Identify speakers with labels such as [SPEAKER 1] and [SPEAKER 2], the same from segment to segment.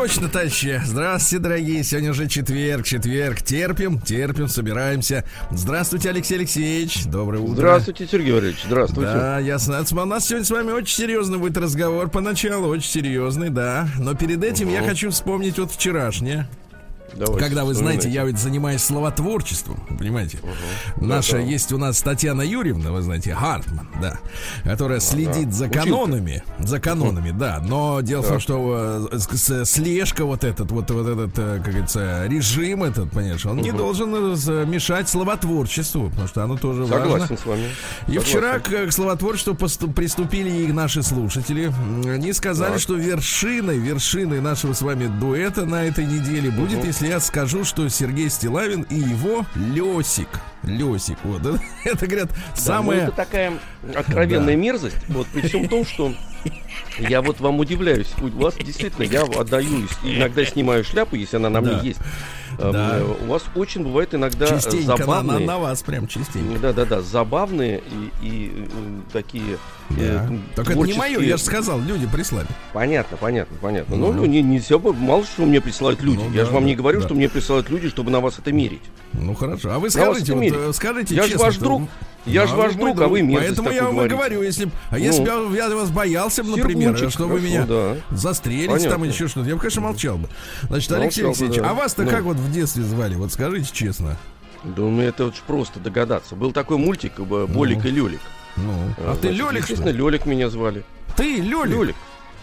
[SPEAKER 1] Точно, товарищи. Здравствуйте, дорогие. Сегодня уже четверг, четверг. Терпим, терпим, собираемся. Здравствуйте, Алексей Алексеевич. Доброе утро.
[SPEAKER 2] Здравствуйте, Сергей Валерьевич. Здравствуйте.
[SPEAKER 1] Да, ясно. У нас сегодня с вами очень серьезный будет разговор. Поначалу очень серьезный, да. Но перед этим я хочу вспомнить вот вчерашнее.
[SPEAKER 2] Давайте,
[SPEAKER 1] Когда вы знаете, я ведь занимаюсь словотворчеством, понимаете? Наша
[SPEAKER 2] Да-да.
[SPEAKER 1] есть у нас Татьяна Юрьевна, вы знаете, Хартман, да, которая следит за
[SPEAKER 2] Училка.
[SPEAKER 1] канонами, за канонами, да. Но дело в том, что э, слежка вот этот, вот, вот этот, э, как говорится, режим этот, понимаешь, он не должен э, мешать словотворчеству, потому что оно тоже
[SPEAKER 2] Согласен
[SPEAKER 1] важно.
[SPEAKER 2] с вами.
[SPEAKER 1] И
[SPEAKER 2] Согласен.
[SPEAKER 1] вчера к, к словотворчеству приступили и наши слушатели. Они сказали,
[SPEAKER 2] Так.
[SPEAKER 1] что вершиной, вершиной нашего с вами дуэта на этой неделе будет, если я скажу, что Сергей Стилавин и его Лесик. Лесик, вот. Это, говорят,
[SPEAKER 2] Да, ну,
[SPEAKER 1] самое...
[SPEAKER 2] это такая откровенная мерзость. Вот при всем том, что я вот вам удивляюсь. У вас действительно, я отдаю, иногда снимаю шляпу, если она на мне
[SPEAKER 1] Да.
[SPEAKER 2] есть. Эм,
[SPEAKER 1] Да.
[SPEAKER 2] э, У вас очень бывает иногда э,
[SPEAKER 1] Частенько на, на-
[SPEAKER 2] забавные.
[SPEAKER 1] на вас прям частенько.
[SPEAKER 2] Да, да, да, забавные и, и, э, такие. э,
[SPEAKER 1] Да. Только это не мое,
[SPEAKER 2] творческие-
[SPEAKER 1] я же сказал, люди прислали.
[SPEAKER 2] Понятно, понятно, понятно.
[SPEAKER 1] Ну.
[SPEAKER 2] Ну, ну, не, нельзя, бы- мало что мне присылают люди.
[SPEAKER 1] Ну,
[SPEAKER 2] я
[SPEAKER 1] да,
[SPEAKER 2] же вам не
[SPEAKER 1] да,
[SPEAKER 2] говорю,
[SPEAKER 1] да.
[SPEAKER 2] что мне присылают люди, чтобы на вас это мерить.
[SPEAKER 1] Ну хорошо. А вы скажите, вот, э, скажите
[SPEAKER 2] Я же
[SPEAKER 1] честно,
[SPEAKER 2] ваш
[SPEAKER 1] что-
[SPEAKER 2] друг. Я же
[SPEAKER 1] Да,
[SPEAKER 2] ваш
[SPEAKER 1] мой
[SPEAKER 2] друг, а вы мерзость
[SPEAKER 1] Поэтому я вам
[SPEAKER 2] говорите.
[SPEAKER 1] говорю, если а если бы я, я вас боялся, бы, например,
[SPEAKER 2] Сергунчик,
[SPEAKER 1] что вы меня
[SPEAKER 2] хорошо,
[SPEAKER 1] застрелите там
[SPEAKER 2] Понятно.
[SPEAKER 1] или еще что-то, я бы, конечно, молчал бы. Значит,
[SPEAKER 2] Молчал
[SPEAKER 1] Алексей
[SPEAKER 2] бы,
[SPEAKER 1] Алексеевич,
[SPEAKER 2] да.
[SPEAKER 1] а вас-то
[SPEAKER 2] Ну.
[SPEAKER 1] как вот в детстве звали? Вот скажите честно.
[SPEAKER 2] Да ну это ж просто догадаться. Был такой мультик э, Болик и Лёлик.
[SPEAKER 1] Ну, а ты
[SPEAKER 2] значит,
[SPEAKER 1] Лёлик, что
[SPEAKER 2] Естественно? Лёлик меня звали.
[SPEAKER 1] Ты Лёлик?
[SPEAKER 2] Лёлик.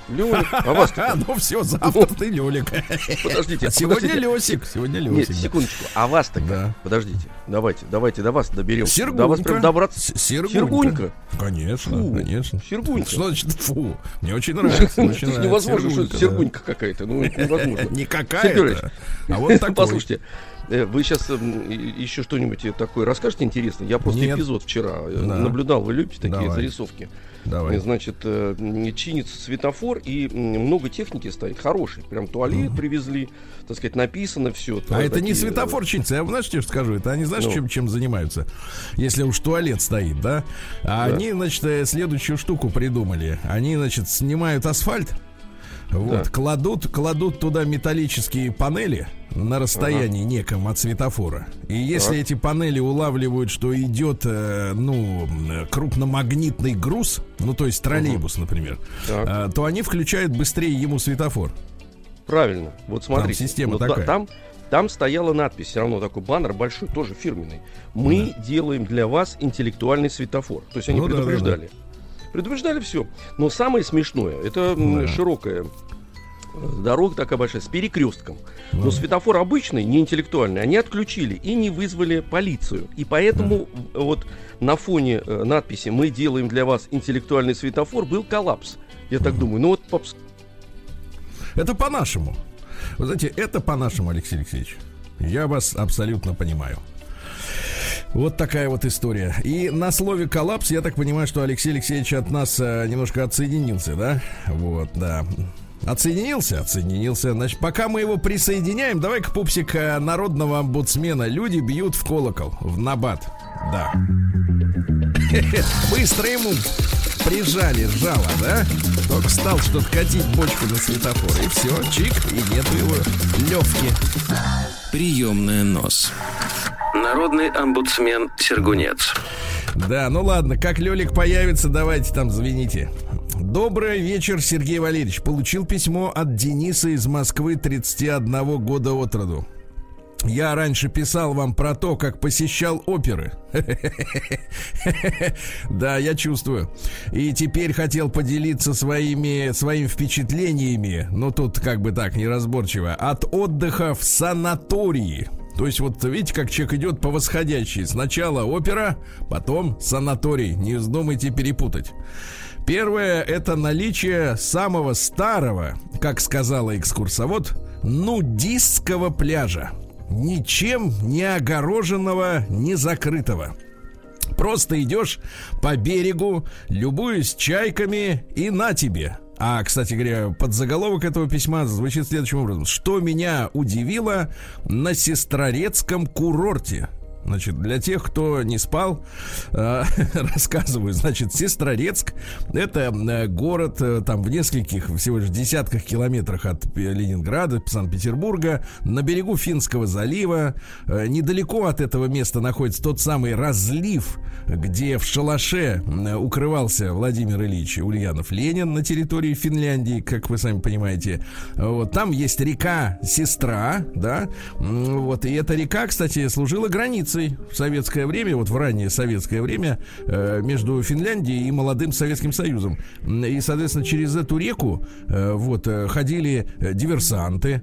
[SPEAKER 2] Лёлик. А вас
[SPEAKER 1] А, ну все, завтра ты Лёлик.
[SPEAKER 2] Подождите.
[SPEAKER 1] А сегодня. Лёсик. Сегодня
[SPEAKER 2] Нет,
[SPEAKER 1] Лёсик. да.
[SPEAKER 2] секундочку. А вас тогда?
[SPEAKER 1] Да.
[SPEAKER 2] Подождите. Давайте, давайте до вас доберемся. До вас
[SPEAKER 1] Сергунька.
[SPEAKER 2] прям добраться.
[SPEAKER 1] Сергунька.
[SPEAKER 2] Сергунька.
[SPEAKER 1] Конечно,
[SPEAKER 2] Фу,
[SPEAKER 1] конечно.
[SPEAKER 2] Сергунька.
[SPEAKER 1] Что значит фу? Мне очень нравится. Очень нравится.
[SPEAKER 2] невозможно, что это. Сергунька какая-то. Ну, невозможно.
[SPEAKER 1] Не какая-то, а вот такой.
[SPEAKER 2] Послушайте, э, вы сейчас еще что-нибудь такое расскажете интересное? Я просто
[SPEAKER 1] Нет.
[SPEAKER 2] эпизод вчера э,
[SPEAKER 1] Да.
[SPEAKER 2] наблюдал. Вы любите такие зарисовки?
[SPEAKER 1] Давай.
[SPEAKER 2] Значит, э, чинится светофор, и много техники стоит, хороший. Прям туалет привезли, так сказать, написано все.
[SPEAKER 1] А это не светофор чинится. Я знаешь, что скажу? Это они знаешь,
[SPEAKER 2] Ну.
[SPEAKER 1] чем, чем занимаются? Если уж туалет стоит, да? А
[SPEAKER 2] Да.
[SPEAKER 1] они, значит, э, следующую штуку придумали. Они, значит, снимают асфальт, вот,
[SPEAKER 2] Да.
[SPEAKER 1] кладут, кладут туда металлические панели на расстоянии неком от светофора. И если
[SPEAKER 2] Так.
[SPEAKER 1] эти панели улавливают, что идет, э, ну, крупномагнитный груз, ну, то есть троллейбус, например,
[SPEAKER 2] Так.
[SPEAKER 1] э, то они включают быстрее ему светофор.
[SPEAKER 2] Правильно. Вот смотрите.
[SPEAKER 1] система
[SPEAKER 2] вот да-
[SPEAKER 1] такая.
[SPEAKER 2] Там, там стояла надпись, все равно такой баннер большой, тоже фирменный. Мы делаем для вас интеллектуальный светофор. То есть они
[SPEAKER 1] Ну да, да,
[SPEAKER 2] предупреждали. Предупреждали все. Но самое смешное, это
[SPEAKER 1] Да.
[SPEAKER 2] широкая э, дорога такая большая, с перекрестком.
[SPEAKER 1] Ну.
[SPEAKER 2] Но светофор обычный, не интеллектуальный, они отключили и не вызвали полицию. И поэтому в- вот на фоне э, надписи «Мы делаем для вас интеллектуальный светофор» был коллапс. Я так думаю, ну вот попс-
[SPEAKER 1] Это по-нашему. Вы знаете, это по-нашему, Алексей Алексеевич. Я вас абсолютно понимаю. Вот такая вот история. И на слове коллапс, я так понимаю, что Алексей Алексеевич от нас э, немножко отсоединился, да? Вот, да. Отсоединился? Отсоединился. Значит, пока мы его присоединяем, давай-ка, пупсик э, народного омбудсмена. Люди бьют в колокол, в набат. Да. Быстро ему прижали жало, да? Только стал что-то катить бочку на светофор. И все, чик, и нету его левки.
[SPEAKER 3] Приемная нос. Народный омбудсмен Сергунец.
[SPEAKER 1] Да, ну ладно, как Лёлик появится, давайте там звоните. Добрый вечер, Сергей Валерьевич. Получил письмо от Дениса из Москвы 31 года от роду. Я раньше писал вам про то, как посещал оперы. Да, я чувствую. И теперь хотел поделиться своими, своими впечатлениями, но тут как бы так, неразборчиво, от отдыха в санатории. То есть вот видите, как человек идет по восходящей. Сначала опера, потом санаторий. Не вздумайте перепутать. Первое это наличие самого старого, как сказала экскурсовод, нудистского пляжа. Ничем не огороженного, не закрытого. Просто идешь по берегу, любуясь чайками и на тебе. А, кстати говоря, под заголовок этого письма звучит следующим образом. Что меня удивило на Сестрорецком курорте. Значит, для тех, кто не спал, э, рассказываю. Значит, Сестрорецк это э, город э, там в нескольких, всего лишь десятках километрах от Ленинграда, Санкт-Петербурга, на берегу Финского залива. Э, недалеко от этого места находится тот самый разлив, где в шалаше э, укрывался Владимир Ильич Ульянов Ленин на территории Финляндии, как вы сами понимаете. Вот там есть река Сестра, да, вот и эта река, кстати, служила границей границей в советское время, вот в раннее советское время, э, между Финляндией и молодым Советским Союзом. И, соответственно, через эту реку э, вот э, ходили диверсанты,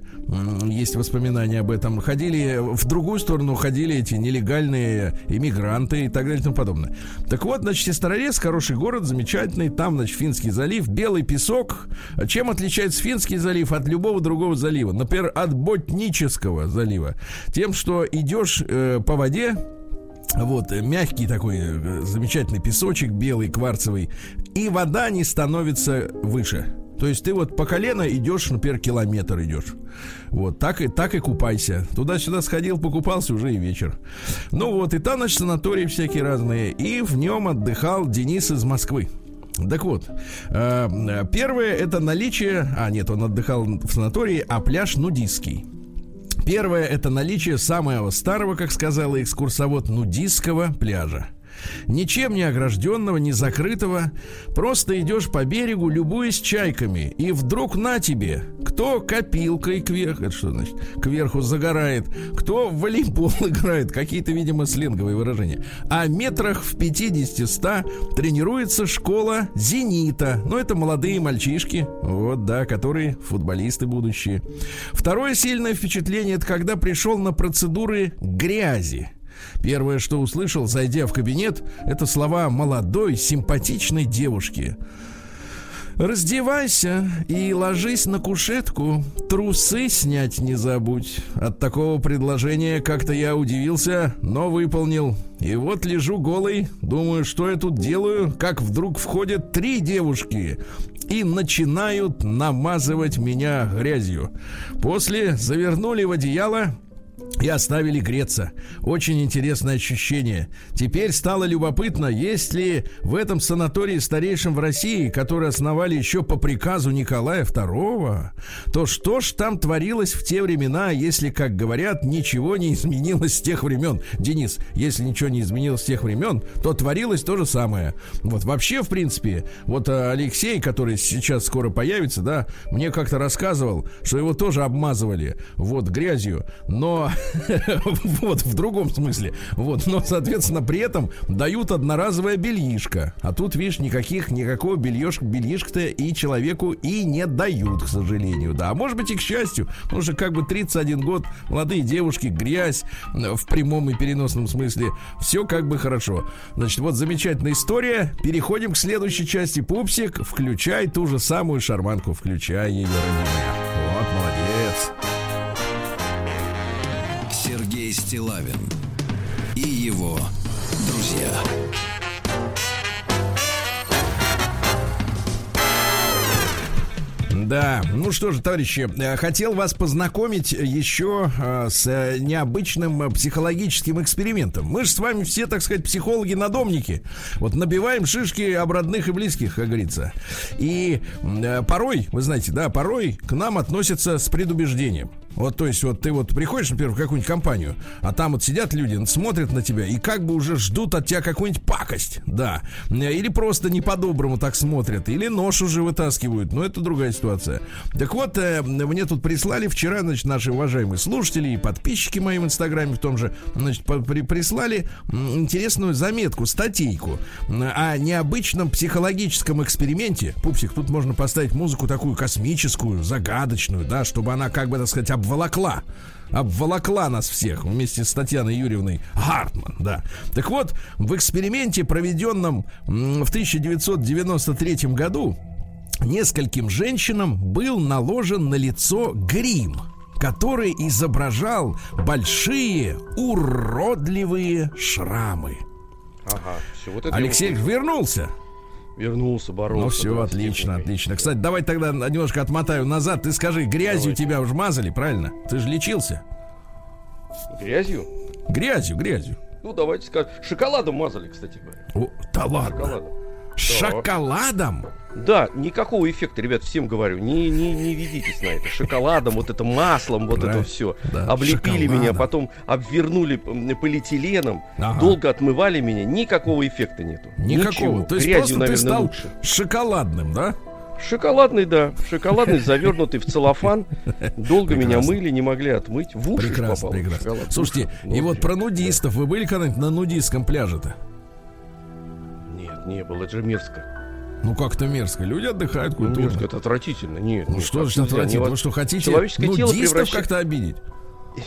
[SPEAKER 1] есть воспоминания об этом, ходили в другую сторону, ходили эти нелегальные иммигранты и так далее и тому подобное. Так вот, значит, Сестрорез, хороший город, замечательный, там, значит, Финский залив, белый песок. Чем отличается Финский залив от любого другого залива? Например, от Ботнического залива. Тем, что идешь э, по воде воде. Вот, э, мягкий такой э, замечательный песочек, белый, кварцевый. И вода не становится выше. То есть ты вот по колено идешь, например, километр идешь. Вот, так и, так и купайся. Туда-сюда сходил, покупался, уже и вечер. Ну вот, и там, значит, санатории всякие разные. И в нем отдыхал Денис из Москвы. Так вот, э, первое это наличие... А, нет, он отдыхал в санатории, а пляж нудистский. Первое это наличие самого старого, как сказала экскурсовод, нудистского пляжа. Ничем не огражденного, не закрытого. Просто идешь по берегу, любуясь чайками. И вдруг на тебе, кто копилкой кверху, это что значит, кверху загорает, кто в волейбол играет, какие-то, видимо, сленговые выражения. А метрах в 50-100 тренируется школа «Зенита». Ну, это молодые мальчишки, вот, да, которые футболисты будущие. Второе сильное впечатление, это когда пришел на процедуры грязи. Первое, что услышал, зайдя в кабинет, это слова молодой, симпатичной девушки. Раздевайся и ложись на кушетку. Трусы снять не забудь. От такого предложения как-то я удивился, но выполнил. И вот лежу голый, думаю, что я тут делаю, как вдруг входят три девушки и начинают намазывать меня грязью. После завернули в одеяло, и оставили греться. Очень интересное ощущение. Теперь стало любопытно, есть ли в этом санатории старейшем в России, который основали еще по приказу Николая II, то что ж там творилось в те времена, если, как говорят, ничего не изменилось с тех времен? Денис, если ничего не изменилось с тех времен, то творилось то же самое. Вот вообще, в принципе, вот э, Алексей, который сейчас скоро появится, да, мне как-то рассказывал, что его тоже обмазывали вот грязью, но вот, в другом смысле. Вот, но, соответственно, при этом дают одноразовое бельишко. А тут, видишь, никаких, никакого бельишка, бельишка-то и человеку и не дают, к сожалению. Да, а может быть и к счастью, потому что как бы 31 год, молодые девушки, грязь в прямом и переносном смысле, все как бы хорошо. Значит, вот замечательная история. Переходим к следующей части. Пупсик, включай ту же самую шарманку, включай ее, родимая. Вот, молодец.
[SPEAKER 3] Стилавин и его друзья.
[SPEAKER 1] Да, ну что же, товарищи, э, хотел вас познакомить еще э, с э, необычным психологическим экспериментом. Мы же с вами все, так сказать, психологи-надомники. Вот набиваем шишки об родных и близких, как говорится. И порой, вы знаете, да, порой к нам относятся с предубеждением. Вот, то есть, вот ты вот приходишь, например, в какую-нибудь компанию, а там вот сидят люди, смотрят на тебя и как бы уже ждут от тебя какую-нибудь пакость, да. Или просто не по-доброму так смотрят, или нож уже вытаскивают, но это другая ситуация. Так вот, э, мне тут прислали вчера, значит, наши уважаемые слушатели и подписчики моим в инстаграме в том же, значит, при прислали интересную заметку, статейку о необычном психологическом эксперименте. Пупсик, тут можно поставить музыку такую космическую, загадочную, да, чтобы она, как бы, так сказать, обволокла обволокла нас всех вместе с Татьяной Юрьевной Гартман, да. Так вот, в эксперименте, проведенном в 1993 году, нескольким женщинам был наложен на лицо грим, который изображал большие уродливые шрамы.
[SPEAKER 2] Ага, все, вот это
[SPEAKER 1] Алексей
[SPEAKER 2] вот
[SPEAKER 1] вернулся.
[SPEAKER 2] Вернулся, боролся.
[SPEAKER 1] Ну все, отлично, отлично. Кстати, давай тогда немножко отмотаю назад. Ты скажи, грязью
[SPEAKER 2] Давайте.
[SPEAKER 1] тебя уже мазали, правильно? Ты же лечился?
[SPEAKER 2] Грязью?
[SPEAKER 1] Грязью, грязью.
[SPEAKER 2] Ну, давайте скажем. Шоколадом мазали, кстати говоря.
[SPEAKER 1] О, да ладно.
[SPEAKER 2] Шоколадом.
[SPEAKER 1] Шоколадом?
[SPEAKER 2] Да, никакого эффекта, ребят, всем говорю. Не, не, не ведитесь на это. Шоколадом, вот это маслом, вот
[SPEAKER 1] Правильно.
[SPEAKER 2] это все.
[SPEAKER 1] Да,
[SPEAKER 2] Облепили меня,
[SPEAKER 1] шоколадом.
[SPEAKER 2] потом обвернули полиэтиленом,
[SPEAKER 1] Ага.
[SPEAKER 2] долго отмывали меня. Никакого эффекта нету.
[SPEAKER 1] Никакого.
[SPEAKER 2] Ничего.
[SPEAKER 1] То есть
[SPEAKER 2] Грязью,
[SPEAKER 1] просто
[SPEAKER 2] наверное,
[SPEAKER 1] ты стал
[SPEAKER 2] лучше.
[SPEAKER 1] шоколадным, да?
[SPEAKER 2] Шоколадный, да. Шоколадный, завернутый в целлофан. Долго меня
[SPEAKER 1] Прекрасно.
[SPEAKER 2] мыли, не могли отмыть. В уши
[SPEAKER 1] Прекрасно,
[SPEAKER 2] попал
[SPEAKER 1] прекрасно.
[SPEAKER 2] шоколад.
[SPEAKER 1] Слушайте,
[SPEAKER 2] уши.
[SPEAKER 1] и вот про нудистов. Вы были когда-нибудь на нудистском пляже-то?
[SPEAKER 2] Нет, не было, это же мерзко.
[SPEAKER 1] Ну как-то мерзко. Люди отдыхают
[SPEAKER 2] Ну,
[SPEAKER 1] культурно.
[SPEAKER 2] мерзко, это отвратительно. Нет,
[SPEAKER 1] Ну
[SPEAKER 2] нет,
[SPEAKER 1] что
[SPEAKER 2] нельзя,
[SPEAKER 1] отвратительно? Вы что хотите
[SPEAKER 2] Человеческое тело
[SPEAKER 1] нудистов
[SPEAKER 2] превращает-
[SPEAKER 1] как-то обидеть?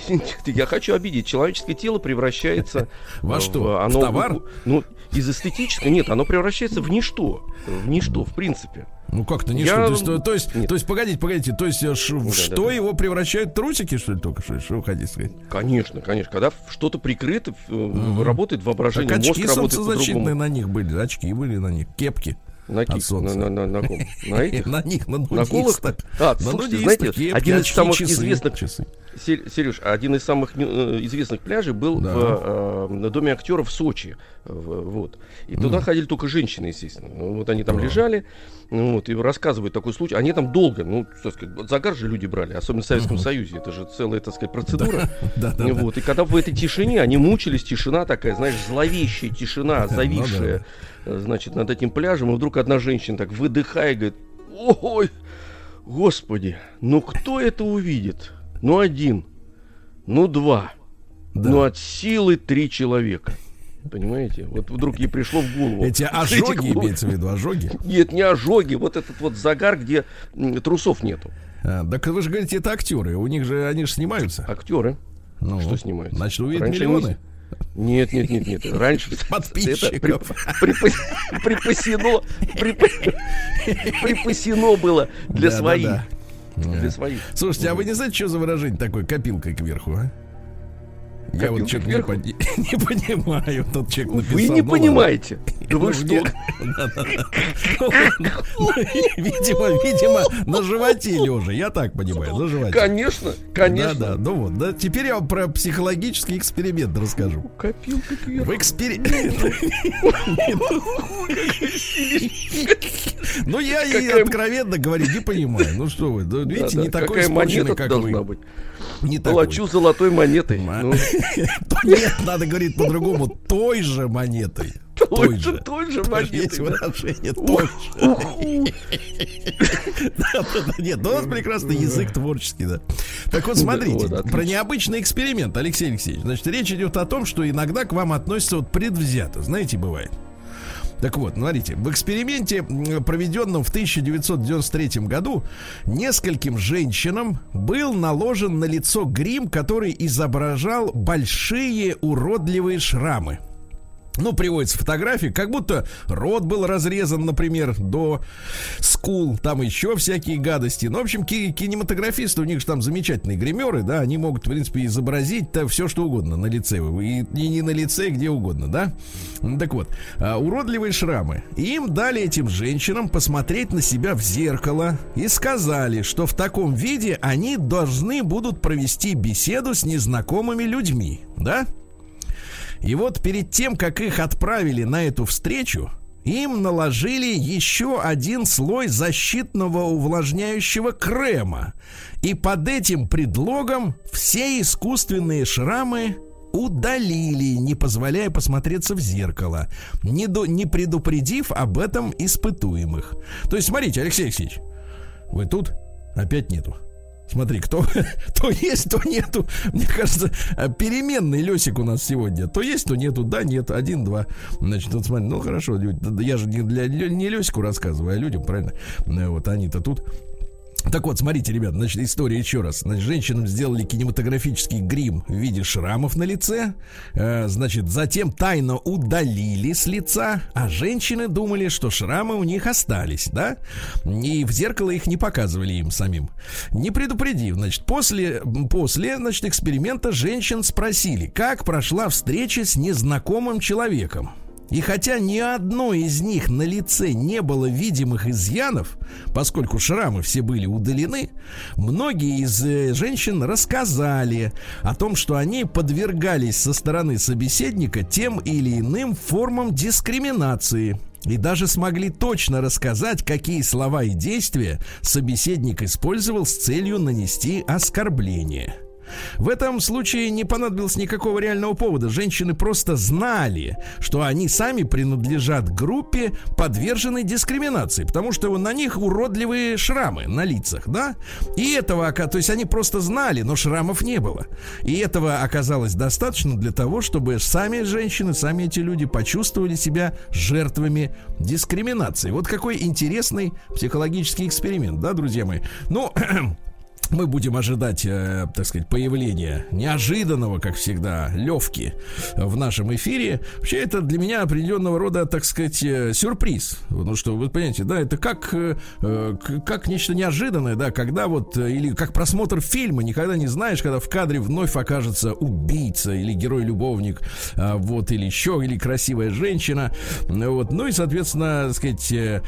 [SPEAKER 2] Я хочу обидеть. Человеческое тело превращается
[SPEAKER 1] Во что?
[SPEAKER 2] Оно,
[SPEAKER 1] В товар?
[SPEAKER 2] Ну, из эстетического. Нет, оно превращается в ничто. В ничто, в принципе.
[SPEAKER 1] Ну как-то не
[SPEAKER 2] Я-.
[SPEAKER 1] То есть, то, то есть,
[SPEAKER 2] Нет.
[SPEAKER 1] то есть, погодите, погодите, то есть э, ш- в
[SPEAKER 2] да,
[SPEAKER 1] что
[SPEAKER 2] да.
[SPEAKER 1] его превращают трусики, что ли, только что? Что вы хотите сказать?
[SPEAKER 2] Конечно, конечно. Когда что-то прикрыто, э, работает воображение,
[SPEAKER 1] Так очки
[SPEAKER 2] мозг работает по-другому.
[SPEAKER 1] на них были, очки были на них, кепки.
[SPEAKER 2] На,
[SPEAKER 1] от солнца.
[SPEAKER 2] на, на, на, на ком? На этих?
[SPEAKER 1] На них, на нудистах.
[SPEAKER 2] А, слушайте, знаете, один из самых известных
[SPEAKER 1] часы.
[SPEAKER 2] Сер- Сереж, один из самых э, известных пляжей был
[SPEAKER 1] Да.
[SPEAKER 2] в э, на доме актеров в Сочи. Вот. И туда ходили только женщины, естественно. Ну, вот они там
[SPEAKER 1] Да.
[SPEAKER 2] лежали, ну, вот, и рассказывают такой случай. Они там долго, ну, так сказать, загар же люди брали, особенно в Советском Союзе. Это же целая, так сказать, процедура.
[SPEAKER 1] Да, да,
[SPEAKER 2] вот. И когда в этой тишине, они мучились, тишина такая, знаешь, зловещая тишина,
[SPEAKER 1] Ну
[SPEAKER 2] зависшая, значит, над этим пляжем. И вдруг одна женщина так выдыхая, говорит, ой, господи, ну кто это увидит? Ну один, ну два,
[SPEAKER 1] Да.
[SPEAKER 2] ну от силы три человека. Понимаете? Вот вдруг ей пришло в голову.
[SPEAKER 1] Эти ожоги,
[SPEAKER 2] как-
[SPEAKER 1] имеется в виду, ожоги.
[SPEAKER 2] Нет, не ожоги, вот этот вот загар, где трусов нету.
[SPEAKER 1] А, так вы же говорите, это актеры, у них же, они же снимаются.
[SPEAKER 2] Актеры.
[SPEAKER 1] Ну,
[SPEAKER 2] что снимаются?
[SPEAKER 1] Значит, увидят
[SPEAKER 2] Раньше
[SPEAKER 1] миллионы.
[SPEAKER 2] Нет, нет, нет, нет. Раньше
[SPEAKER 1] Подписчиков.
[SPEAKER 2] припасено, припа- припасено было для своих. Для своих.
[SPEAKER 1] Слушайте, а вы не знаете, что за выражение такое копилкой кверху, а? Я вот что-то не, пони- не понимаю. Тот человек написал.
[SPEAKER 2] Вы не
[SPEAKER 1] ну
[SPEAKER 2] понимаете. Да
[SPEAKER 1] Ну,
[SPEAKER 2] вы что?
[SPEAKER 1] нет. Ну, Видимо, видимо, на животе лежа. Я так понимаю, на животе.
[SPEAKER 2] Конечно, конечно.
[SPEAKER 1] Да, да, ну вот, да. Теперь я вам про психологический эксперимент расскажу.
[SPEAKER 2] Копилка кверху.
[SPEAKER 1] В эксперименте. Ну, я и откровенно говорю, не понимаю. Ну что вы, видите, не такой испорченный, как вы. Не такой.
[SPEAKER 2] Плачу золотой монетой. Ну,
[SPEAKER 1] Нет, надо говорить по-другому. Той же монетой.
[SPEAKER 2] той же, той же да.
[SPEAKER 1] выражение той же. Нет, у нас прекрасный язык творческий, да. Так вот, смотрите, про необычный эксперимент, Алексей Алексеевич. Значит, речь идет о том, что иногда к вам относятся вот предвзято. Знаете, бывает. Так вот, смотрите, в эксперименте, проведенном в 1993 году, нескольким женщинам был наложен на лицо грим, который изображал большие уродливые шрамы. Ну, приводится фотографии, как будто рот был разрезан, например, до скул, там еще всякие гадости. Ну, в общем, ки- кинематографисты, у них же там замечательные гримеры, да, они могут, в принципе, изобразить-то все, что угодно на лице. И, и не на лице, где угодно, да? Ну, Так вот, а, уродливые шрамы. Им дали этим женщинам посмотреть на себя в зеркало и сказали, что в таком виде они должны будут провести беседу с незнакомыми людьми, да? И вот перед тем, как их отправили на эту встречу, им наложили еще один слой защитного увлажняющего крема. И под этим предлогом все искусственные шрамы удалили, не позволяя посмотреться в зеркало, не, до- не предупредив об этом испытуемых. То есть, смотрите, Алексей Алексеевич, вы тут? Опять нету. Смотри, кто то есть, то нету. Мне кажется, э, переменный Лесик у нас сегодня. То есть, то нету. Да, нет. Один, два. Значит, вот смотри, ну хорошо, я же не для не Лесику рассказываю, а людям, правильно? Э, Вот они-то тут. Так вот, смотрите, ребят, значит, история еще раз. Значит, женщинам сделали кинематографический грим в виде шрамов на лице. Э, значит, затем тайно удалили с лица, а женщины думали, что шрамы у них остались, да? И в зеркало их не показывали им самим. Не предупредив, значит, после, после, значит, эксперимента женщин спросили, как прошла встреча с незнакомым человеком. И хотя ни одной из них на лице не было видимых изъянов, поскольку шрамы все были удалены, многие из э, женщин рассказали о том, что они подвергались со стороны собеседника тем или иным формам дискриминации и даже смогли точно рассказать, какие слова и действия собеседник использовал с целью нанести оскорбление. В этом случае не понадобилось никакого реального повода. Женщины просто знали, что они сами принадлежат группе, подверженной дискриминации, потому что на них уродливые шрамы на лицах, да? И этого, то есть они просто знали, но шрамов не было. И этого оказалось достаточно для того, чтобы сами женщины, сами эти люди почувствовали себя жертвами дискриминации. Вот какой интересный психологический эксперимент, да, друзья мои? Ну, мы будем ожидать, э, так сказать, появления неожиданного, как всегда, Левки в нашем эфире. Вообще, это для меня определенного рода, так сказать, э, сюрприз. Ну что, вы понимаете, да, это как, э, как нечто неожиданное, да, когда вот, или как просмотр фильма, никогда не знаешь, когда в кадре вновь окажется убийца или герой-любовник, а, вот, или еще, или красивая женщина, вот, ну и, соответственно, так сказать,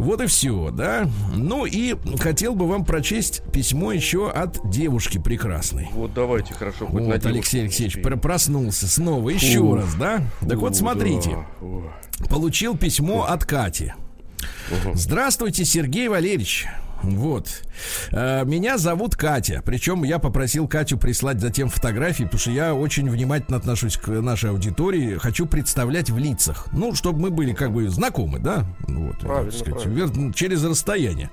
[SPEAKER 1] вот и все, да. Ну и хотел бы вам прочесть письмо еще от девушки прекрасной.
[SPEAKER 2] Вот давайте, хорошо.
[SPEAKER 1] Хоть вот Алексей Алексеевич успеем. проснулся снова, еще Ух. раз, да? Так Ух, вот смотрите. Да. Получил письмо от Кати. Здравствуйте, Сергей Валерьевич. Вот. Э, меня зовут Катя. Причем я попросил Катю прислать затем фотографии, потому что я очень внимательно отношусь к нашей аудитории. Хочу представлять в лицах. Ну, чтобы мы были как бы знакомы, да? Вот, правильно, сказать, правильно. через расстояние.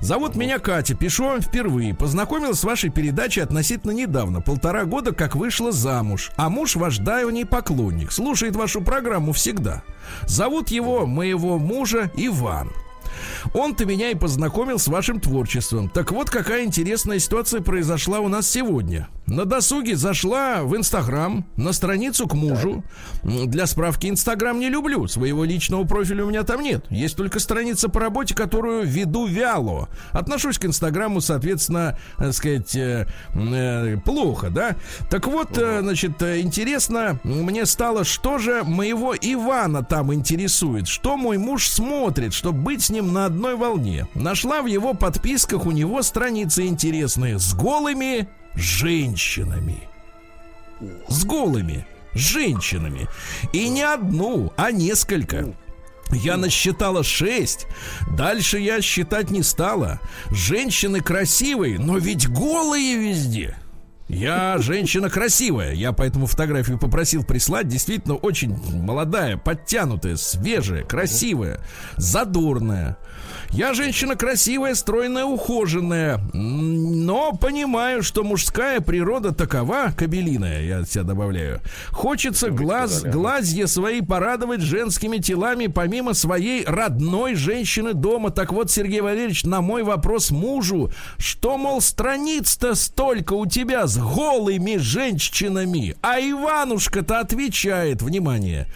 [SPEAKER 1] Зовут меня Катя. Пишу вам впервые. Познакомилась с вашей передачей относительно недавно. Полтора года как вышла замуж. А муж ваш давний поклонник. Слушает вашу программу всегда. Зовут его, моего мужа, Иван. Он-то меня и познакомил с вашим творчеством. Так вот, какая интересная ситуация произошла у нас сегодня. На досуге зашла в Инстаграм, на страницу к мужу. Для справки, Инстаграм не люблю. Своего личного профиля у меня там нет. Есть только страница по работе, которую веду вяло. Отношусь к Инстаграму, соответственно, так сказать, э, э, плохо, да? Так вот, э, значит, интересно мне стало, что же моего Ивана там интересует. Что мой муж смотрит, чтобы быть с ним на одной волне. Нашла в его подписках у него страницы интересные с голыми женщинами. С голыми женщинами. И не одну, а несколько. Я насчитала шесть. Дальше я считать не стала. Женщины красивые, но ведь голые везде. Я женщина красивая. Я поэтому фотографию попросил прислать. Действительно очень молодая, подтянутая, свежая, красивая, задорная. Я женщина красивая, стройная, ухоженная, но понимаю, что мужская природа такова, кабелиная, я себя добавляю. Хочется глаз, глазья свои порадовать женскими телами помимо своей родной женщины дома. Так вот, Сергей Валерьевич, на мой вопрос мужу, что, мол, страниц-то столько у тебя с голыми женщинами, а Иванушка-то отвечает, внимание,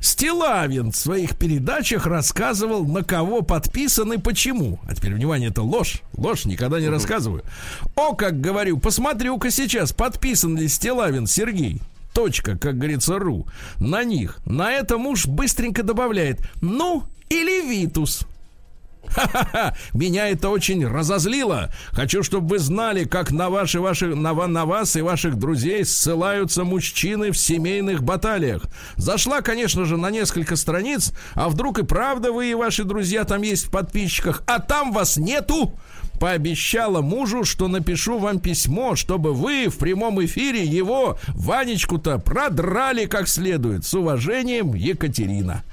[SPEAKER 1] Стилавин в своих передачах рассказывал, на кого подписан и почему. А теперь, внимание, это ложь. Ложь, никогда не рассказываю. О, как говорю, посмотрю-ка сейчас, подписан ли Стилавин Сергей. Точка, как говорится, ру. На них. На это муж быстренько добавляет. Ну, или Витус. Ха-ха-ха! Меня это очень разозлило. Хочу, чтобы вы знали, как на, ваши, ваши, на, на вас и ваших друзей ссылаются мужчины в семейных баталиях. Зашла, конечно же, на несколько страниц, а вдруг и правда вы и ваши друзья там есть в подписчиках, а там вас нету пообещала мужу, что напишу вам письмо, чтобы вы в прямом эфире его, Ванечку-то, продрали как следует. С уважением, Екатерина.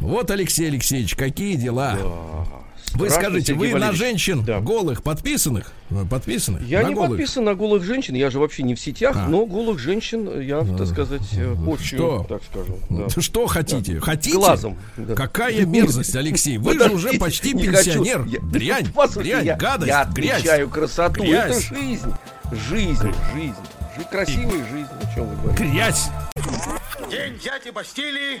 [SPEAKER 1] Вот, Алексей Алексеевич, какие дела? Да. Вы скажите, вы на женщин да. голых подписанных? Подписаны?
[SPEAKER 2] Я
[SPEAKER 1] на
[SPEAKER 2] не голых. подписан на голых женщин, я же вообще не в сетях, а. но голых женщин я, а. так сказать, хочу,
[SPEAKER 1] что?
[SPEAKER 2] так скажем.
[SPEAKER 1] Да. Что хотите?
[SPEAKER 2] Да.
[SPEAKER 1] Хотите?
[SPEAKER 2] Глазом.
[SPEAKER 1] Да. Какая мерзость, Алексей? Вы же уже почти пенсионер. Дрянь, дрянь, гадость,
[SPEAKER 2] я
[SPEAKER 1] грязь.
[SPEAKER 2] Я красоту. Это жизнь. Жизнь, жизнь. Красивая жизнь. О чем вы
[SPEAKER 1] говорите? Грязь.
[SPEAKER 4] День дяди Бастилии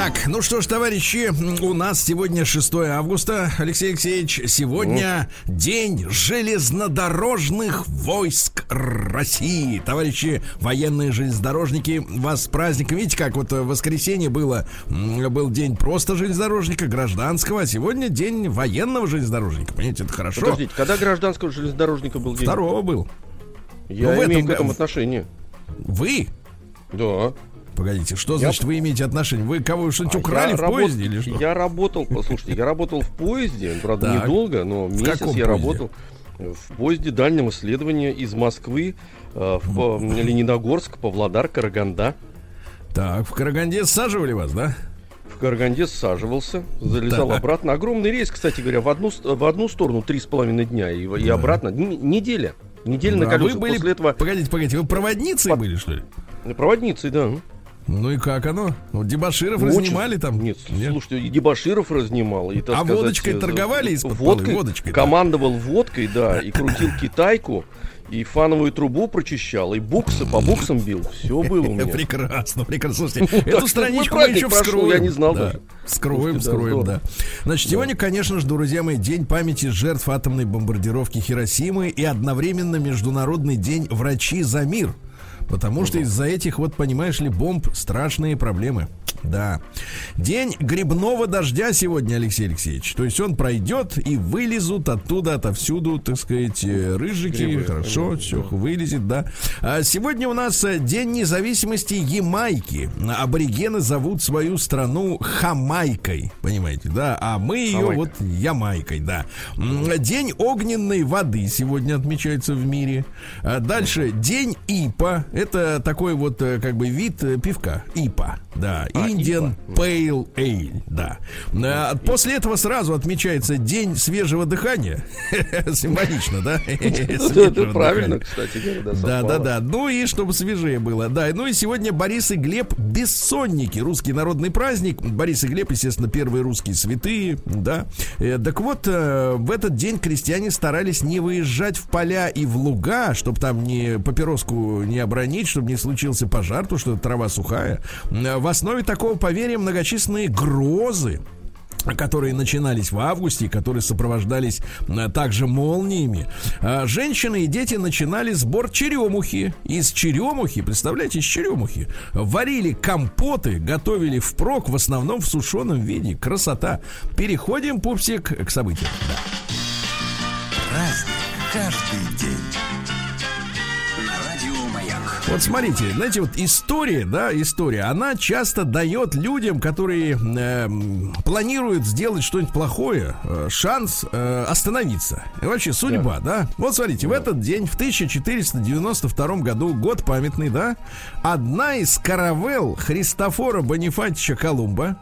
[SPEAKER 1] Так, ну что ж, товарищи, у нас сегодня 6 августа, Алексей Алексеевич. Сегодня ну. день железнодорожных войск России. Товарищи военные железнодорожники, вас с праздником. Видите, как вот в воскресенье было, был день просто железнодорожника, гражданского, а сегодня день военного железнодорожника. Понимаете, это хорошо.
[SPEAKER 2] Подождите, когда гражданского железнодорожника был день?
[SPEAKER 1] Второго был.
[SPEAKER 2] Я ну, имею в этом... к этому отношение.
[SPEAKER 1] Вы?
[SPEAKER 2] Да.
[SPEAKER 1] Погодите, что я... значит вы имеете отношение? Вы кого что-нибудь а украли в работ... поезде или что?
[SPEAKER 2] Я работал, послушайте, я работал в поезде, правда, так. недолго, но в месяц я поезде? работал в поезде дальнего исследования из Москвы э, в Лениногорск, Павлодар, Караганда.
[SPEAKER 1] Так, в Караганде саживали вас, да?
[SPEAKER 2] В Караганде саживался, залезал так. обратно. Огромный рейс, кстати говоря, в одну, в одну сторону три с половиной дня и, и обратно неделя. Неделя да, на колесах.
[SPEAKER 1] Вы были, после этого... Погодите, погодите, вы проводницей Под... были, что ли?
[SPEAKER 2] Проводницей, да.
[SPEAKER 1] Ну и как оно? Вот Дебаширов Очень... разнимали там?
[SPEAKER 2] Нет, Нет, слушайте, и Дебаширов разнимал. И,
[SPEAKER 1] а сказать, водочкой э, торговали из-под
[SPEAKER 2] водкой, водочкой, Командовал да. водкой, да, и крутил китайку. И фановую трубу прочищал, и буксы по буксам бил. Все было у меня.
[SPEAKER 1] Прекрасно, прекрасно. Слушайте, эту страничку мы еще вскроем.
[SPEAKER 2] Я не знал
[SPEAKER 1] даже. Вскроем, вскроем, да. Значит, сегодня, конечно же, друзья мои, день памяти жертв атомной бомбардировки Хиросимы и одновременно Международный день врачи за мир. Потому что из-за этих, вот, понимаешь ли, бомб страшные проблемы. Да. День грибного дождя сегодня, Алексей Алексеевич. То есть он пройдет и вылезут оттуда, отовсюду, так сказать, э, рыжики. Грибы, Хорошо, все да. вылезет, да. А сегодня у нас э, День независимости Ямайки. Аборигены зовут свою страну Хамайкой, понимаете, да? А мы ее Хамайка. вот Ямайкой, да. День огненной воды сегодня отмечается в мире. А дальше День Ипа. Это такой вот э, как бы вид пивка. Ипа, да. А, Indian Pale Ale, да. А, после этого сразу отмечается День свежего дыхания. Символично, да?
[SPEAKER 2] Это правильно, кстати
[SPEAKER 1] Да, да, да. Ну и чтобы свежее было. Да, ну и сегодня Борис и Глеб бессонники. Русский народный праздник. Борис и Глеб, естественно, первые русские святые, да. Э, так вот, э, в этот день крестьяне старались не выезжать в поля и в луга, чтобы там не папироску не обронить, чтобы не случился пожар, то что трава сухая. Э, в основе такого поверья многочисленные грозы которые начинались в августе, которые сопровождались а, также молниями. А, женщины и дети начинали сбор черемухи. Из черемухи, представляете, из черемухи варили компоты, готовили впрок, в основном в сушеном виде. Красота. Переходим, пупсик, к событиям. Да. Каждый день. Вот смотрите, знаете, вот история, да, история, она часто дает людям, которые э, планируют сделать что-нибудь плохое, э, шанс э, остановиться. И вообще судьба, да. да? Вот смотрите, да. в этот день, в 1492 году, год памятный, да, одна из каравелл Христофора Бонифатича Колумба,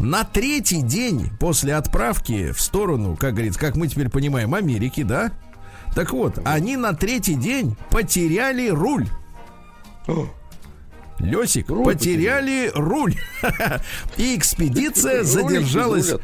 [SPEAKER 1] на третий день после отправки в сторону, как говорится, как мы теперь понимаем, Америки, да? Так вот, они на третий день потеряли руль. Лесик, руль потеряли руль. И экспедиция задержалась.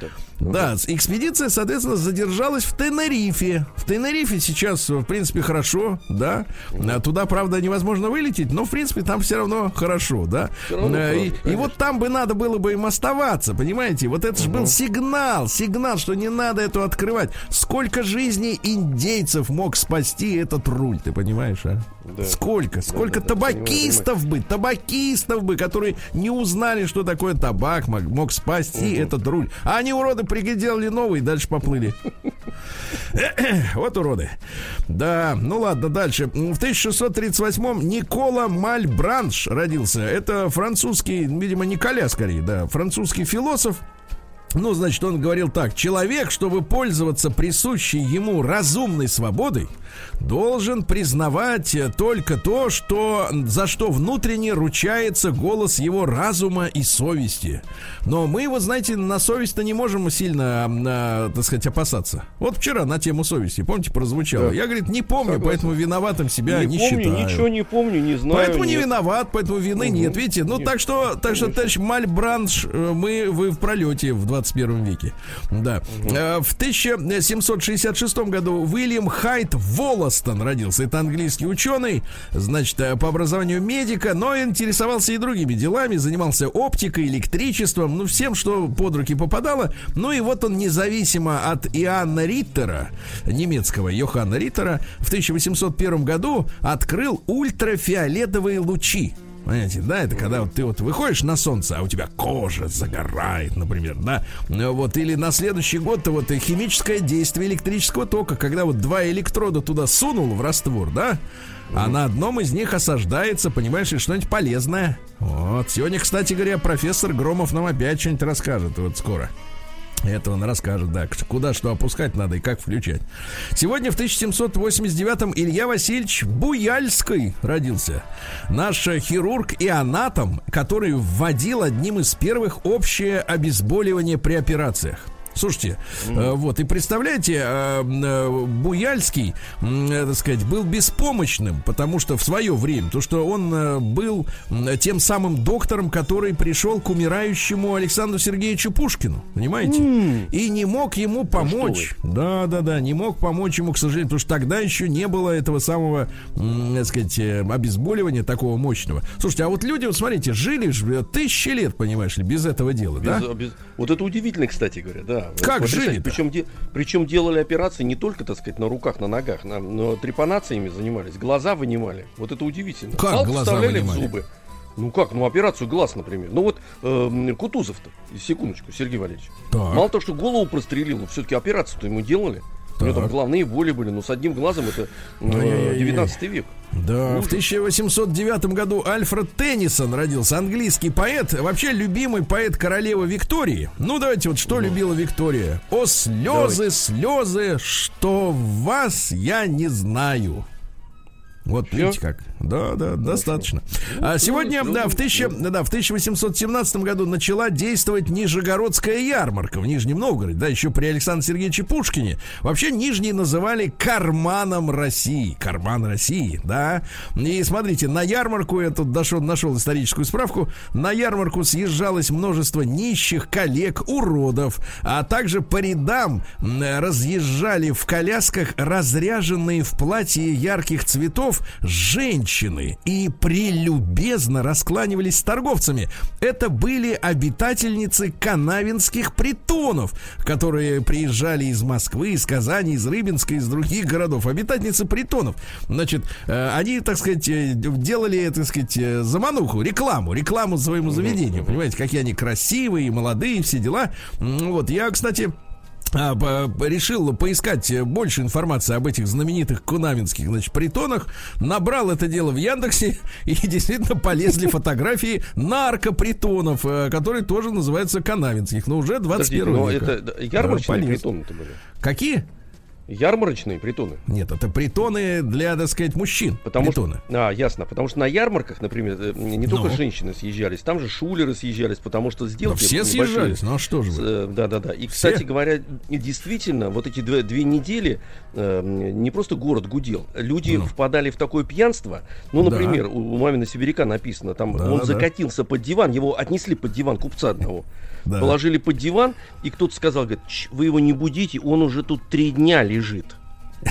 [SPEAKER 1] Да, экспедиция, соответственно, задержалась в Тенерифе. В Тенерифе сейчас, в принципе, хорошо, да. А туда, правда, невозможно вылететь, но, в принципе, там все равно хорошо, да. Равно э, и, и вот там бы надо было бы им оставаться, понимаете? Вот это же угу. был сигнал, сигнал, что не надо эту открывать. Сколько жизней индейцев мог спасти этот руль, ты понимаешь, а? Да. Сколько? Сколько да, да, табакистов да, бы, табакистов бы, которые не узнали, что такое табак, мог, мог спасти угу. этот руль. А они, уроды, приделали новый, дальше поплыли. Вот уроды. Да, ну ладно, дальше. В 1638-м Никола Мальбранш родился. Это французский, видимо, Николя скорее, да, французский философ, ну, значит, он говорил так. Человек, чтобы пользоваться присущей ему разумной свободой, должен признавать только то, что, за что внутренне ручается голос его разума и совести. Но мы его, знаете, на совесть-то не можем сильно, а, так сказать, опасаться. Вот вчера на тему совести, помните, прозвучало. Да. Я, говорит, не помню, Согласен. поэтому виноватым себя не, не помню, считаю.
[SPEAKER 2] ничего не помню, не знаю.
[SPEAKER 1] Поэтому нет. не виноват, поэтому вины угу. нет. Видите, ну нет. так что, так что, товарищ Мальбранш, э, мы, вы в пролете в 20 21 веке. Да. Э, В 1766 году Уильям Хайт Волостон родился. Это английский ученый, значит, э, по образованию медика, но интересовался и другими делами, занимался оптикой, электричеством, ну, всем, что под руки попадало. Ну и вот он независимо от Иоанна Риттера, немецкого Йоханна Риттера, в 1801 году открыл ультрафиолетовые лучи. Понимаете, да, это когда вот ты вот выходишь на солнце, а у тебя кожа загорает, например, да, Ну, вот, или на следующий год то вот и химическое действие электрического тока, когда вот два электрода туда сунул в раствор, да, а на одном из них осаждается, понимаешь, и что-нибудь полезное. Вот, сегодня, кстати говоря, профессор Громов нам опять что-нибудь расскажет, вот скоро. Это он расскажет, да, куда что опускать надо и как включать. Сегодня в 1789-м Илья Васильевич Буяльский родился. Наш хирург и анатом, который вводил одним из первых общее обезболивание при операциях. Слушайте, э, вот, и представляете, э, э, Буяльский, так сказать, был беспомощным, потому что в свое время, то, что он был тем самым доктором, который пришел к умирающему Александру Сергеевичу Пушкину, понимаете? И не мог ему помочь. Да, да, да, не мог помочь ему, к сожалению, потому что тогда еще не было этого самого, так сказать, обезболивания такого мощного. Слушайте, а вот люди, вот смотрите, жили тысячи лет, понимаешь ли, без этого дела, да?
[SPEAKER 2] Без- без- Вот это удивительно, кстати говоря, да.
[SPEAKER 1] Как жили-то?
[SPEAKER 2] Причем, де- причем делали операции не только, так сказать, на руках, на ногах, на, но трепанациями занимались, глаза вынимали. Вот это удивительно.
[SPEAKER 1] Как
[SPEAKER 2] Палку
[SPEAKER 1] глаза
[SPEAKER 2] вставляли
[SPEAKER 1] вынимали?
[SPEAKER 2] в зубы. Ну как, ну операцию глаз, например. Ну вот эм, Кутузов-то, секундочку, Сергей Валерьевич.
[SPEAKER 1] Так.
[SPEAKER 2] Мало того, что голову прострелил, но все-таки операцию-то ему делали. У него там
[SPEAKER 1] Так.
[SPEAKER 2] головные боли были, но с одним глазом это э,
[SPEAKER 1] Ай-яй-яй-яй.
[SPEAKER 2] 19 век.
[SPEAKER 1] Да, в 1809 году Альфред Теннисон родился, английский поэт, вообще любимый поэт королевы Виктории. Ну, давайте вот что любила Виктория. О, слезы, слезы, что вас я не знаю. Вот видите как. Да, да, достаточно. А сегодня,
[SPEAKER 2] ну,
[SPEAKER 1] да, в, тысяча- да, в 1817 году начала действовать Нижегородская ярмарка в Нижнем Новгороде, да, еще при Александре Сергеевиче Пушкине. Вообще Нижний называли карманом России. Карман России, да. И смотрите, на ярмарку, я тут дошел, нашел историческую справку, на ярмарку съезжалось множество нищих, коллег, уродов, а также по рядам разъезжали в колясках разряженные в платье ярких цветов женщины и прелюбезно раскланивались с торговцами. Это были обитательницы канавинских притонов, которые приезжали из Москвы, из Казани, из Рыбинска, из других городов. Обитательницы притонов. Значит, э, они, так сказать, э, делали, так сказать, э, замануху, рекламу, рекламу своему заведению. Понимаете, какие они красивые, молодые, все дела. Вот, я, кстати, решил поискать больше информации об этих знаменитых кунаминских, значит, притонах, набрал это дело в Яндексе, и действительно полезли фотографии наркопритонов, э, которые тоже называются канавинских, но уже 21
[SPEAKER 2] Подождите, но
[SPEAKER 1] века.
[SPEAKER 2] это ярмарочные притоны-то были.
[SPEAKER 1] Какие?
[SPEAKER 2] Ярмарочные притоны.
[SPEAKER 1] Нет, это притоны для, так сказать, мужчин.
[SPEAKER 2] Потому
[SPEAKER 1] притоны.
[SPEAKER 2] что, а, ясно, потому что на ярмарках, например, э, не только
[SPEAKER 1] Ну.
[SPEAKER 2] женщины съезжались, там же шулеры съезжались, потому что
[SPEAKER 1] Да
[SPEAKER 2] сделки
[SPEAKER 1] все
[SPEAKER 2] небольшие.
[SPEAKER 1] съезжались, ну а что же вы?
[SPEAKER 2] Да, да, да. И,
[SPEAKER 1] Все?
[SPEAKER 2] кстати говоря, действительно, вот эти две, две недели э, не просто город гудел. Люди
[SPEAKER 1] Ну.
[SPEAKER 2] впадали в такое пьянство. Ну,
[SPEAKER 1] Да.
[SPEAKER 2] например, у, у Мамина Сибиряка написано, там
[SPEAKER 1] Да,
[SPEAKER 2] он
[SPEAKER 1] да, да.
[SPEAKER 2] закатился под диван, его отнесли под диван купца одного.
[SPEAKER 1] Да.
[SPEAKER 2] Положили под диван, и кто-то сказал, говорит, «Чш, вы его не будите, он уже тут три дня лежит.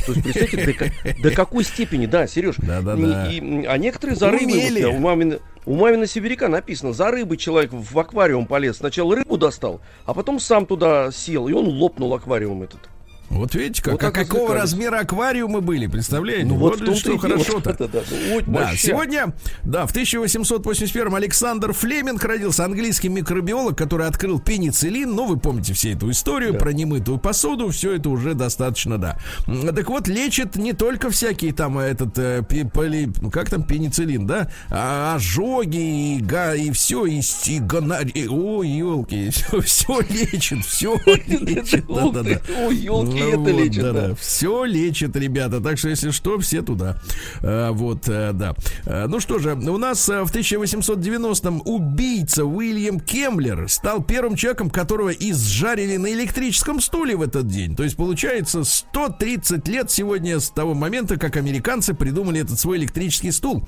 [SPEAKER 2] То есть, представьте, до, до какой степени, да, Сереж.
[SPEAKER 1] Да-да-да.
[SPEAKER 2] И- и- а некоторые за
[SPEAKER 1] Умели.
[SPEAKER 2] вот, у Мамина, у Мамина Сибиряка написано, за рыбой человек в аквариум полез. Сначала рыбу достал, а потом сам туда сел, и он лопнул аквариум этот.
[SPEAKER 1] Вот видите, как,
[SPEAKER 2] Вот
[SPEAKER 1] а какого
[SPEAKER 2] развлекались.
[SPEAKER 1] размера аквариумы были, представляете?
[SPEAKER 2] Ну вот в том-то
[SPEAKER 1] что хорошо-то.
[SPEAKER 2] что это, да. Ну, вот
[SPEAKER 1] Да, сегодня, да, в 1881 Александр Флеминг родился, английский микробиолог, который открыл пенициллин. Ну, вы помните всю эту историю
[SPEAKER 2] Да.
[SPEAKER 1] про немытую посуду, все это уже достаточно, да. Так вот, лечит не только всякие там э, этот, э, поли- ну, как там, пенициллин, да, а ожоги и, га, и все, и, и гонори- ой, елки, все, все лечит, все лечит,
[SPEAKER 2] Ух ты,
[SPEAKER 1] да-да-да.
[SPEAKER 2] Ой, елки,
[SPEAKER 1] Ну
[SPEAKER 2] это
[SPEAKER 1] вот,
[SPEAKER 2] лечит, да.
[SPEAKER 1] да-да. Все лечит, ребята. Так что, если что, все туда. А, вот, э, да. А, ну что же, у нас э, в 1890-м убийца Уильям Кемблер стал первым человеком, которого изжарили на электрическом стуле в этот день. То есть, получается, 130 лет сегодня с того момента, как американцы придумали этот свой электрический стул.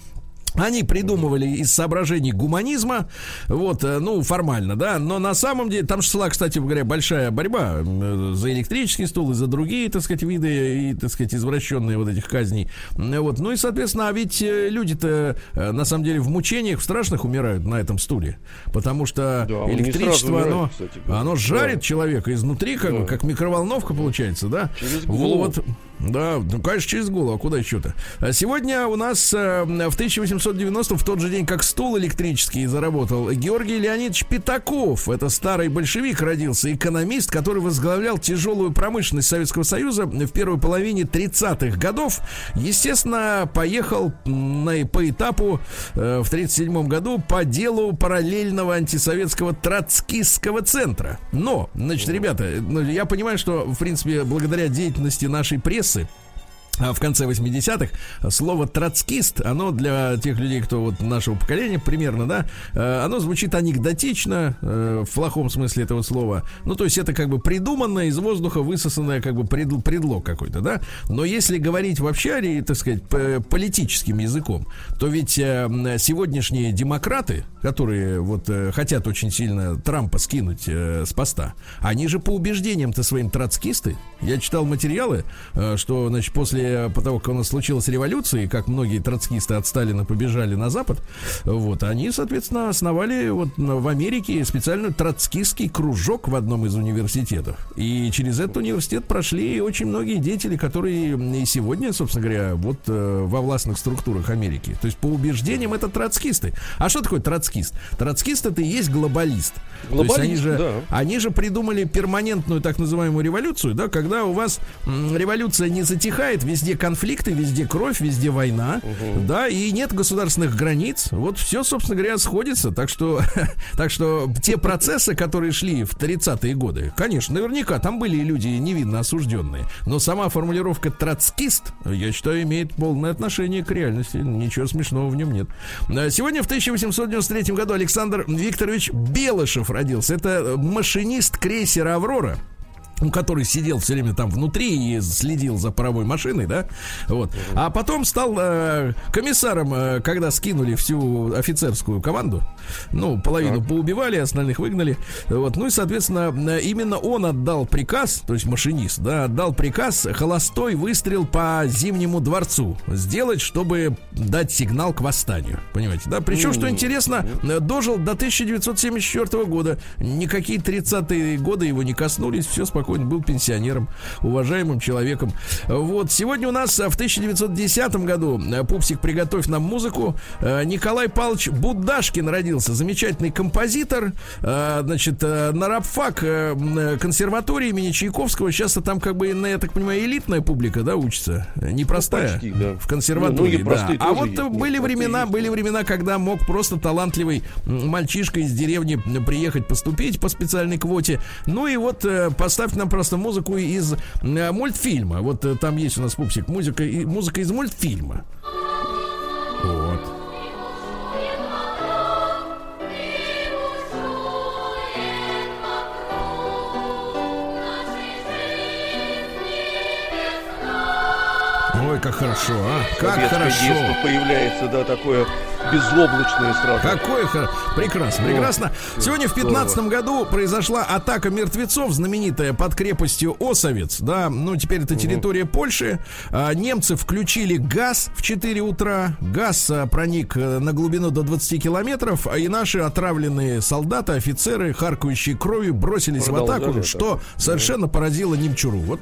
[SPEAKER 1] Они придумывали из соображений гуманизма, вот, э, ну, формально, да, но на самом деле, там шла, кстати говоря, большая борьба за электрический стул и за другие, так сказать, виды и, так сказать, извращенные вот этих казней, вот, ну и, соответственно, а ведь э, люди-то, э, на самом деле, в мучениях в страшных умирают на этом стуле, потому что да, электричество, умирают, оно, кстати, оно жарит да. человека изнутри, как да. как микроволновка получается, да, Через вот, да, ну, конечно, через голову, а куда еще-то? А сегодня у нас э, в 1890 в тот же день, как стул электрический заработал, Георгий Леонидович Пятаков, это старый большевик, родился, экономист, который возглавлял тяжелую промышленность Советского Союза в первой половине 30-х годов. Естественно, поехал на, по этапу э, в 37 году по делу параллельного антисоветского троцкистского центра. Но, значит, ребята, ну, я понимаю, что, в принципе, благодаря деятельности нашей прессы, прессы а в конце 80-х слово троцкист, оно для тех людей, кто вот нашего поколения примерно, да, э, оно звучит анекдотично, э, в плохом смысле этого слова. Ну, то есть это как бы придуманное из воздуха высосанное как бы пред, предлог какой-то, да. Но если говорить вообще, так сказать, политическим языком, то ведь э, сегодняшние демократы, которые вот хотят очень сильно Трампа скинуть с поста, они же по убеждениям-то своим троцкисты. Я читал материалы, что, значит, после после того, как у нас случилась революция, и как многие троцкисты от Сталина побежали на Запад, вот, они, соответственно, основали вот в Америке специальный троцкистский кружок в одном из университетов. И через этот университет прошли очень многие деятели, которые и сегодня, собственно говоря, вот э, во властных структурах Америки. То есть по убеждениям это троцкисты. А что такое троцкист? Троцкист это и есть глобалист. глобалист То есть они же, да. они же придумали перманентную так называемую революцию, да, когда у вас революция не затихает, везде конфликты, везде кровь, везде война, угу. да, и нет государственных границ. Вот все, собственно говоря, сходится. Так что, так что те процессы, которые шли в 30-е годы, конечно, наверняка там были люди невинно осужденные. Но сама формулировка троцкист, я считаю, имеет полное отношение к реальности. Ничего смешного в нем нет. А сегодня в 1893 году Александр Викторович Белышев родился. Это машинист крейсера «Аврора» который сидел все время там внутри и следил за паровой машиной, да, вот. А потом стал э, комиссаром, э, когда скинули всю офицерскую команду, ну, половину так. поубивали, остальных выгнали, вот. Ну и, соответственно, э, именно он отдал приказ, то есть машинист, да, отдал приказ холостой выстрел по Зимнему дворцу сделать, чтобы дать сигнал к восстанию, понимаете, да. Причем, что интересно, э, дожил до 1974 года, никакие 30-е годы его не коснулись, все спокойно спокойно был пенсионером, уважаемым человеком. Вот, сегодня у нас в 1910 году, э, Пупсик, приготовь нам музыку, э, Николай Павлович Будашкин родился, замечательный композитор, э, значит, на рабфак консерватории имени Чайковского, сейчас там как бы, я так понимаю, элитная публика, да, учится, непростая, ну, почти, да. в консерватории, ну, да. А вот есть, были времена, были времена, когда мог просто талантливый мальчишка из деревни приехать поступить по специальной квоте, ну и вот поставь нам просто музыку из э, мультфильма. Вот э, там есть у нас пупсик, музыка, музыка из мультфильма. Как хорошо, а? Как хорошо.
[SPEAKER 2] появляется, да, такое безоблачные сразу.
[SPEAKER 1] Какое прекрасно, прекрасно. Сегодня в 15 году произошла атака мертвецов, знаменитая под крепостью Осовец, да, ну теперь это территория угу. Польши. А, немцы включили газ в 4 утра, газ а, проник э, на глубину до 20 километров, а и наши отравленные солдаты, офицеры, харкающие кровью, бросились в атаку, что совершенно поразило немчуру. Вот.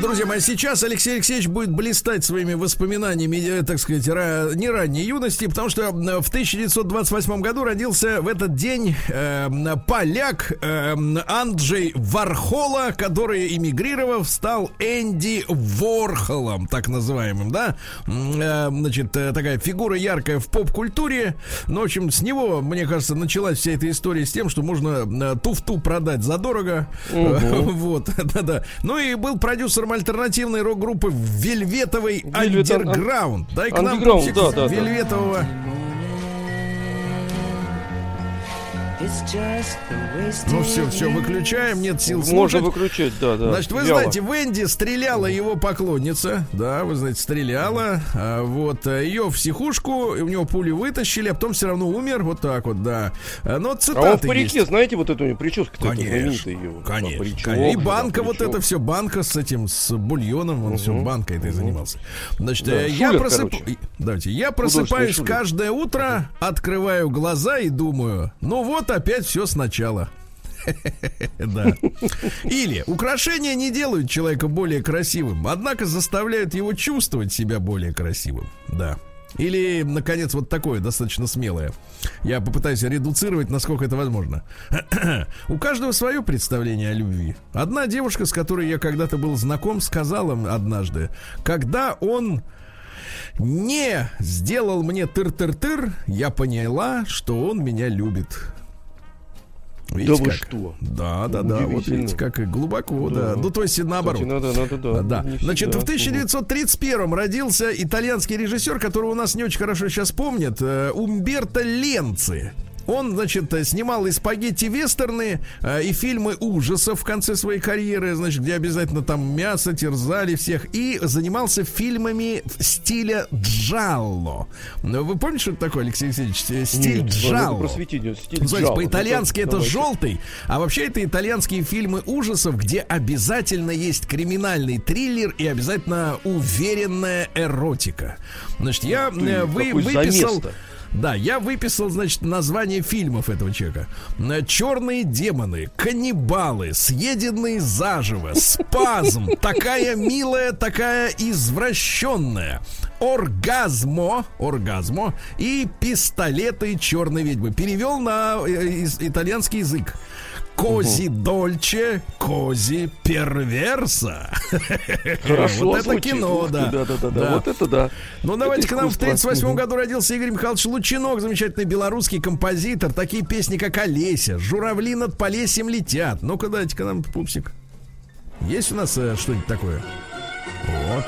[SPEAKER 1] Друзья мои, сейчас Алексей Алексеевич будет блистать своими воспоминаниями, э, так сказать, не ранней юности, потому что в 1928 году родился в этот день э, поляк э, Анджей Вархола, который, эмигрировав, стал Энди Ворхолом, так называемым, да? Э, значит, э, такая фигура яркая в поп-культуре. Ну, в общем, с него, мне кажется, началась вся эта история с тем, что можно э, туфту продать задорого. Угу. Вот, да-да. Ну и был продюсер продюсером альтернативной рок-группы Вельветовый Андерграунд.
[SPEAKER 2] Дай к нам да, да,
[SPEAKER 1] Вельветового. Ну все, все, выключаем, нет сил
[SPEAKER 2] Можно
[SPEAKER 1] слушать.
[SPEAKER 2] выключать, да, да.
[SPEAKER 1] Значит, вы
[SPEAKER 2] Вяло.
[SPEAKER 1] знаете, Венди стреляла его поклонница, да, вы знаете, стреляла, а, вот, а, ее в психушку, и у него пули вытащили, а потом все равно умер, вот так вот, да. А, Но
[SPEAKER 2] А он в
[SPEAKER 1] цитаты
[SPEAKER 2] парике,
[SPEAKER 1] есть.
[SPEAKER 2] знаете, вот эту у него прическа
[SPEAKER 1] Конечно,
[SPEAKER 2] его.
[SPEAKER 1] конечно,
[SPEAKER 2] Паричок,
[SPEAKER 1] конечно. И
[SPEAKER 2] да,
[SPEAKER 1] банка вот
[SPEAKER 2] паричок.
[SPEAKER 1] это все, банка с этим, с бульоном, он все банкой этой занимался. Значит,
[SPEAKER 2] Да,
[SPEAKER 1] э, я
[SPEAKER 2] шулер,
[SPEAKER 1] просып-. Давайте, я просыпаюсь
[SPEAKER 2] шулер.
[SPEAKER 1] каждое утро, открываю глаза и думаю, ну вот опять все сначала. Да. Или украшения не делают человека более красивым, однако заставляют его чувствовать себя более красивым. Да. Или, наконец, вот такое достаточно смелое. Я попытаюсь редуцировать, насколько это возможно. У каждого свое представление о любви. Одна девушка, с которой я когда-то был знаком, сказала однажды, когда он не сделал мне тыр-тыр-тыр, я поняла, что он меня любит.
[SPEAKER 2] Да вы
[SPEAKER 1] как?
[SPEAKER 2] что?
[SPEAKER 1] Да, да, да. Вот видите, как глубоко, да.
[SPEAKER 2] Да.
[SPEAKER 1] Ну, то есть наоборот.
[SPEAKER 2] Кстати, надо, надо, да.
[SPEAKER 1] Да.
[SPEAKER 2] Не
[SPEAKER 1] Значит,
[SPEAKER 2] всегда.
[SPEAKER 1] в 1931 родился итальянский режиссер, которого у нас не очень хорошо сейчас помнят, э, Умберто Ленци. Он, значит, снимал и спагетти-вестерны, э, и фильмы ужасов в конце своей карьеры, значит, где обязательно там мясо терзали всех, и занимался фильмами стиля джалло. Ну, Вы помните, что это такое, Алексей Алексеевич? Э, Стиль
[SPEAKER 2] Нет, надо
[SPEAKER 1] джалло.
[SPEAKER 2] просветить, нет, стиль
[SPEAKER 1] Ну, знаете,
[SPEAKER 2] джалло.
[SPEAKER 1] по-итальянски
[SPEAKER 2] Ну,
[SPEAKER 1] это
[SPEAKER 2] давайте.
[SPEAKER 1] желтый, а вообще это итальянские фильмы ужасов, где обязательно есть криминальный триллер и обязательно уверенная эротика. Значит, я
[SPEAKER 2] ты,
[SPEAKER 1] э, вы, выписал...
[SPEAKER 2] замес-то.
[SPEAKER 1] Да, я выписал, значит, название фильмов этого человека. Э, Черные демоны, каннибалы, съеденные заживо, спазм, такая милая, такая извращенная, оргазмо, оргазмо и пистолеты черной ведьмы. Перевел на э, из- итальянский язык. Кози дольче, кози перверса.
[SPEAKER 2] Хорошо
[SPEAKER 1] Вот это кино,
[SPEAKER 2] Ух
[SPEAKER 1] да.
[SPEAKER 2] да, да, да,
[SPEAKER 1] Да.
[SPEAKER 2] Вот это да.
[SPEAKER 1] Ну, давайте к нам в
[SPEAKER 2] искусство.
[SPEAKER 1] 38
[SPEAKER 2] Мгм.
[SPEAKER 1] году родился Игорь Михайлович Лучинок, замечательный белорусский композитор. Такие песни, как «Олеся», «Журавли над Полесьем летят». Ну-ка, дайте к нам, пупсик. Есть у нас э, что-нибудь такое? Вот.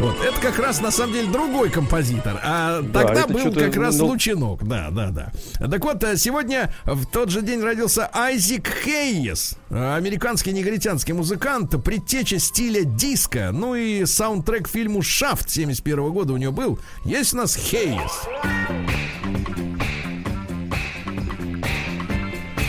[SPEAKER 1] Вот, это как раз на самом деле другой композитор, а
[SPEAKER 2] Да,
[SPEAKER 1] тогда был как раз
[SPEAKER 2] ну-
[SPEAKER 1] Лучинок, да, да, да. Так вот, э, сегодня в тот же день родился Айзик Хейес, э, американский негритянский музыкант, предтеча стиля диско, ну и саундтрек фильму «Шафт» 71 года у него был. Есть у нас Хейес.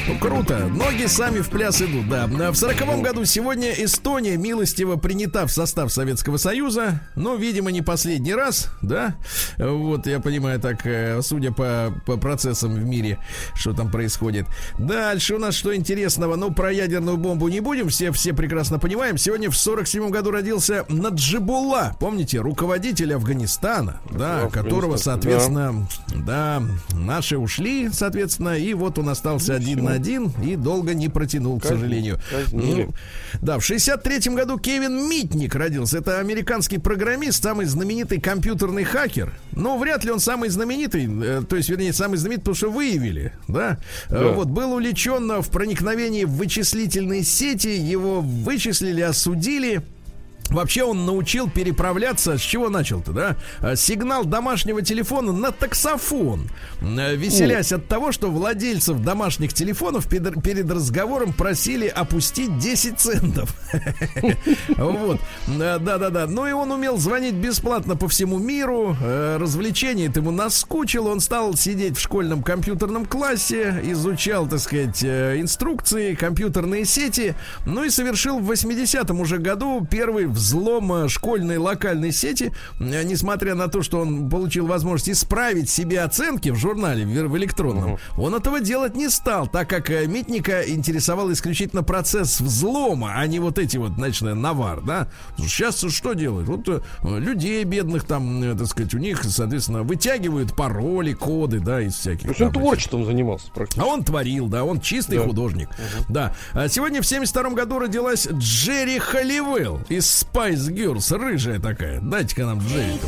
[SPEAKER 1] Ну, круто. Ноги сами в пляс идут, да. В сороковом году сегодня Эстония милостиво принята в состав Советского Союза. Но, видимо, не последний раз, да. Вот, я понимаю, так, э, судя по, по процессам в мире, что там происходит. Дальше у нас что интересного? Ну, про ядерную бомбу не будем, все, все прекрасно понимаем. Сегодня в сорок седьмом году родился Наджибулла, помните, руководитель Афганистана, да,
[SPEAKER 2] Афганистан,
[SPEAKER 1] которого,
[SPEAKER 2] да.
[SPEAKER 1] соответственно, да, наши ушли, соответственно, и вот он остался один на один и долго не протянул, к сожалению. Ну, да, в 63-м году Кевин Митник родился. Это американский программист, самый знаменитый компьютерный хакер. Но вряд ли он самый знаменитый, э, то есть, вернее, самый знаменитый, потому что выявили, да? Э,
[SPEAKER 2] Да.
[SPEAKER 1] Вот, был увлечен в проникновении в вычислительные сети, его вычислили, осудили. Вообще он научил переправляться, с чего начал-то, да? А, Сигнал домашнего телефона на таксофон. Э, Веселясь от того, что владельцев домашних телефонов перед, перед разговором просили опустить 10 центов. Вот. Э, Да-да-да. Ну и он умел звонить бесплатно по всему миру. Э, Развлечение ему наскучило. Он стал сидеть в школьном компьютерном классе, изучал, так сказать, э, инструкции, компьютерные сети. Ну и совершил в 80-м уже году первый взлом э, школьной локальной сети. Э, Несмотря на то, что он получил возможность исправить себе оценки в журнале, в в электронном, он этого делать не стал, так как э, Митника интересовал исключительно процесс взлома, а не вот эти вот, значит, навар, да? Сейчас что делают? Вот э, людей бедных там, так сказать, у них, соответственно, вытягивают пароли, коды, да, из всяких.
[SPEAKER 2] То есть он творчеством занимался практически.
[SPEAKER 1] а он творил, да, он чистый
[SPEAKER 2] Да.
[SPEAKER 1] художник. Да. А сегодня в 72 году родилась Джерри Халливелл из Spice Girls, рыжая такая. Дайте-ка нам Джерри.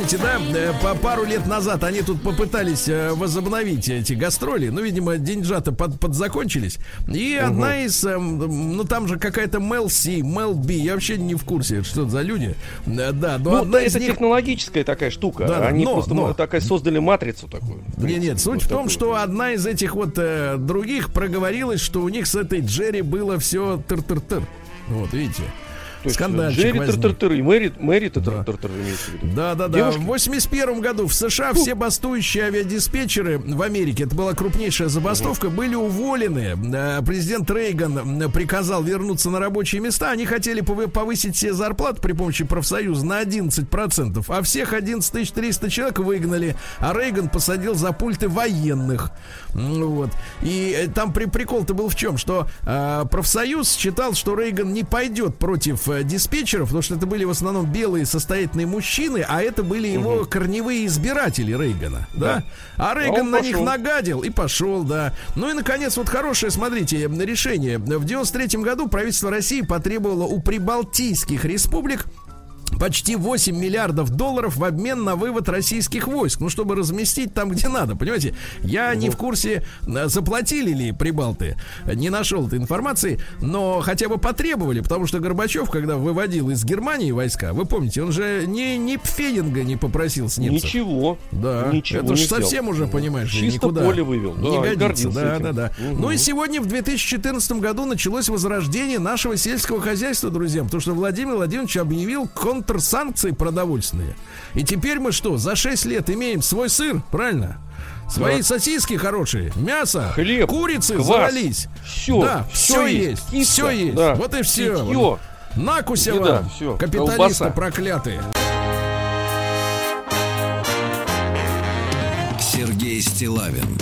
[SPEAKER 1] Помните, да, э, по пару лет назад они тут попытались э, возобновить эти гастроли. Ну, видимо, деньжата под, подзакончились. И угу. одна из, э, ну, там же какая-то Мел Си, Мел Би. Я вообще не в курсе, что это за люди.
[SPEAKER 2] Да, но ну, одна из это них... технологическая такая штука. Да, они но, просто но... такая создали матрицу такую.
[SPEAKER 1] Нет, нет, суть вот в том, такую. что одна из этих вот э, других проговорилась, что у них с этой Джерри было все тыр-тыр-тыр. Вот, видите.
[SPEAKER 2] Скандальчик Джерри Тартартар и Мэри, Мэри Тартартар
[SPEAKER 1] имеется в виду. Да, да, да. В 81 году в США все бастующие авиадиспетчеры в Америке, это была крупнейшая забастовка, были уволены. Э, президент Рейган приказал вернуться на рабочие места. Они хотели повысить все зарплаты при помощи профсоюза на 11%, а всех 11 300 человек выгнали, а Рейган посадил за пульты военных. Вот. И э, там при прикол-то был в чем, что э, профсоюз считал, что Рейган не пойдет против э, диспетчеров, потому что это были в основном белые состоятельные мужчины, а это были его угу. корневые избиратели Рейгана, да? да? А Рейган а на пошел. них нагадил и пошел, да. Ну и наконец вот хорошее, смотрите, решение. В 93 году правительство России потребовало у прибалтийских республик почти 8 миллиардов долларов в обмен на вывод российских войск. Ну, чтобы разместить там, где надо. Понимаете, я не в курсе, э, заплатили ли прибалты. Не нашел этой информации, но хотя бы потребовали, потому что Горбачев, когда выводил из Германии войска, вы помните, он же ни, ни пфенинга не попросил с немцев.
[SPEAKER 2] Ничего.
[SPEAKER 1] Да. Ничего это же совсем уже, понимаешь,
[SPEAKER 2] Чисто никуда поле вывел.
[SPEAKER 1] Да, не годится. Да, да, да. Угу. Ну и сегодня в 2014 году началось возрождение нашего сельского хозяйства, друзья, потому что Владимир Владимирович объявил кон контрсанкции продовольственные. И теперь мы что, за 6 лет имеем свой сыр, правильно? Свои да. сосиски хорошие, мясо, хлеб, курицы квас, завались.
[SPEAKER 2] Все,
[SPEAKER 1] да, все, все есть, киска, все есть. Да. Вот и все. Питье. Накуся Еда, вам, все. капиталисты Колбаса. проклятые.
[SPEAKER 3] Сергей Стилавин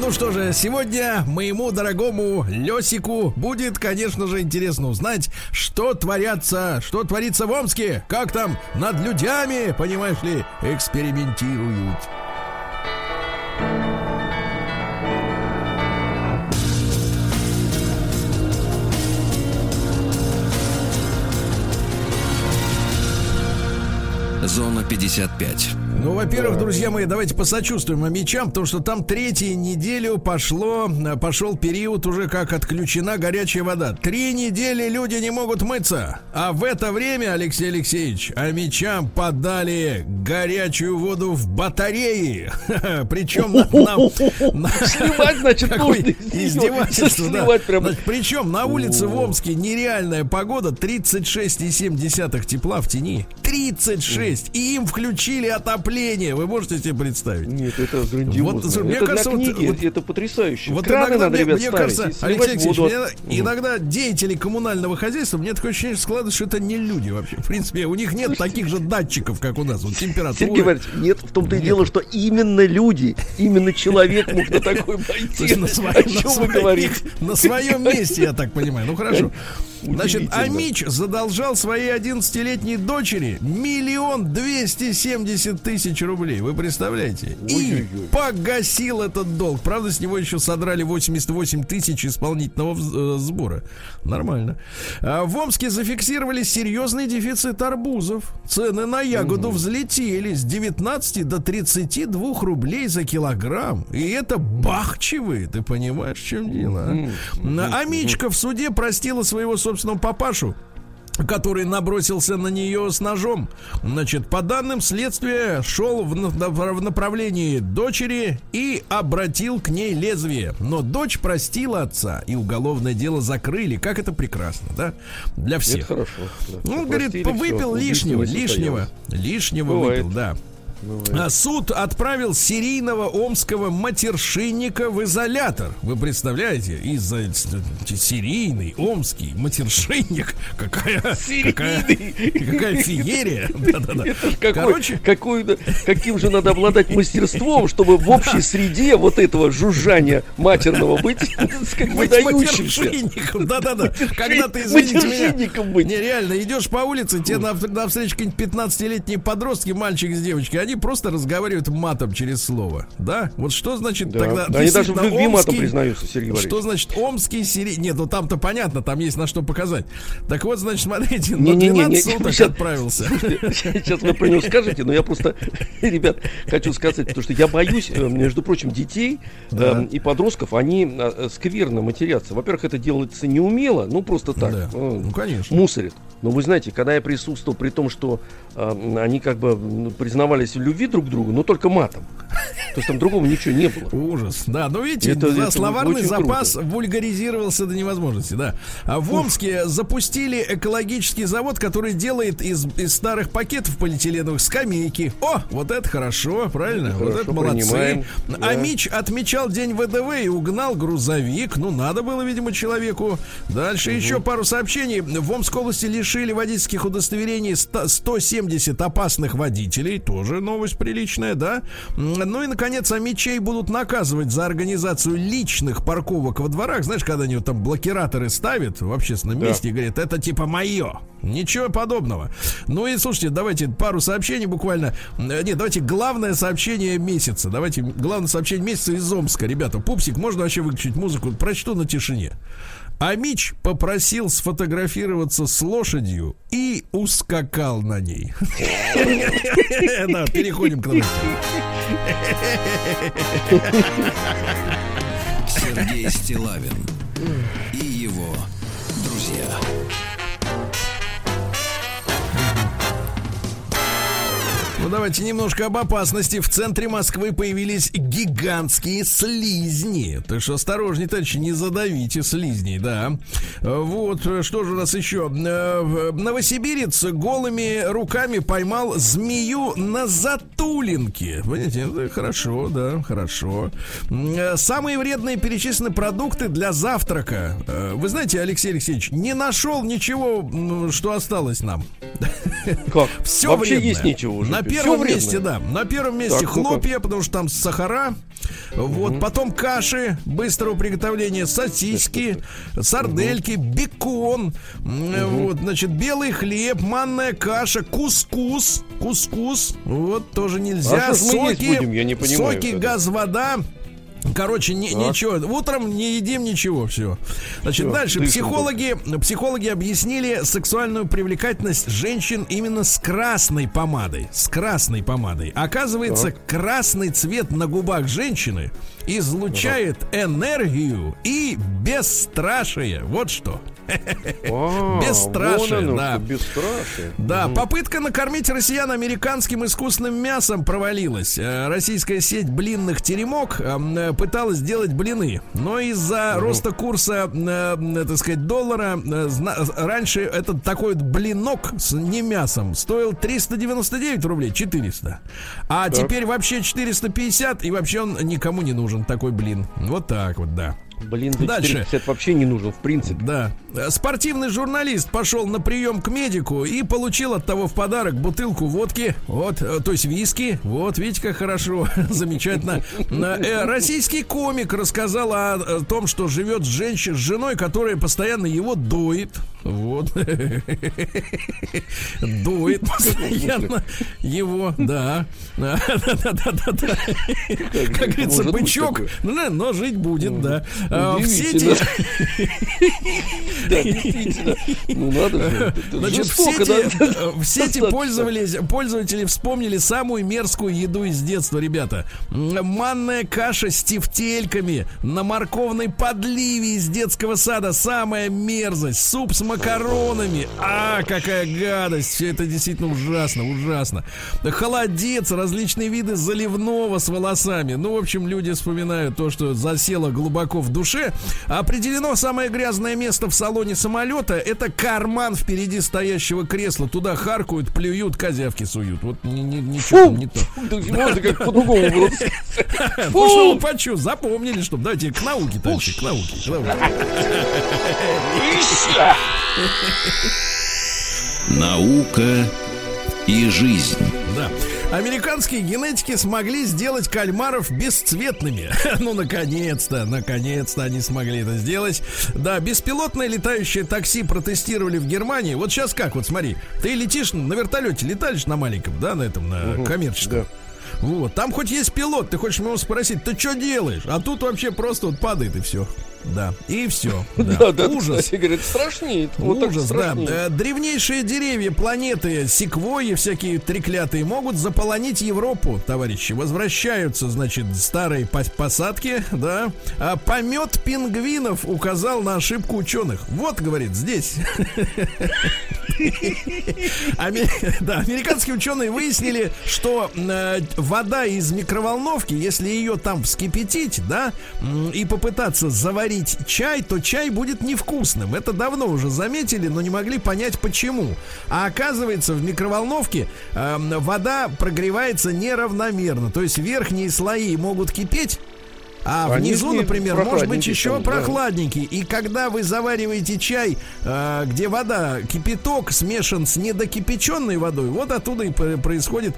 [SPEAKER 1] Ну что же, сегодня моему дорогому Лесику будет, конечно же, интересно узнать, что творятся, что творится в Омске, как там над людьми, понимаешь ли, экспериментируют.
[SPEAKER 3] Зона 55.
[SPEAKER 1] Ну, во-первых, друзья мои, давайте посочувствуем мечам, потому что там третью неделю пошло, пошел период уже как отключена горячая вода. Три недели люди не могут мыться. А в это время, Алексей Алексеевич, а мечам подали горячую воду в батареи. Причем
[SPEAKER 2] нам... Сливать, значит,
[SPEAKER 1] Издевательство, да. Причем на улице в Омске нереальная погода, 36,7 тепла в тени. 36. И им включили отопление отопление. Вы можете себе представить?
[SPEAKER 2] Нет, это грандиозно. Вот, мне это кажется, для книги, вот, это потрясающе.
[SPEAKER 1] Вот Краны иногда, надо, мне, ребят, мне кажется, Алексей Алексеевич, мне, иногда деятели коммунального хозяйства, мне такое ощущение складывается, что это не люди вообще. В принципе, у них нет таких же датчиков, как у нас. Вот температура.
[SPEAKER 2] Сергей Валерьевич, нет, в том-то и дело, что именно люди, именно человек мог на такой пойти.
[SPEAKER 1] На своем месте, я так понимаю. Ну хорошо. Значит, Амич задолжал своей 11-летней дочери миллион двести семьдесят тысяч рублей. Вы представляете? И погасил этот долг. Правда, с него еще содрали 88 тысяч исполнительного э, сбора. Нормально. А в Омске зафиксировали серьезный дефицит арбузов. Цены на ягоду взлетели с 19 до 32 рублей за килограмм. И это бахчевые. Ты понимаешь, в чем дело? А? Амичка в суде простила своего собственного папашу который набросился на нее с ножом. Значит, по данным следствия, шел в, в направлении дочери и обратил к ней лезвие. Но дочь простила отца, и уголовное дело закрыли. Как это прекрасно, да? Для всех. Это
[SPEAKER 2] хорошо.
[SPEAKER 1] Да. Он говорит, выпил все, лишнего, лишнего, лишнего Бывает. выпил, да. А суд отправил серийного омского матершинника в изолятор. Вы представляете? Из-за серийный омский матершинник. Какая, какая, какая феерия. Да-да-да.
[SPEAKER 2] Короче, какой, каким же надо обладать мастерством, чтобы в общей среде вот этого жужжания матерного быть,
[SPEAKER 1] сказать, выдающимся. Да-да-да. Когда ты, извините меня, не реально, идешь по улице, тебе навстречу какие-нибудь 15-летние подростки, мальчик с девочкой, они просто разговаривают матом через слово. Да? Вот что значит
[SPEAKER 2] Да.
[SPEAKER 1] тогда...
[SPEAKER 2] Да они даже в любви матом признаются, Сергей Валерьевич.
[SPEAKER 1] Что значит омский сири... Нет, ну там-то понятно, там есть на что показать. Так вот, значит, смотрите, на
[SPEAKER 2] Не-не-не,
[SPEAKER 1] 12
[SPEAKER 2] не,
[SPEAKER 1] суток
[SPEAKER 2] сейчас-
[SPEAKER 1] отправился.
[SPEAKER 2] Сейчас вы про него скажете, но я просто, ребят, хочу сказать, потому что я боюсь, э, между прочим, детей
[SPEAKER 1] Да.
[SPEAKER 2] э, и подростков, они э, скверно матерятся. Во-первых, это делается неумело, ну просто так.
[SPEAKER 1] Да.
[SPEAKER 2] э,
[SPEAKER 1] Ну, конечно.
[SPEAKER 2] Мусорит. Но вы знаете, когда я присутствовал, при том, что э, они как бы признавались любви друг к другу, но только матом. То есть там другого ничего не было.
[SPEAKER 1] Ужас, да. Ну, видите,
[SPEAKER 2] Это-
[SPEAKER 1] да,
[SPEAKER 2] это
[SPEAKER 1] словарный запас
[SPEAKER 2] круто.
[SPEAKER 1] вульгаризировался до невозможности, да. А в Омске запустили экологический завод, который делает из, из старых пакетов полиэтиленовых скамейки. О, вот это хорошо, правильно? вот
[SPEAKER 2] Хорошо,
[SPEAKER 1] это молодцы.
[SPEAKER 2] принимаем,
[SPEAKER 1] А
[SPEAKER 2] да.
[SPEAKER 1] Мич отмечал день ВДВ и угнал грузовик. Ну, надо было, видимо, человеку. Дальше еще пару сообщений. В Омской области лишили водительских удостоверений 100 170 опасных водителей. Тоже новость приличная, да? Ну и, наконец, амичей будут наказывать за организацию личных парковок во дворах. Знаешь, когда они вот там блокираторы ставят в общественном
[SPEAKER 2] Да.
[SPEAKER 1] месте и говорят, это типа мое. Ничего подобного. Ну и слушайте, давайте пару сообщений буквально. Э, Нет, давайте главное сообщение месяца. Давайте главное сообщение месяца из Омска. Ребята, пупсик, можно вообще выключить музыку? Прочту на тишине. Амич попросил сфотографироваться с лошадью и ускакал на ней. Переходим к новостям.
[SPEAKER 3] Сергей Стилавин и его
[SPEAKER 1] Ну давайте немножко об опасности. В центре Москвы появились гигантские слизни. Так что осторожней, товарищи, не задавите слизней, да. Э, Вот, э, что же у нас еще? Э, в- Новосибирец голыми руками поймал змею на затулинке. Понимаете, это хорошо, да, хорошо. Э, Самые вредные перечислены продукты для завтрака. Э, Вы знаете, Алексей Алексеевич, не нашел ничего, что осталось нам.
[SPEAKER 2] Как?
[SPEAKER 1] Все
[SPEAKER 2] Вообще
[SPEAKER 1] вредное.
[SPEAKER 2] есть нечего уже.
[SPEAKER 1] На первом
[SPEAKER 2] вредное.
[SPEAKER 1] месте, да. На первом месте
[SPEAKER 2] Так,
[SPEAKER 1] хлопья, потому что там сахара. Вот, потом каши быстрого приготовления, сосиски, сардельки, бекон. М, Вот, значит, белый хлеб, манная каша, кускус. Кускус. Вот, тоже нельзя.
[SPEAKER 2] А есть будем? Я не понимаю
[SPEAKER 1] Соки, газ, вода. Короче, ни- ничего. Утром не едим ничего, все. Значит,
[SPEAKER 2] Всё,
[SPEAKER 1] дальше. Психологи, психологи объяснили сексуальную привлекательность женщин именно с красной помадой. С красной помадой. Оказывается, красный цвет на губах женщины излучает энергию и бесстрашие. Вот что. Бесстрашие, да.
[SPEAKER 2] Бесстрашие.
[SPEAKER 1] Да, попытка накормить россиян американским искусственным мясом провалилась. Э, Российская сеть блинных теремок эм, э, пыталась сделать блины, но из-за роста курса, э, так сказать, доллара раньше этот такой вот блинок с не мясом стоил 399 рублей, 400. А теперь вообще 450, и вообще он никому не нужен такой блин. Вот так вот, да.
[SPEAKER 2] Блин, да
[SPEAKER 1] Дальше.
[SPEAKER 2] 450 вообще не нужен, в принципе.
[SPEAKER 1] Да. Спортивный журналист пошел на прием к медику и получил от того в подарок бутылку водки. Вот, э, то есть виски. Вот, видите, как хорошо. Замечательно. Э, Российский комик рассказал о, о том, что живет с женщиной, с женой, которая постоянно его доит. Вот. Доит постоянно его, да. Да-да-да-да. Как говорится,
[SPEAKER 2] может быть
[SPEAKER 1] бычок,
[SPEAKER 2] такое?
[SPEAKER 1] ну, да, но жить будет, да. А, В сети.
[SPEAKER 2] Да, действительно. Ну надо же.
[SPEAKER 1] Значит, в сети,
[SPEAKER 2] да?
[SPEAKER 1] пользовались, пользователи вспомнили самую мерзкую еду из детства, ребята. Манная каша с тефтельками на морковной подливе из детского сада. Самая мерзость. Суп с макаронами. А, какая гадость. Все это действительно ужасно, ужасно. Холодец, различные виды заливного с волосами. Ну, в общем, люди вспоминают то, что засело глубоко в душе. Определено самое грязное место в салоне самолета это карман впереди стоящего кресла. Туда харкают, плюют, козявки суют. Вот ни- ни- ничего там не то.
[SPEAKER 2] Можно как по-другому было.
[SPEAKER 1] Ну, что вы почу, запомнили, что давайте к науке, товарищи, к науке. к науке.
[SPEAKER 3] Наука и жизнь.
[SPEAKER 1] Да. Американские генетики смогли сделать кальмаров бесцветными. ну, наконец-то, наконец-то они смогли это сделать. Да, беспилотное летающее такси протестировали в Германии. Вот сейчас как, вот смотри, ты летишь на вертолете, летаешь на маленьком, да, на этом, на угу, коммерческом. Да. Вот, там хоть есть пилот, ты хочешь ему спросить, ты что делаешь? А тут вообще просто вот падает и все. Да, и все. Да. да,
[SPEAKER 2] Ужас. Кстати, говорит, страшнеет.
[SPEAKER 1] Вот Ужас, страшнеет. да. Э, древнейшие деревья планеты, секвои всякие треклятые, могут заполонить Европу, товарищи. Возвращаются, значит, старые посадки, да. А помет пингвинов указал на ошибку ученых. Вот, говорит, здесь. Да, американские ученые выяснили, что э, вода из микроволновки, если ее там вскипятить, да, и попытаться заварить чай, то чай будет невкусным. Это давно уже заметили, но не могли понять почему. А оказывается, в микроволновке э, вода прогревается неравномерно. То есть верхние слои могут кипеть, а, а внизу, например, может быть еще там, прохладненький. И когда вы завариваете чай, э, где вода, кипяток смешан с недокипяченной водой, вот оттуда и происходит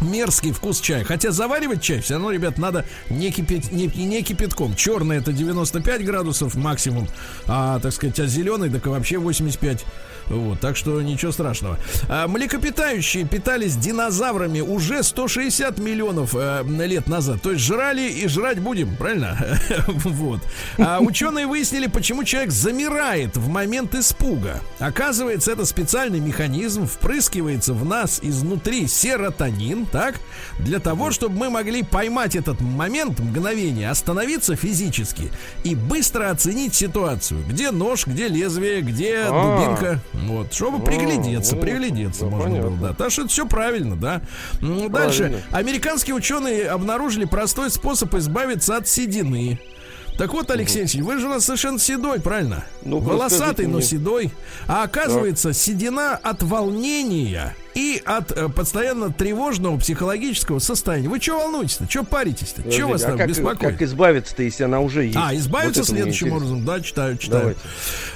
[SPEAKER 1] мерзкий вкус чая. Хотя заваривать чай все равно, ребят, надо не, кипять, не, не кипятком. Черный это 95 градусов максимум, а, так сказать, а зеленый так вообще 85 вот, так что ничего страшного. А, млекопитающие питались динозаврами уже 160 миллионов э, лет назад. То есть жрали и жрать будем, правильно? вот. А ученые выяснили, почему человек замирает в момент испуга. Оказывается, это специальный механизм, впрыскивается в нас изнутри серотонин, так? Для того, чтобы мы могли поймать этот момент, мгновение, остановиться физически и быстро оценить ситуацию. Где нож, где лезвие, где а. дубинка. Вот, чтобы приглядеться, приглядеться можно было, да. Так что это все правильно, да. Дальше. Американские ученые обнаружили простой способ избавиться от седины. Так вот, Алексей Алексеевич, вы же у нас совершенно седой, правильно? Ну, Волосатый, но седой. А оказывается, да. седина от волнения и от э, постоянно тревожного психологического состояния. Вы что волнуетесь-то? Что паритесь-то? Что вас а там
[SPEAKER 2] как,
[SPEAKER 1] беспокоит?
[SPEAKER 2] Как избавиться-то, если она уже есть?
[SPEAKER 1] А, избавиться вот следующим образом. Да, читаю, читаю.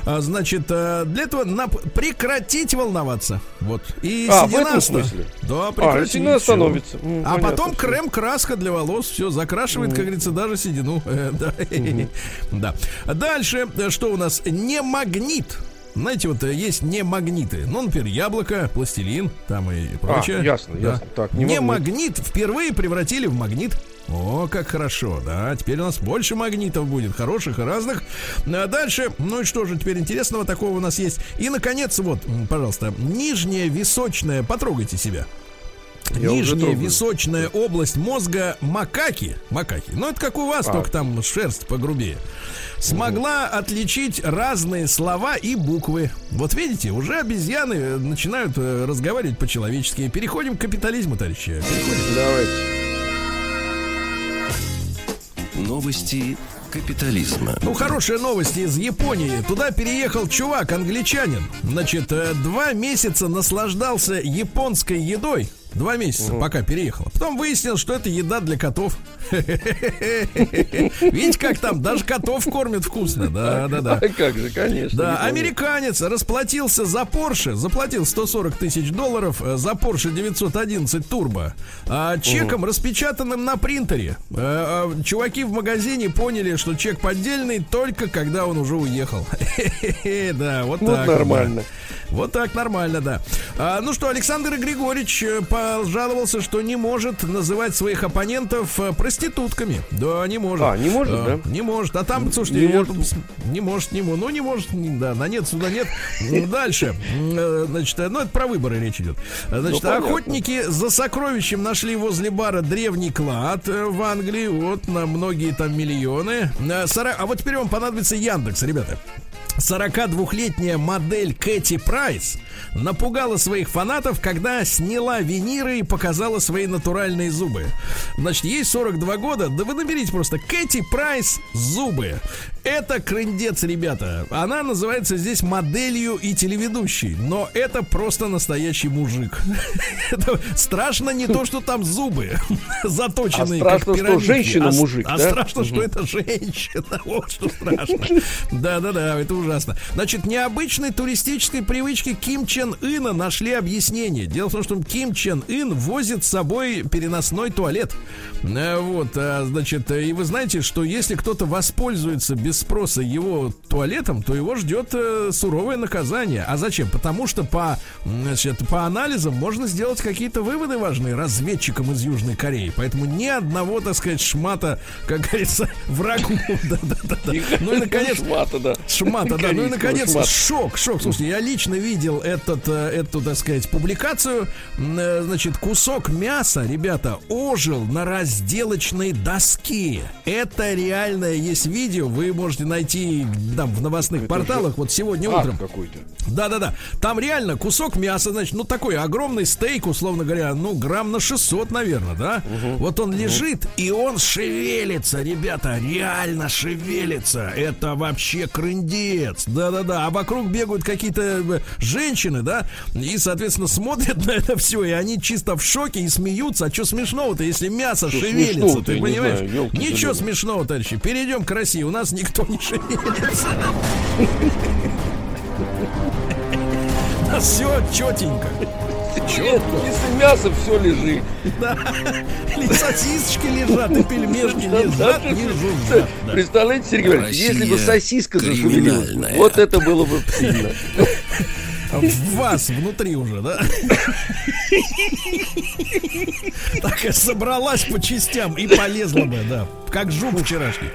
[SPEAKER 1] А, значит, э, для этого на... прекратить волноваться. Вот. И
[SPEAKER 2] а, седина в этом смысле?
[SPEAKER 1] Да, а, прекратить. А,
[SPEAKER 2] седина становится.
[SPEAKER 1] Mm, а потом крем-краска для волос. Все, закрашивает, mm. как говорится, даже седину. да. Mm-hmm. да. Дальше, что у нас? Не магнит. Знаете, вот э, есть не магниты. Ну, например, яблоко, пластилин, там и прочее. А,
[SPEAKER 2] ясно, да. ясно.
[SPEAKER 1] Так, не, не магнит впервые превратили в магнит. О, как хорошо, да. Теперь у нас больше магнитов будет, хороших и разных. А дальше, ну и что же теперь интересного такого у нас есть? И, наконец, вот, пожалуйста, нижняя височная, потрогайте себя. Я Нижняя височная область мозга макаки, макаки, ну это как у вас, а. только там шерсть погрубее, смогла угу. отличить разные слова и буквы. Вот видите, уже обезьяны начинают э, разговаривать по-человечески. Переходим к капитализму, товарищи. Переходим.
[SPEAKER 2] Давайте.
[SPEAKER 3] Новости капитализма.
[SPEAKER 1] Ну, хорошие новости из Японии. Туда переехал чувак, англичанин. Значит, э, два месяца наслаждался японской едой. Два месяца, угу. пока переехала. Потом выяснил, что это еда для котов. Видите, как там даже котов кормят вкусно. Да, да, да.
[SPEAKER 2] Как же, конечно.
[SPEAKER 1] Да, американец расплатился за Porsche, заплатил 140 тысяч долларов э, за Porsche 911 Turbo. А чеком, распечатанным на принтере. Э, э, чуваки в магазине поняли, что чек поддельный только когда он уже уехал. Да, вот так.
[SPEAKER 2] нормально.
[SPEAKER 1] Вот так нормально, да. А, ну что, Александр Григорьевич пожаловался, что не может называть своих оппонентов э, проститутками. Да, не может.
[SPEAKER 2] А, не может, а,
[SPEAKER 1] да? Не может. А там, слушайте, не, я, может. не может, не может. Ну, не может, да, на нет, сюда нет. Ну, дальше. Э, значит, ну, это про выборы речь идет. Значит, ну, охотники за сокровищем нашли возле бара древний клад в Англии. Вот на многие там миллионы. А вот теперь вам понадобится Яндекс, ребята. 42-летняя модель Кэти Прайс напугала своих фанатов, когда сняла виниры и показала свои натуральные зубы. Значит, ей 42 года, да вы наберите просто Кэти Прайс зубы. Это крындец, ребята. Она называется здесь моделью и телеведущей, но это просто настоящий мужик. Это страшно не то, что там зубы заточенные,
[SPEAKER 2] а страшно, что женщина мужик,
[SPEAKER 1] а, страшно, что это женщина. Вот что страшно. Да-да-да, это ужасно. Значит, необычной туристической привычки Ким Чен Ына нашли объяснение. Дело в том, что Ким Чен Ын возит с собой переносной туалет. Э, Вот, а, значит, э, и вы знаете, что если кто-то воспользуется без спроса его туалетом, то его ждет э, суровое наказание. А зачем? Потому что по, значит, по анализам можно сделать какие-то выводы важные разведчикам из Южной Кореи. Поэтому ни одного, так сказать, шмата, как говорится, врагу. Ну и наконец,
[SPEAKER 2] Шмата, да.
[SPEAKER 1] Шмата, да. Ну и наконец, шок, шок. Слушайте, я лично видел этот, э, эту, так сказать, публикацию. Э, Значит, кусок мяса, ребята, ожил на разделочной доске. Это реальное есть видео. Вы можете найти там в новостных порталах. Вот сегодня утром.
[SPEAKER 2] какой-то.
[SPEAKER 1] Да-да-да. Там реально кусок мяса, значит, ну такой огромный стейк, условно говоря, ну грамм на 600, наверное, да? Вот он лежит, и он шевелится, ребята, реально шевелится. Это вообще крындец. Да-да-да. А вокруг бегают какие-то э, женщины, да? И, соответственно, смотрят на это все, и они чисто в шоке и смеются. А что смешного-то, если мясо
[SPEAKER 2] Что
[SPEAKER 1] шевелится, ты понимаешь?
[SPEAKER 2] знаю,
[SPEAKER 1] Ничего смешного, товарищи. Перейдем к России. У нас никто не шевелится. Все четенько.
[SPEAKER 2] Нет, если мясо все лежит.
[SPEAKER 1] Да. И сосисочки лежат, и пельмешки лежат, жужжат. да.
[SPEAKER 2] Представляете, Сергей Иванович, если бы сосиска зашевелилась, вот это было бы сильно.
[SPEAKER 1] В вас внутри уже, да? Так и собралась по частям и полезла бы, да. Как жук вчерашний.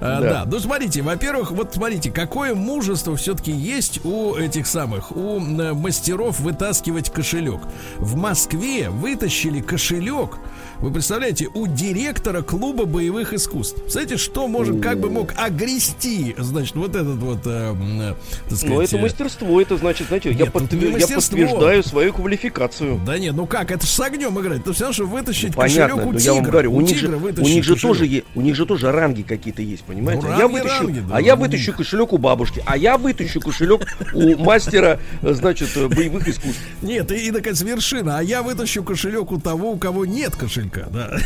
[SPEAKER 1] А,
[SPEAKER 2] Да.
[SPEAKER 1] Да. Ну, смотрите, во-первых, вот смотрите, какое мужество все-таки есть у этих самых, у э, мастеров вытаскивать кошелек. В Москве вытащили кошелек, вы представляете, у директора клуба боевых искусств. Знаете, что может, как бы мог огрести, значит, вот этот вот, э, э, так сказать,
[SPEAKER 2] Но это
[SPEAKER 1] э,
[SPEAKER 2] мастерство, это значит, знаете, я,
[SPEAKER 1] Нет, тут
[SPEAKER 2] подтвер-
[SPEAKER 1] не
[SPEAKER 2] я подтверждаю свою квалификацию.
[SPEAKER 1] Да нет, ну как, это ж с огнем играть. Это все что вытащить
[SPEAKER 2] Понятно,
[SPEAKER 1] кошелек у тигра.
[SPEAKER 2] я вам говорю, у, них же, у них же тоже е- у них же тоже ранги какие-то есть, понимаете?
[SPEAKER 1] Ну,
[SPEAKER 2] а я
[SPEAKER 1] ранги,
[SPEAKER 2] вытащу,
[SPEAKER 1] ранги, да,
[SPEAKER 2] а я
[SPEAKER 1] у
[SPEAKER 2] вытащу кошелек у бабушки, а я вытащу кошелек у мастера, э, значит, боевых искусств.
[SPEAKER 1] Нет, и наконец вершина. А я вытащу кошелек у того, у кого нет кошелька. Да,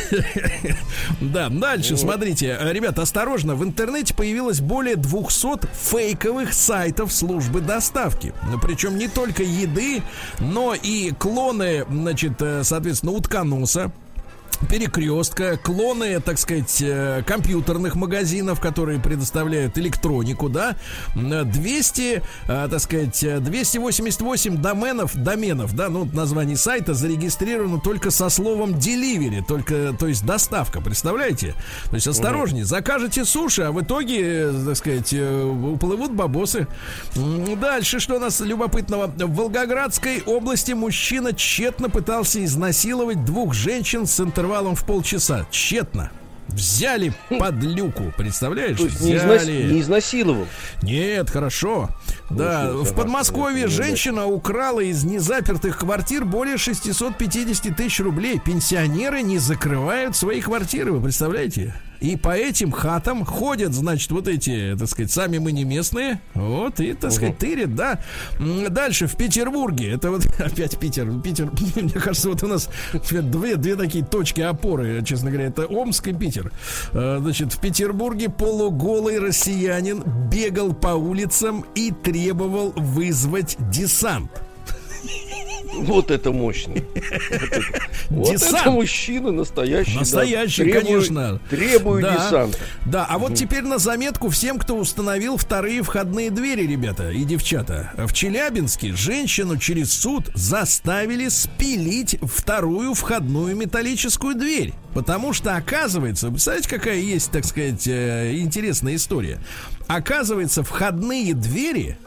[SPEAKER 1] да дальше, смотрите. Ребята, осторожно. В интернете появилось более 200 фейковых сайтов службы доставки. Причем не только еды, но и клоны, значит, э, соответственно, утконоса. Перекрестка, клоны, так сказать, э, компьютерных магазинов, которые предоставляют электронику, да, М, 200, э, так сказать, э, 288 доменов, доменов, да, ну, название сайта зарегистрировано только со словом delivery, только, то есть доставка, представляете? То есть осторожнее, закажете суши, а в итоге, э, так сказать, э, уплывут бабосы. Дальше, что у нас любопытного? В Волгоградской области мужчина тщетно пытался изнасиловать двух женщин с интервалом в полчаса. Тщетно. Взяли под люку, представляешь?
[SPEAKER 2] То есть не, изнас-
[SPEAKER 1] Взяли.
[SPEAKER 2] не изнасиловал.
[SPEAKER 1] Нет, хорошо. Да,
[SPEAKER 2] Очень
[SPEAKER 1] в
[SPEAKER 2] хорошо,
[SPEAKER 1] Подмосковье
[SPEAKER 2] это не
[SPEAKER 1] женщина украла из незапертых квартир более 650 тысяч рублей. Пенсионеры не закрывают свои квартиры, вы представляете? И по этим хатам ходят, значит, вот эти, так сказать, сами мы не местные. Вот, и, так сказать, тырят, да. Дальше, в Петербурге, это вот опять Питер. Питер, мне кажется, вот у нас две, две такие точки опоры, честно говоря, это Омск и Питер. Э, Значит, в Петербурге полуголый россиянин бегал по улицам и требовал вызвать десант.
[SPEAKER 2] Вот это мощно. Вот это, мужчина настоящий. да.
[SPEAKER 1] Настоящий, конечно.
[SPEAKER 2] Требую десант.
[SPEAKER 1] Да, а вот теперь на заметку всем, кто установил вторые входные двери, ребята и девчата. В Челябинске женщину через суд заставили спилить вторую входную металлическую дверь. Потому что, оказывается, представляете, какая есть, так сказать, э, интересная история? Оказывается, входные двери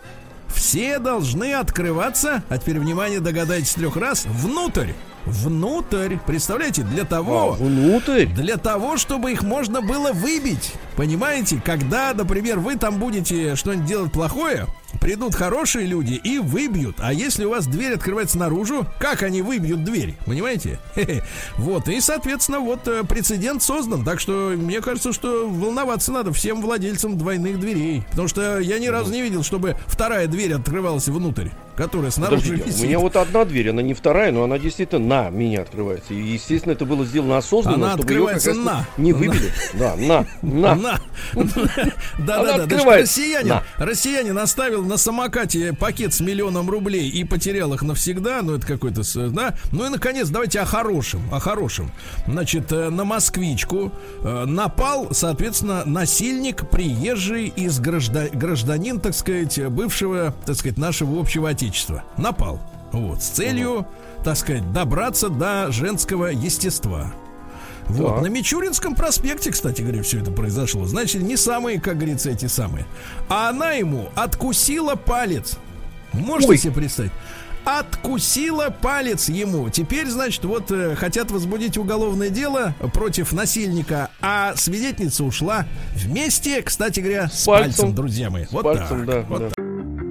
[SPEAKER 1] все должны открываться, а теперь, внимание, догадайтесь трех раз, внутрь. Внутрь. Представляете, для того...
[SPEAKER 2] А, внутрь?
[SPEAKER 1] Для того, чтобы их можно было выбить. Понимаете, когда, например, вы там будете что-нибудь делать плохое, придут хорошие люди и выбьют. А если у вас дверь открывается наружу, как они выбьют дверь? Понимаете? Хе-хе. Вот, и, соответственно, вот э, прецедент создан. Так что мне кажется, что волноваться надо всем владельцам двойных дверей. Потому что я ни разу не видел, чтобы вторая дверь открывалась внутрь. которая снаружи
[SPEAKER 2] Подождите,
[SPEAKER 1] висит.
[SPEAKER 2] у меня вот одна дверь, она не вторая, но она действительно на меня открывается. И, естественно, это было сделано осознанно,
[SPEAKER 1] Она
[SPEAKER 2] чтобы ее как
[SPEAKER 1] открывается
[SPEAKER 2] раз
[SPEAKER 1] на.
[SPEAKER 2] не выбили. Да, на, на.
[SPEAKER 1] На. Да,
[SPEAKER 2] Она
[SPEAKER 1] да, да.
[SPEAKER 2] открывается.
[SPEAKER 1] Россиянин,
[SPEAKER 2] На.
[SPEAKER 1] россиянин оставил на самокате пакет с миллионом рублей и потерял их навсегда. Ну, это какой-то, да. Ну и, наконец, давайте о хорошем. О хорошем. Значит, э, на москвичку э, напал, соответственно, насильник, приезжий из гражда- гражданин, так сказать, бывшего, так сказать, нашего общего отечества. Напал. Вот, с целью, так сказать, добраться до женского естества. Вот. На Мичуринском проспекте, кстати говоря, все это произошло. Значит, не самые, как говорится, эти самые. А она ему откусила палец. Можете
[SPEAKER 2] Ой.
[SPEAKER 1] себе представить? Откусила палец ему. Теперь, значит, вот э, хотят возбудить уголовное дело против насильника, а свидетельница ушла вместе, кстати говоря, с пальцем,
[SPEAKER 2] пальцем.
[SPEAKER 1] друзья мои.
[SPEAKER 2] С
[SPEAKER 1] вот
[SPEAKER 2] пальцем,
[SPEAKER 1] так.
[SPEAKER 2] да,
[SPEAKER 1] вот
[SPEAKER 2] да.
[SPEAKER 1] так.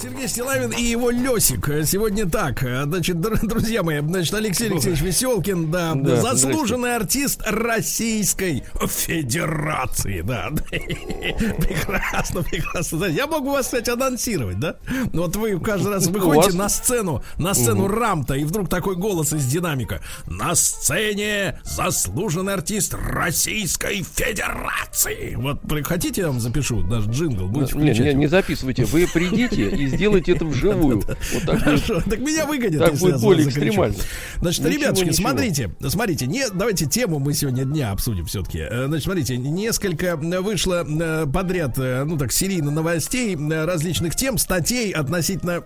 [SPEAKER 1] Сергей Стилавин и его Лесик. Сегодня так. Значит, др- друзья мои, значит, Алексей Алексеевич Веселкин, да,
[SPEAKER 2] Да,
[SPEAKER 1] заслуженный артист Российской Федерации, да. Прекрасно, прекрасно. Я могу вас, кстати, анонсировать, да? Вот вы каждый раз выходите на сцену, на сцену Рамта, и вдруг такой голос из динамика. На сцене заслуженный артист Российской Федерации. Вот хотите, я вам запишу даже джингл, будете
[SPEAKER 2] Не,
[SPEAKER 1] включать?
[SPEAKER 2] не, не записывайте. Вы придите и сделайте это вживую. Вот так.
[SPEAKER 1] Хорошо, так меня выгонят.
[SPEAKER 2] Так будет более экстремально.
[SPEAKER 1] Значит, ребятушки, смотрите, смотрите, не, давайте тему мы сегодня дня обсудим все-таки. Значит, смотрите, несколько э, вышло э, подряд, э, ну так, серийно новостей, э, различных тем, статей относительно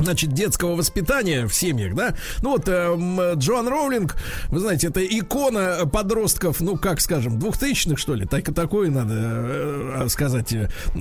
[SPEAKER 1] Значит, детского воспитания в семьях, да? Ну вот, эм, Джоан Роулинг, вы знаете, это икона подростков, ну, как скажем, двухтысячных, что ли? Так, такое надо э, сказать.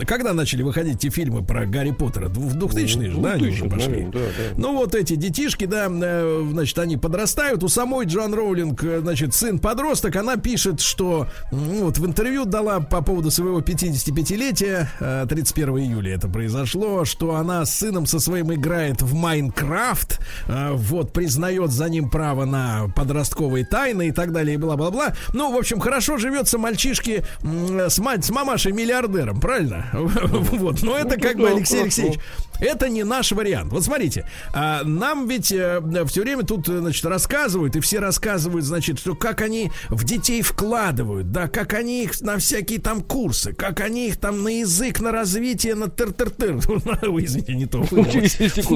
[SPEAKER 1] Когда начали выходить эти фильмы про Гарри Поттера? В двухтысячные же, да, они уже
[SPEAKER 2] 2000,
[SPEAKER 1] пошли?
[SPEAKER 2] да, да.
[SPEAKER 1] Ну вот эти детишки, да, э, значит, они подрастают. У самой Джоан Роулинг, э, значит, сын подросток, она пишет, что ну, вот в интервью дала по поводу своего 55-летия, э, 31 июля это произошло, что она с сыном со своим играет в Майнкрафт, э, вот, признает за ним право на подростковые тайны и так далее, и бла-бла-бла. Ну, в общем, хорошо живется мальчишке с, мать, с мамашей миллиардером, правильно? Вот, но это
[SPEAKER 2] Ну,
[SPEAKER 1] как бы Алексей. Алексеевич это не наш вариант. Вот смотрите, а, нам ведь все время тут, э, значит, рассказывают, и все рассказывают, значит, что как они в детей вкладывают, да, как они их на всякие там курсы, как они их там на язык, на развитие, на тыр-тыр-тыр. Извините, не то.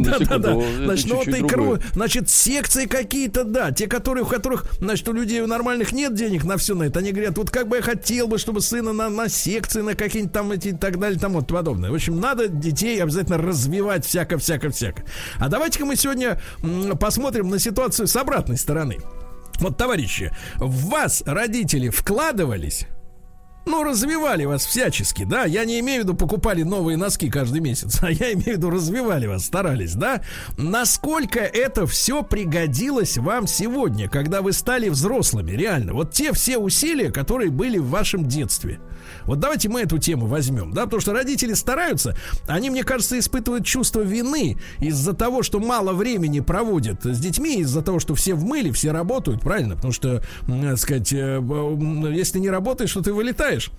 [SPEAKER 1] Да, да, да. Значит, ну вот значит, секции какие-то, да, те, которые, у которых, значит, у людей у нормальных нет денег на все на это, они говорят, вот как бы я хотел бы, чтобы сына на, на секции, на какие-нибудь там эти и так далее, там вот подобное. В общем, надо детей обязательно развивать всяко-всяко-всяко. А давайте-ка мы сегодня посмотрим на ситуацию с обратной стороны. Вот, товарищи, в вас родители вкладывались ну, развивали вас всячески, да? Я не имею в виду покупали новые носки каждый месяц, а я имею в виду развивали вас, старались, да? Насколько это все пригодилось вам сегодня, когда вы стали взрослыми, реально? Вот те все усилия, которые были в вашем детстве. Вот давайте мы эту тему возьмем, да, потому что родители стараются, они, мне кажется, испытывают чувство вины из-за того, что мало времени проводят с детьми, из-за того, что все в мыле, все работают, правильно? Потому что, так сказать, э, если не работаешь, то ты вылетаешь dólares.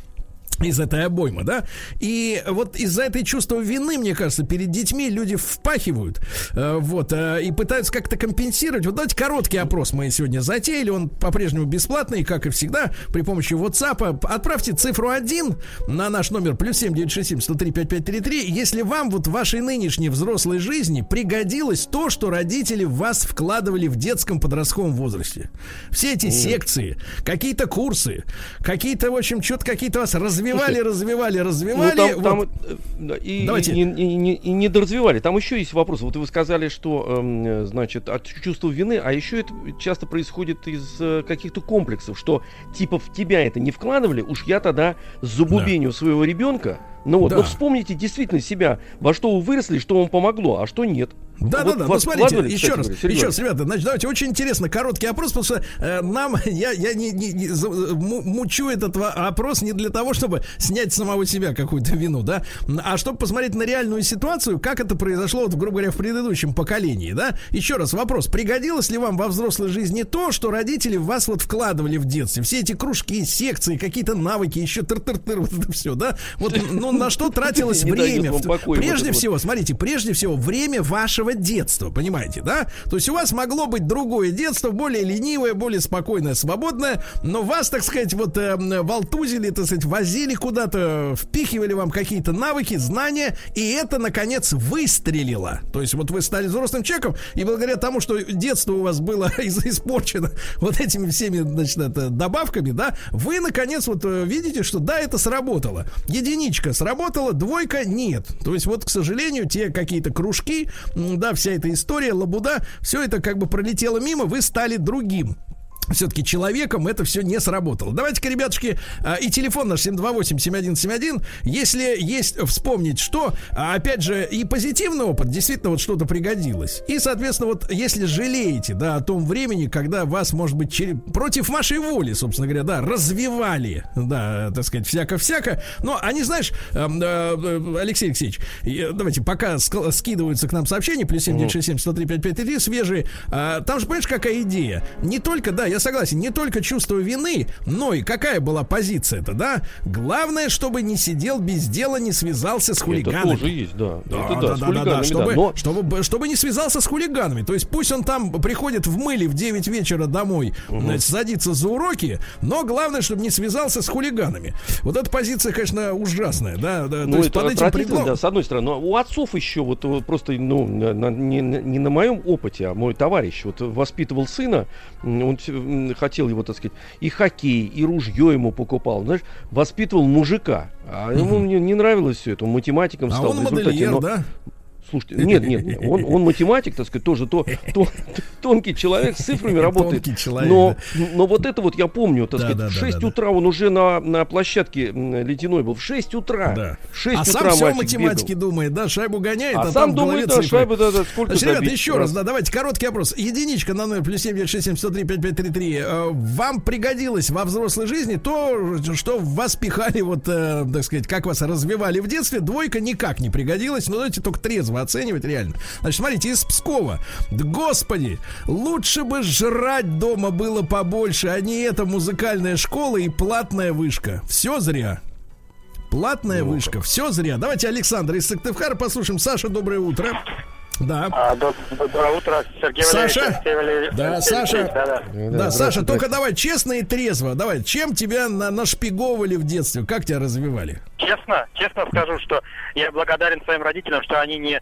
[SPEAKER 1] Из этой обоймы, да? И вот из-за этой чувства вины, мне кажется, перед детьми люди впахивают, э, вот, э, и пытаются как-то компенсировать. Вот давайте короткий опрос мы сегодня затеяли, он по-прежнему бесплатный, как и всегда, при помощи WhatsApp. Отправьте цифру 1 на наш номер плюс 7967 103 5533, если вам вот в вашей нынешней взрослой жизни пригодилось то, что родители в вас вкладывали в детском подростковом возрасте. Все эти секции, какие-то курсы, какие-то, в общем, что-то какие-то вас развивали, развивали,
[SPEAKER 2] Ну,
[SPEAKER 1] развивали.
[SPEAKER 2] там, там,
[SPEAKER 1] вот.
[SPEAKER 2] э, да, и,
[SPEAKER 1] Давайте.
[SPEAKER 2] и, и- и не- и не доразвивали. Там еще есть вопрос. Вот вы сказали, что, эм, э, значит, от чувства вины, а еще это часто происходит из э, каких-то комплексов, что типа в тебя это не вкладывали, уж я тогда забубеню своего ребенка. Ну вот,
[SPEAKER 1] Да.
[SPEAKER 2] но вспомните действительно себя, во что вы выросли, что вам помогло, а что нет.
[SPEAKER 1] Да,
[SPEAKER 2] Вот
[SPEAKER 1] да, да. Ну, смотрите, еще
[SPEAKER 2] кстати
[SPEAKER 1] раз,
[SPEAKER 2] говоря,
[SPEAKER 1] еще раз, ребята, значит, давайте очень интересно, короткий опрос, потому что э, нам, я, я не, не- не му- мучу этот опрос не для того, чтобы чтобы снять самого себя какую-то вину, да, а чтобы посмотреть на реальную ситуацию, как это произошло, вот, грубо говоря, в предыдущем поколении, да. Еще раз вопрос, пригодилось ли вам во взрослой жизни то, что родители в вас вот вкладывали в детстве? Все эти кружки, секции, какие-то навыки, еще тыр-тыр-тыр, вот это все, да? Вот, ну, на что тратилось время? Прежде всего, смотрите, прежде всего, время вашего детства, понимаете, да? То есть у вас могло быть другое детство, более ленивое, более спокойное, свободное, но вас, так сказать, вот э, волтузили, так сказать, возили куда-то, впихивали вам какие-то навыки, знания, и это, наконец, выстрелило. То есть вот вы стали взрослым человеком, и благодаря тому, что детство у вас было испорчено вот этими всеми, значит, это, добавками, да, вы, наконец, вот э, видите, что да, это сработало. Единичка сработала, двойка нет. То есть вот, к сожалению, те какие-то кружки, да, вся эта история, лабуда, все это как бы пролетело мимо, вы стали другим все-таки человеком это все не сработало. Давайте-ка, ребятушки, а, и телефон наш 728-7171. Если есть вспомнить, что, а, опять же, и позитивный опыт, действительно вот что-то пригодилось. И, соответственно, вот если жалеете, да, о том времени, когда вас, может быть, через, против вашей воли, собственно говоря, да, развивали, да, так сказать, всяко-всяко. Но они, знаешь, э, Алексей Алексеевич, давайте, пока скидываются к нам сообщения, плюс 7967 103 5533, свежие, там же, понимаешь, какая идея? Не только, да, я согласен, не только чувство вины, но и какая была позиция-то, да? Главное, чтобы не сидел без дела, не связался с хулиганами.
[SPEAKER 2] Это тоже есть, да.
[SPEAKER 1] Да, это, да, да, да, да, чтобы, да, но... чтобы, чтобы не связался с хулиганами. То есть пусть он там приходит в мыле в 9 вечера домой, угу. значит, садится за уроки, но главное, чтобы не связался с хулиганами. Вот эта позиция, конечно, ужасная, да. да
[SPEAKER 2] ну, то есть под этим предлогом... да, с одной стороны. Но у отцов еще вот, вот просто, ну, на, не, не на моем опыте, а мой товарищ вот воспитывал сына, он хотел его, так сказать, и хоккей, и ружье ему покупал. Знаешь, воспитывал мужика. А ему не, не нравилось все это. Он математиком
[SPEAKER 1] стал. А он модельер, но... да?
[SPEAKER 2] Слушайте, нет, нет, нет, он, он математик, так сказать, тоже то, то, тонкий человек с цифрами работает. Тонкий человек, но, да. но вот это вот я помню, так да, сказать, да, в 6 да, утра он уже на, на площадке ледяной был. В 6 утра.
[SPEAKER 1] Да. В 6 а утра сам все о математике бегал. думает, да, шайбу гоняет,
[SPEAKER 2] а, а сам думает, да, шайбу, да, да, сколько
[SPEAKER 1] Значит, ребята, еще раз, да, давайте короткий вопрос. Единичка на 0 плюс 7 6 7 103 5 5 3 3. Вам пригодилось во взрослой жизни то, что вас пихали, вот, э, так сказать, как вас развивали в детстве, двойка никак не пригодилась, но давайте только трезво оценивать реально. Значит, смотрите, из Пскова. Господи, лучше бы жрать дома было побольше, а не эта музыкальная школа и платная вышка. Все зря. Платная ну, вышка. Все зря. Давайте Александр из Сыктывкара послушаем. Саша, доброе утро. Да.
[SPEAKER 5] А, доброе утро, Сергей
[SPEAKER 1] Саша? Валерьевич. Да, Саша. Да, да. да, да Саша, только давай честно и трезво. Давай, чем тебя на нашпиговывали в детстве? Как тебя развивали?
[SPEAKER 5] Честно, честно скажу, что я благодарен своим родителям, что они не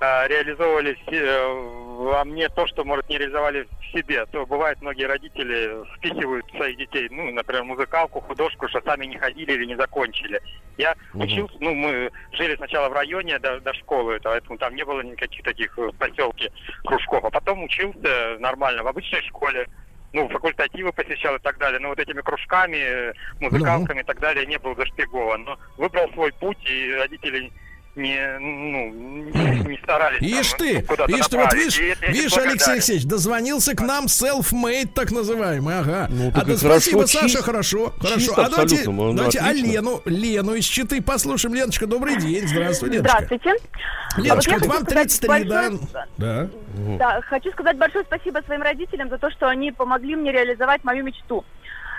[SPEAKER 5] реализовывали э, во мне то, что, может, не реализовали в себе. То бывает, многие родители впихивают своих детей, ну, например, музыкалку, художку, что сами не ходили или не закончили. Я угу. учился, ну, мы жили сначала в районе до, до школы, поэтому там не было никаких таких в поселке кружков. А потом учился нормально в обычной школе, ну, факультативы посещал и так далее. Но вот этими кружками, музыкалками ну. и так далее не был зашпигован. Но выбрал свой путь, и родители не, ну, не старались.
[SPEAKER 1] Ишь там, ты, ну, ишь ты, вот видишь, видишь, Алексей Алексеевич, дозвонился к нам self-made, так называемый, ага. Ну, а да, спасибо, чист, Саша, хорошо, хорошо. А давайте, давайте а Лену, Лену из Читы послушаем. Леночка, добрый день, здравствуй, Леночка.
[SPEAKER 6] Здравствуйте.
[SPEAKER 1] Леночка, а вот вам 33, большое...
[SPEAKER 6] да? Да. Да, хочу сказать большое спасибо своим родителям за то, что они помогли мне реализовать мою мечту.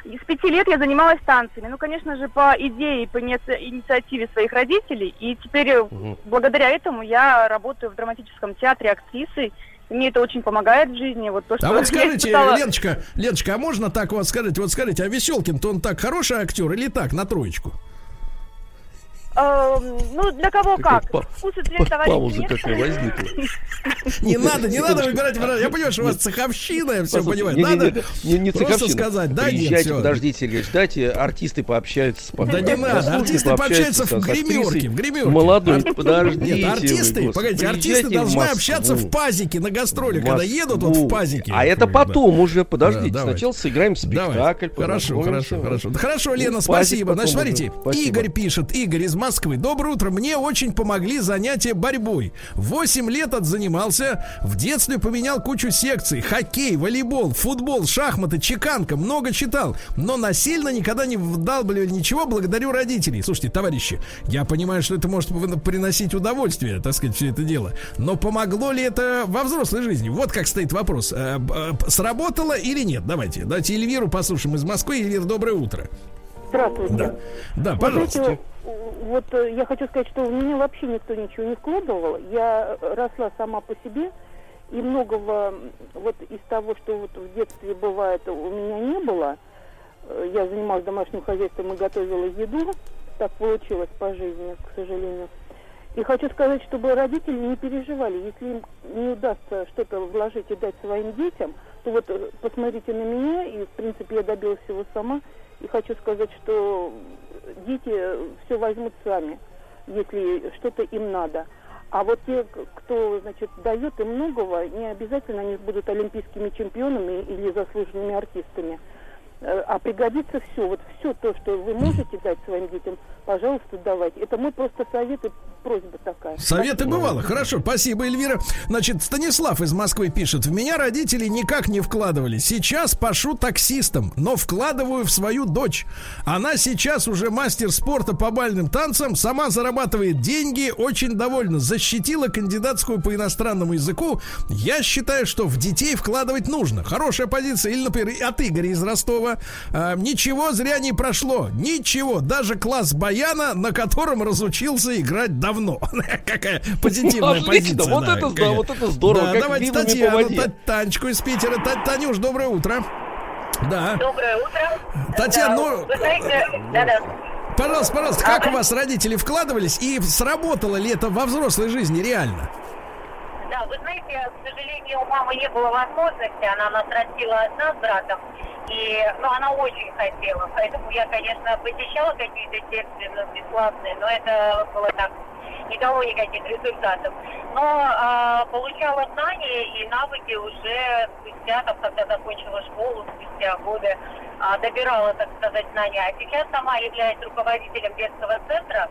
[SPEAKER 6] С пяти лет я занималась танцами. Ну, конечно же, по идее, по инициативе своих родителей. И теперь угу. благодаря этому я работаю в драматическом театре актрисой. Мне это очень помогает в жизни. Вот то,
[SPEAKER 1] что а вот скажите, испытала... Леночка, Леночка, а можно так вот сказать? Вот скажите, а Веселкин-то он так хороший актер или так, на троечку?
[SPEAKER 6] Эм, ну, для кого как. Вкус и цвет
[SPEAKER 2] Пауза какая возникла.
[SPEAKER 1] Не надо, не надо выбирать. Я понимаю, что у вас цеховщина, я все понимаю. Надо не просто сказать, да, нет,
[SPEAKER 2] Подождите, Сергей, дайте артисты пообщаются.
[SPEAKER 1] Да не надо, артисты пообщаются в гримерке, в гримерке.
[SPEAKER 2] Молодой, подождите.
[SPEAKER 1] Нет, артисты, погодите, артисты должны общаться в пазике на гастроли, когда едут вот в пазике.
[SPEAKER 2] А это потом уже, подождите, сначала сыграем спектакль.
[SPEAKER 1] Хорошо, хорошо, хорошо. Хорошо, Лена, спасибо. Значит, смотрите, Игорь пишет, Игорь из Москвы Москвы. Доброе утро. Мне очень помогли занятия борьбой. Восемь лет отзанимался. В детстве поменял кучу секций. Хоккей, волейбол, футбол, шахматы, чеканка. Много читал. Но насильно никогда не вдалбливали ничего. Благодарю родителей. Слушайте, товарищи, я понимаю, что это может приносить удовольствие, так сказать, все это дело. Но помогло ли это во взрослой жизни? Вот как стоит вопрос. Э, э, сработало или нет? Давайте. Давайте Эльвиру послушаем из Москвы. Эльвира, доброе утро.
[SPEAKER 7] Здравствуйте.
[SPEAKER 1] Да, да пожалуйста.
[SPEAKER 7] Знаете, вот э, я хочу сказать, что в меня вообще никто ничего не вкладывал. Я росла сама по себе, и многого вот из того, что вот в детстве бывает, у меня не было. Э, я занималась домашним хозяйством и готовила еду. Так получилось по жизни, к сожалению. И хочу сказать, чтобы родители не переживали, если им не удастся что-то вложить и дать своим детям, то вот э, посмотрите на меня, и в принципе я добилась всего сама. И хочу сказать, что дети все возьмут сами, если что-то им надо. А вот те, кто, значит, дает им многого, не обязательно они будут олимпийскими чемпионами или заслуженными артистами. Э, а пригодится все, вот все то, что вы можете дать своим детям, пожалуйста, давайте. Это мой просто совет и просьба такая.
[SPEAKER 1] Советы спасибо. бывало. Хорошо, спасибо, Эльвира. Значит, Станислав из Москвы пишет. В меня родители никак не вкладывали. Сейчас пошу таксистом, но вкладываю в свою дочь. Она сейчас уже мастер спорта по бальным танцам, сама зарабатывает деньги, очень довольна. Защитила кандидатскую по иностранному языку. Я считаю, что в детей вкладывать нужно. Хорошая позиция. Или, например, от Игоря из Ростова. А, ничего зря не прошло. Ничего. Даже класс баяна, на котором разучился играть давно. Какая позитивная позиция.
[SPEAKER 2] Вот это да, вот это здорово.
[SPEAKER 1] Да, давайте Татьяну, Танечку из Питера. Танюш, доброе утро.
[SPEAKER 8] Да. Доброе утро.
[SPEAKER 1] Татьяна, ну... Пожалуйста, пожалуйста, как у вас родители вкладывались и сработало ли это во взрослой жизни реально?
[SPEAKER 8] Да, вы знаете, к сожалению, у мамы не было возможности, она нас растила одна с братом, и, ну, она очень хотела, поэтому я, конечно, посещала какие-то секции бесплатные, но это было так не дало никаких результатов. Но а, получала знания и навыки уже спустя, там, когда закончила школу, спустя годы, а, добирала, так сказать, знания. А сейчас сама являюсь руководителем детского центра.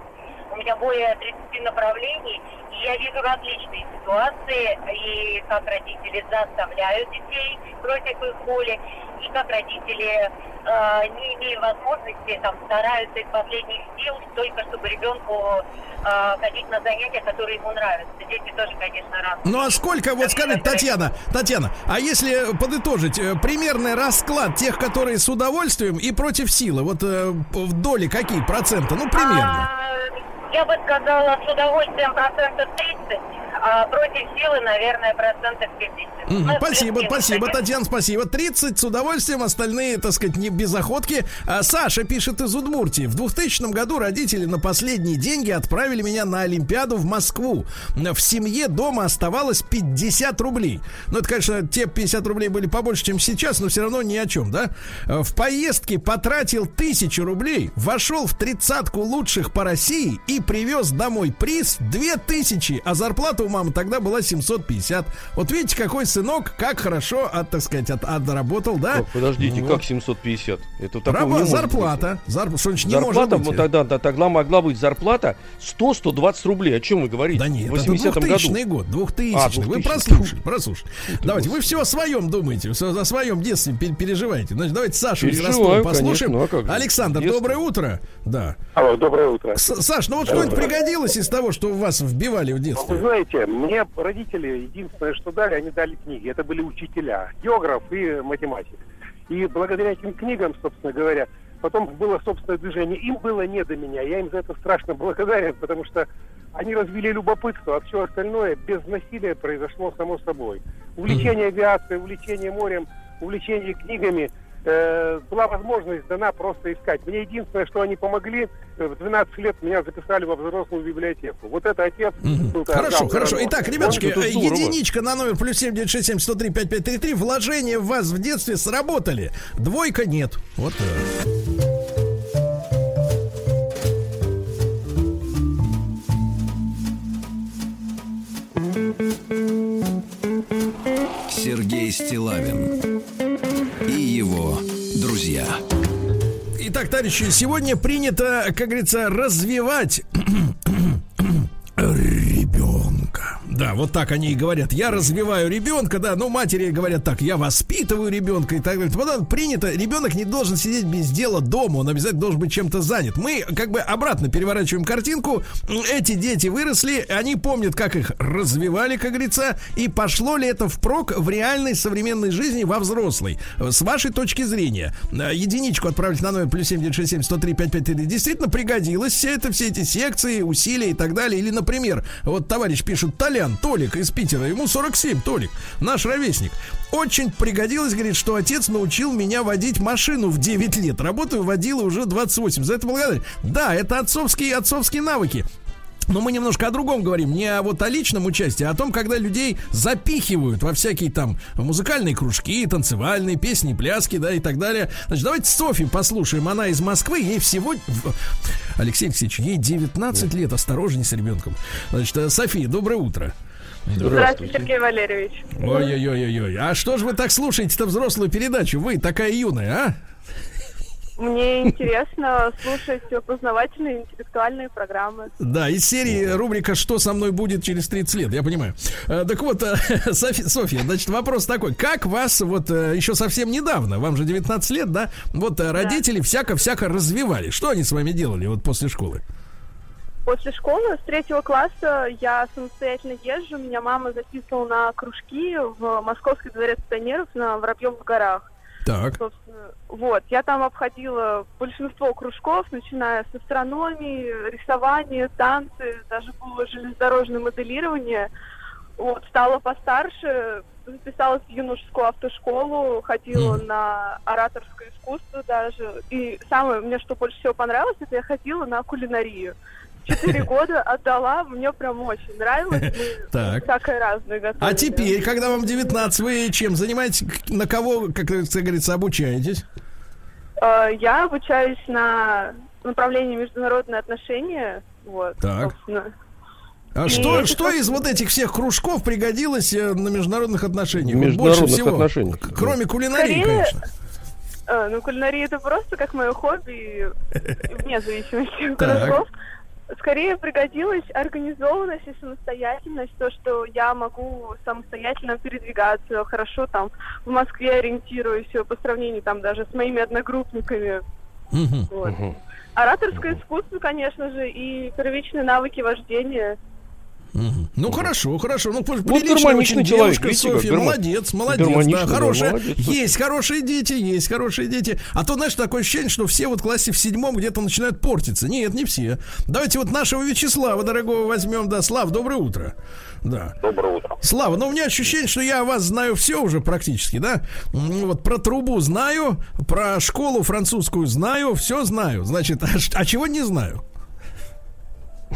[SPEAKER 8] У меня более 30 направлений, я вижу различные ситуации, и как родители заставляют детей против их воли, и как родители э, не имея возможности, там, стараются из последних сил, только чтобы ребенку э, ходить на занятия, которые ему нравятся. Дети тоже, конечно, разные.
[SPEAKER 1] Ну а сколько, вот скажите, Татьяна, Татьяна, а если подытожить, э, примерный расклад тех, которые с удовольствием и против силы, вот э, в доли какие проценты? Ну, примерно. А,
[SPEAKER 8] я бы сказала, с удовольствием процентов 30, а против силы, наверное, процентов 50. Mm,
[SPEAKER 1] ну, спасибо, спасибо, конечно. Татьяна, спасибо. 30 с удовольствием, остальные, так сказать, не без охотки. А Саша пишет из Удмуртии. В 2000 году родители на последние деньги отправили меня на Олимпиаду в Москву. В семье дома оставалось 50 рублей. Ну, это, конечно, те 50 рублей были побольше, чем сейчас, но все равно ни о чем, да? В поездке потратил тысячу рублей, вошел в тридцатку лучших по России и привез домой приз 2000, а зарплата у мамы тогда была 750. Вот видите, какой сынок, как хорошо, от, так сказать, от, отработал, да?
[SPEAKER 2] подождите, вот. как 750?
[SPEAKER 1] Это Раба, зарплата. Зарп... Что значит, не зарплата, может быть?
[SPEAKER 2] тогда, да, тогда могла быть зарплата 100-120 рублей. О чем вы говорите?
[SPEAKER 1] Да нет, в 80 это 2000 году. год, 2000 а, 2000 Вы прослушали, прослушали. Давайте, вы все о своем думаете, о своем детстве переживаете. Значит, давайте Сашу из Ростова послушаем. Конечно, ну, а Александр, Детство. доброе утро. Да.
[SPEAKER 9] Алло, доброе утро.
[SPEAKER 1] С Саш, ну вот что-нибудь пригодилось из того, что вас вбивали в детстве?
[SPEAKER 9] Вы знаете, мне родители единственное, что дали, они дали книги. Это были учителя, географ и математик. И благодаря этим книгам, собственно говоря, потом было собственное движение. Им было не до меня. Я им за это страшно благодарен, потому что они развили любопытство, а все остальное без насилия произошло само собой. Увлечение авиацией, увлечение морем, увлечение книгами – э, была возможность дана просто искать. Мне единственное, что они помогли, э, в 12 лет меня записали во взрослую библиотеку. Вот это отец.
[SPEAKER 1] Mm-hmm. Хорошо, хорошо. Итак, ребятушки, единичка на номер плюс 7967 103 5533. Вложения в вас в детстве сработали. Двойка нет. Вот
[SPEAKER 3] Сергей Стилавин и его друзья.
[SPEAKER 1] Итак, товарищи, сегодня принято, как говорится, развивать да, вот так они и говорят. Я развиваю ребенка, да, ну матери говорят так, я воспитываю ребенка и так далее. Вот принято, ребенок не должен сидеть без дела дома, он обязательно должен быть чем-то занят. Мы как бы обратно переворачиваем картинку. Эти дети выросли, они помнят, как их развивали, как говорится, и пошло ли это впрок в реальной современной жизни во взрослой. С вашей точки зрения, единичку отправить на номер плюс 7967 103 5533 действительно пригодилось все это, все эти секции, усилия и так далее. Или, например, вот товарищ пишет, Толян, Толик из Питера, ему 47, Толик, наш ровесник. Очень пригодилось, говорит, что отец научил меня водить машину в 9 лет. Работаю водила уже 28. За это благодарен. Да, это отцовские, отцовские навыки. Но мы немножко о другом говорим, не о вот о личном участии, а о том, когда людей запихивают во всякие там музыкальные кружки, танцевальные песни, пляски, да, и так далее. Значит, давайте Софи послушаем. Она из Москвы, ей всего... Алексей Алексеевич, ей 19 лет, осторожней с ребенком. Значит, э, София, доброе утро.
[SPEAKER 6] Здравствуйте, Сергей Валерьевич.
[SPEAKER 1] Ой-ой-ой-ой. А что же вы так слушаете-то взрослую передачу? Вы такая юная, а?
[SPEAKER 6] Мне интересно слушать познавательные интеллектуальные программы.
[SPEAKER 1] Да, из серии рубрика «Что со мной будет через 30 лет», я понимаю. Э, так вот, э, Софья, значит, вопрос такой. Как вас вот э, еще совсем недавно, вам же 19 лет, да, вот родители всяко-всяко развивали? Что они с вами делали вот после школы?
[SPEAKER 6] После школы с третьего класса я самостоятельно езжу. Меня мама записывала на кружки в Московский дворец пионеров на Воробьевых горах.
[SPEAKER 1] Так.
[SPEAKER 6] Вот, я там обходила большинство кружков, начиная с астрономии, рисования, танцы, даже было железнодорожное моделирование. Вот, стала постарше, записалась в юношескую автошколу, ходила mm. на ораторское искусство даже. И самое, мне что больше всего понравилось, это я ходила на кулинарию. Четыре года отдала, мне прям очень нравилось. Так. всякое разное готовили.
[SPEAKER 1] А теперь, когда вам 19, вы чем занимаетесь? На кого, как говорится, обучаетесь?
[SPEAKER 6] Э, я обучаюсь на направлении международные отношения. Вот,
[SPEAKER 1] так. А и что, что из вот этих всех кружков пригодилось э, на международных отношениях?
[SPEAKER 2] Международных больше всего, отношениях.
[SPEAKER 1] Кроме кулинарии, Скорее, конечно.
[SPEAKER 6] Э, ну, кулинария это просто как мое хобби, вне зависимости от кружков скорее пригодилась организованность и самостоятельность, то, что я могу самостоятельно передвигаться, хорошо там в Москве ориентируюсь по сравнению там даже с моими одногруппниками. Uh-huh. Вот. Uh-huh. Ораторское uh-huh. искусство, конечно же, и первичные навыки вождения –
[SPEAKER 1] Угу. Ну хорошо, хорошо. Ну, вот очень человек, девушка, видите, Софья. Молодец, молодец. Да, хорошая. Да, молодец, есть хорошие дети, есть хорошие дети. А то, знаешь, такое ощущение, что все вот в классе в седьмом где-то начинают портиться. Нет, не все. Давайте вот нашего Вячеслава, дорогого, возьмем. Да, Слав, доброе утро. Да.
[SPEAKER 10] Доброе утро.
[SPEAKER 1] Слава, ну у меня ощущение, что я о вас знаю все уже практически, да? Вот про трубу знаю, про школу французскую знаю, все знаю. Значит, а, а чего не знаю?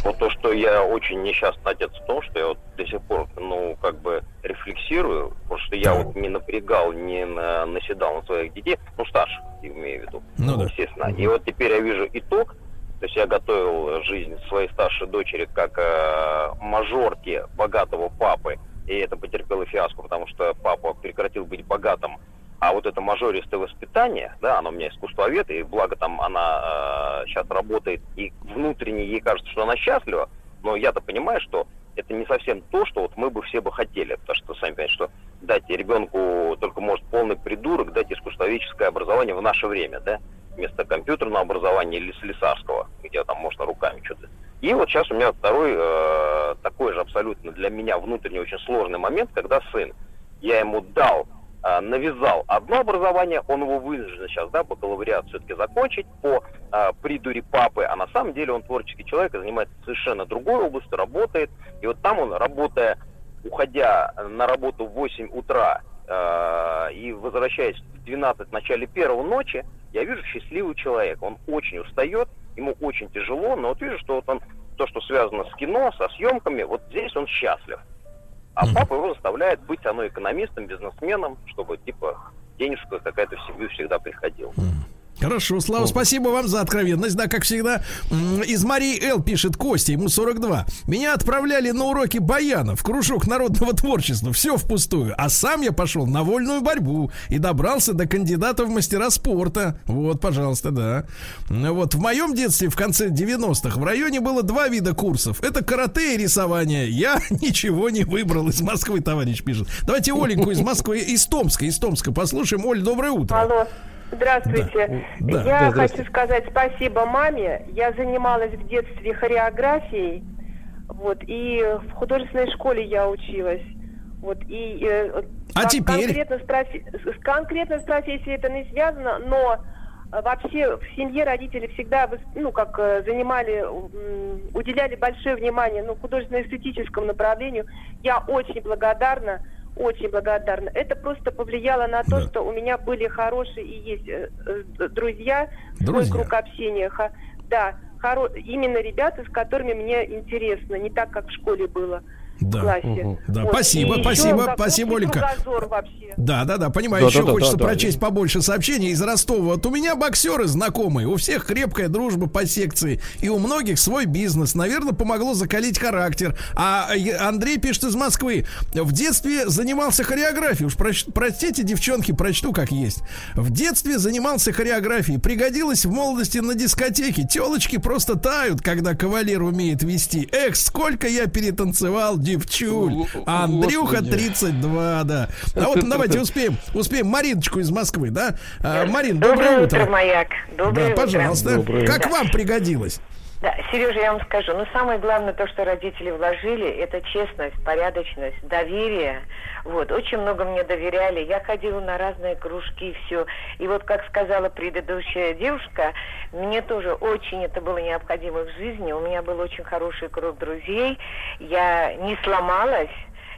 [SPEAKER 10] Вот то, что я очень несчастный отец в том, что я вот до сих пор, ну, как бы рефлексирую, потому что я вот не напрягал, не на, наседал на своих детей, ну, старших, имею в виду, ну, да. естественно. И вот теперь я вижу итог, то есть я готовил жизнь своей старшей дочери как э, мажорки богатого папы, и это потерпело фиаско, потому что папа прекратил быть богатым а вот это мажористое воспитание, да, она у меня искусствовед, и благо там она э, сейчас работает, и внутренне ей кажется, что она счастлива, но я-то понимаю, что это не совсем то, что вот мы бы все бы хотели, потому что, сами понимаете, что дать ребенку только может полный придурок, дать искусствоведческое образование в наше время, да, вместо компьютерного образования или слесарского, где там можно руками что-то. И вот сейчас у меня второй э, такой же абсолютно для меня внутренне очень сложный момент, когда сын, я ему дал а, навязал одно образование, он его вынужден сейчас, да, бакалавриат все-таки закончить по а, придуре папы, а на самом деле он творческий человек занимается совершенно другой областью, работает, и вот там он, работая, уходя на работу в 8 утра а, и возвращаясь в 12 в начале первой ночи, я вижу счастливый человек, он очень устает, ему очень тяжело, но вот вижу, что вот он, то, что связано с кино, со съемками, вот здесь он счастлив. А mm папа его заставляет быть оно экономистом, бизнесменом, чтобы, типа, денежка какая-то в семью всегда приходила. mm
[SPEAKER 1] Хорошо, Слава, спасибо вам за откровенность. Да, как всегда, из Марии Л. пишет Костя, ему 42. Меня отправляли на уроки баяна в кружок народного творчества. Все впустую. А сам я пошел на вольную борьбу и добрался до кандидата в мастера спорта. Вот, пожалуйста, да. Вот в моем детстве в конце 90-х в районе было два вида курсов. Это карате и рисование. Я ничего не выбрал из Москвы, товарищ пишет. Давайте Оленьку из Москвы, из Томска, из Томска послушаем. Оль, доброе утро.
[SPEAKER 11] Алло. Здравствуйте.
[SPEAKER 1] Да.
[SPEAKER 11] Я
[SPEAKER 1] Да,
[SPEAKER 11] хочу сказать спасибо маме. Я занималась в детстве хореографией. Вот, и в художественной школе я училась. Вот, и, э,
[SPEAKER 1] А теперь?
[SPEAKER 11] Конкретно с, профи- конкретно с профессией это не связано, но э, вообще в семье родители всегда ну, как э, занимали, уделяли большое внимание ну, художественно-эстетическому направлению. Я очень благодарна, очень благодарна. Это просто повлияло на то, что у меня были хорошие и есть э, э, друзья, свой
[SPEAKER 1] Друзья.
[SPEAKER 11] круг общения. Да, хоро- именно ребята, с которыми мне интересно, не так, как в школе было.
[SPEAKER 1] Да,
[SPEAKER 11] в классе.
[SPEAKER 1] Мгм. да.
[SPEAKER 11] Вот.
[SPEAKER 1] Спасибо,
[SPEAKER 11] И
[SPEAKER 1] спасибо, спасибо, Оленька. Да, да, да, понимаю,
[SPEAKER 2] Да,
[SPEAKER 1] еще
[SPEAKER 2] да, да,
[SPEAKER 1] хочется
[SPEAKER 2] да, да.
[SPEAKER 1] прочесть побольше сообщений из Ростова. Вот у меня боксеры знакомые, у всех крепкая дружба по секции, и у многих свой бизнес. Наверное, помогло закалить характер. А э, Андрей пишет из Москвы. В детстве занимался хореографией. Уж проч- простите, девчонки, прочту как есть. В детстве занимался хореографией. Пригодилось в молодости на дискотеке. Телочки просто тают, когда кавалер умеет вести. Эх, сколько я перетанцевал, девчуль. А Андрюха
[SPEAKER 2] Господи.
[SPEAKER 1] 32, да. А вот давайте успеем, успеем Мариночку из Москвы, да? А, Марин,
[SPEAKER 12] Доброе,
[SPEAKER 1] доброе
[SPEAKER 12] утро,
[SPEAKER 1] утро.
[SPEAKER 12] маяк. Доброе
[SPEAKER 1] да,
[SPEAKER 12] утро.
[SPEAKER 1] пожалуйста. Как
[SPEAKER 12] Да.
[SPEAKER 1] вам пригодилось?
[SPEAKER 12] Да, Сережа, я вам скажу, ну самое главное то, что родители вложили, это честность, порядочность, доверие. Вот, очень много мне доверяли. Я ходила на разные кружки, все. И вот, как сказала предыдущая девушка, мне тоже очень это было необходимо в жизни. У меня был очень хороший круг друзей. Я не сломалась.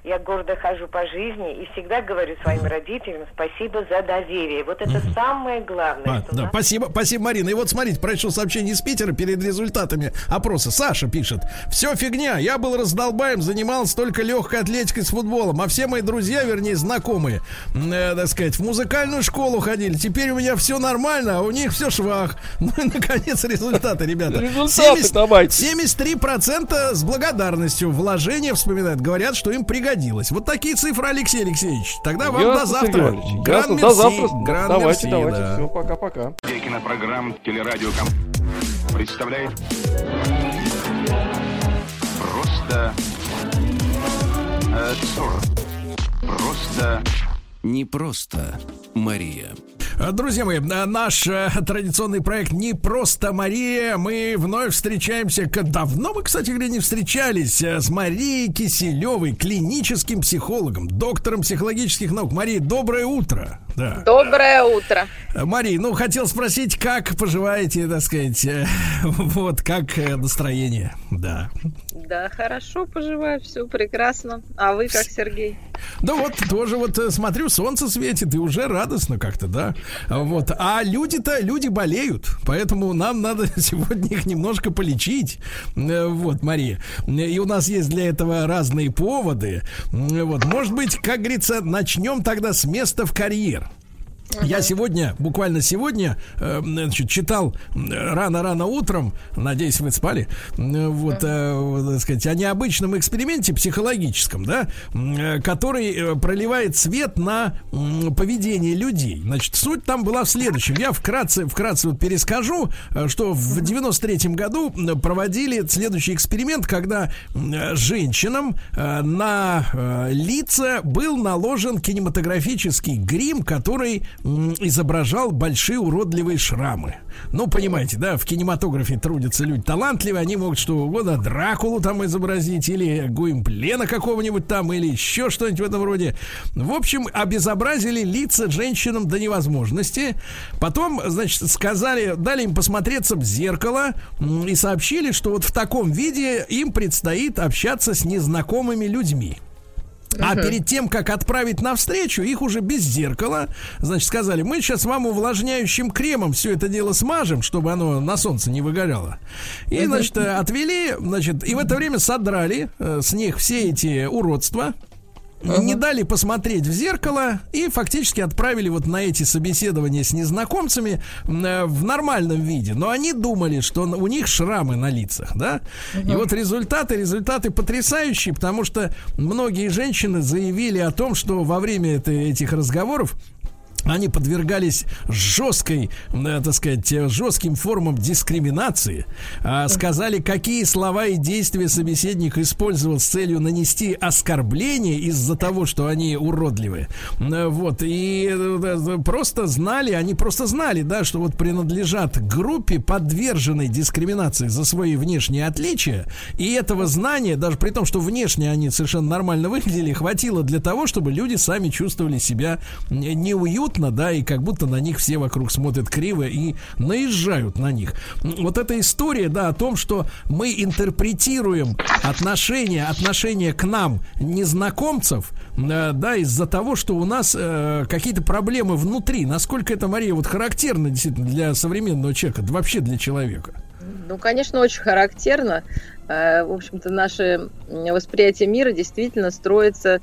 [SPEAKER 12] Я гордо хожу по жизни и всегда говорю своим родителям спасибо за доверие. Вот это самое главное.
[SPEAKER 1] А, да,
[SPEAKER 12] нас-
[SPEAKER 1] спасибо, спасибо, Марина. И вот смотрите, прочел сообщение из Питера перед результатами опроса. Саша пишет: все фигня. Я был раздолбаем, занимался только легкой атлетикой с футболом, а все мои друзья, вернее, знакомые, э, так сказать, в музыкальную школу ходили. Теперь у меня все нормально, а у них все швах. Ну и наконец результаты, ребята.
[SPEAKER 2] Результаты давайте.
[SPEAKER 1] 73% с благодарностью вложения вспоминают, говорят, что им пригодилось. Вот такие цифры, Алексей Алексеевич. Тогда вам
[SPEAKER 2] Ясно,
[SPEAKER 1] до завтра.
[SPEAKER 2] Сергей Валерьевич,
[SPEAKER 1] Гран
[SPEAKER 2] ясно. До
[SPEAKER 1] мерси,
[SPEAKER 2] завтра.
[SPEAKER 1] гран
[SPEAKER 2] Давайте,
[SPEAKER 1] мерси,
[SPEAKER 2] давайте.
[SPEAKER 1] да.
[SPEAKER 2] Все, пока-пока.
[SPEAKER 13] Кинопрограмм «Телерадиоком» представляет Просто абсурд. Просто
[SPEAKER 3] Не просто Мария.
[SPEAKER 1] А, Друзья мои, а, наш э, традиционный проект «Не просто Мария». Мы вновь встречаемся. Давно мы, кстати говоря, не встречались э, с Марией Киселевой, клиническим психологом, доктором психологических наук. Мария, доброе утро. Да.
[SPEAKER 14] Доброе утро.
[SPEAKER 1] Мария, ну, хотел спросить, как поживаете, так сказать, э, вот, как э, настроение, да.
[SPEAKER 14] Да, хорошо поживаю, все прекрасно. А вы как, Сергей?
[SPEAKER 1] Да вот, тоже вот э, смотрю, солнце светит, и уже радостно как-то, да. А Вот. А люди-то, люди болеют, поэтому нам надо сегодня их немножко полечить. Вот, Мария. И у нас есть для этого разные поводы. Вот, может быть, как говорится, начнем тогда с места в карьер. Я сегодня, буквально сегодня, э, значит, читал э, рано-рано утром, надеюсь, вы спали, э, вот, э, вот, так сказать, о необычном эксперименте психологическом, да, э, который э, проливает свет на поведение людей. Значит, суть там была в следующем. Я вкратце, вкратце вот перескажу, э, что в 93-м году проводили следующий эксперимент, когда э, женщинам э, на э, лица был наложен кинематографический грим, который изображал большие уродливые шрамы. Ну, понимаете, да, в кинематографе трудятся люди талантливые, они могут что угодно, Дракулу там изобразить, или Гуимплена какого-нибудь там, или еще что-нибудь в этом роде. В общем, обезобразили лица женщинам до невозможности. Потом, значит, сказали, дали им посмотреться в зеркало и сообщили, что вот в таком виде им предстоит общаться с незнакомыми людьми. А перед тем, как отправить навстречу, их уже без зеркала, значит, сказали, мы сейчас вам увлажняющим кремом все это дело смажем, чтобы оно на солнце не выгорало. И, значит, отвели, значит, и в это время содрали э, с них все эти уродства. Не дали посмотреть в зеркало и фактически отправили вот на эти собеседования с незнакомцами э, в нормальном виде. Но они думали, что у них шрамы на лицах, да? И вот результаты, результаты потрясающие, потому что многие женщины заявили о том, что во время это- этих разговоров они подвергались жесткой, э, так сказать, э, жестким формам дискриминации. А, сказали, какие слова и действия собеседник использовал с целью нанести оскорбление из-за того, что они уродливые. Э, Вот. И просто знали, они просто знали, да, что вот принадлежат группе, подверженной дискриминации за свои внешние отличия. И этого знания, даже при том, что внешне они совершенно нормально выглядели, хватило для того, чтобы люди сами чувствовали себя не- неуютно, да, и как будто на них все вокруг смотрят криво и наезжают на них. Вот эта история, да, о том, что мы интерпретируем отношения, отношения к нам незнакомцев, э, да, из-за того, что у нас э, какие-то проблемы внутри. Насколько это, Мария, вот характерно действительно для современного человека, да вообще для человека?
[SPEAKER 14] Ну, конечно, очень характерно. Э, В общем-то, наше восприятие мира действительно строится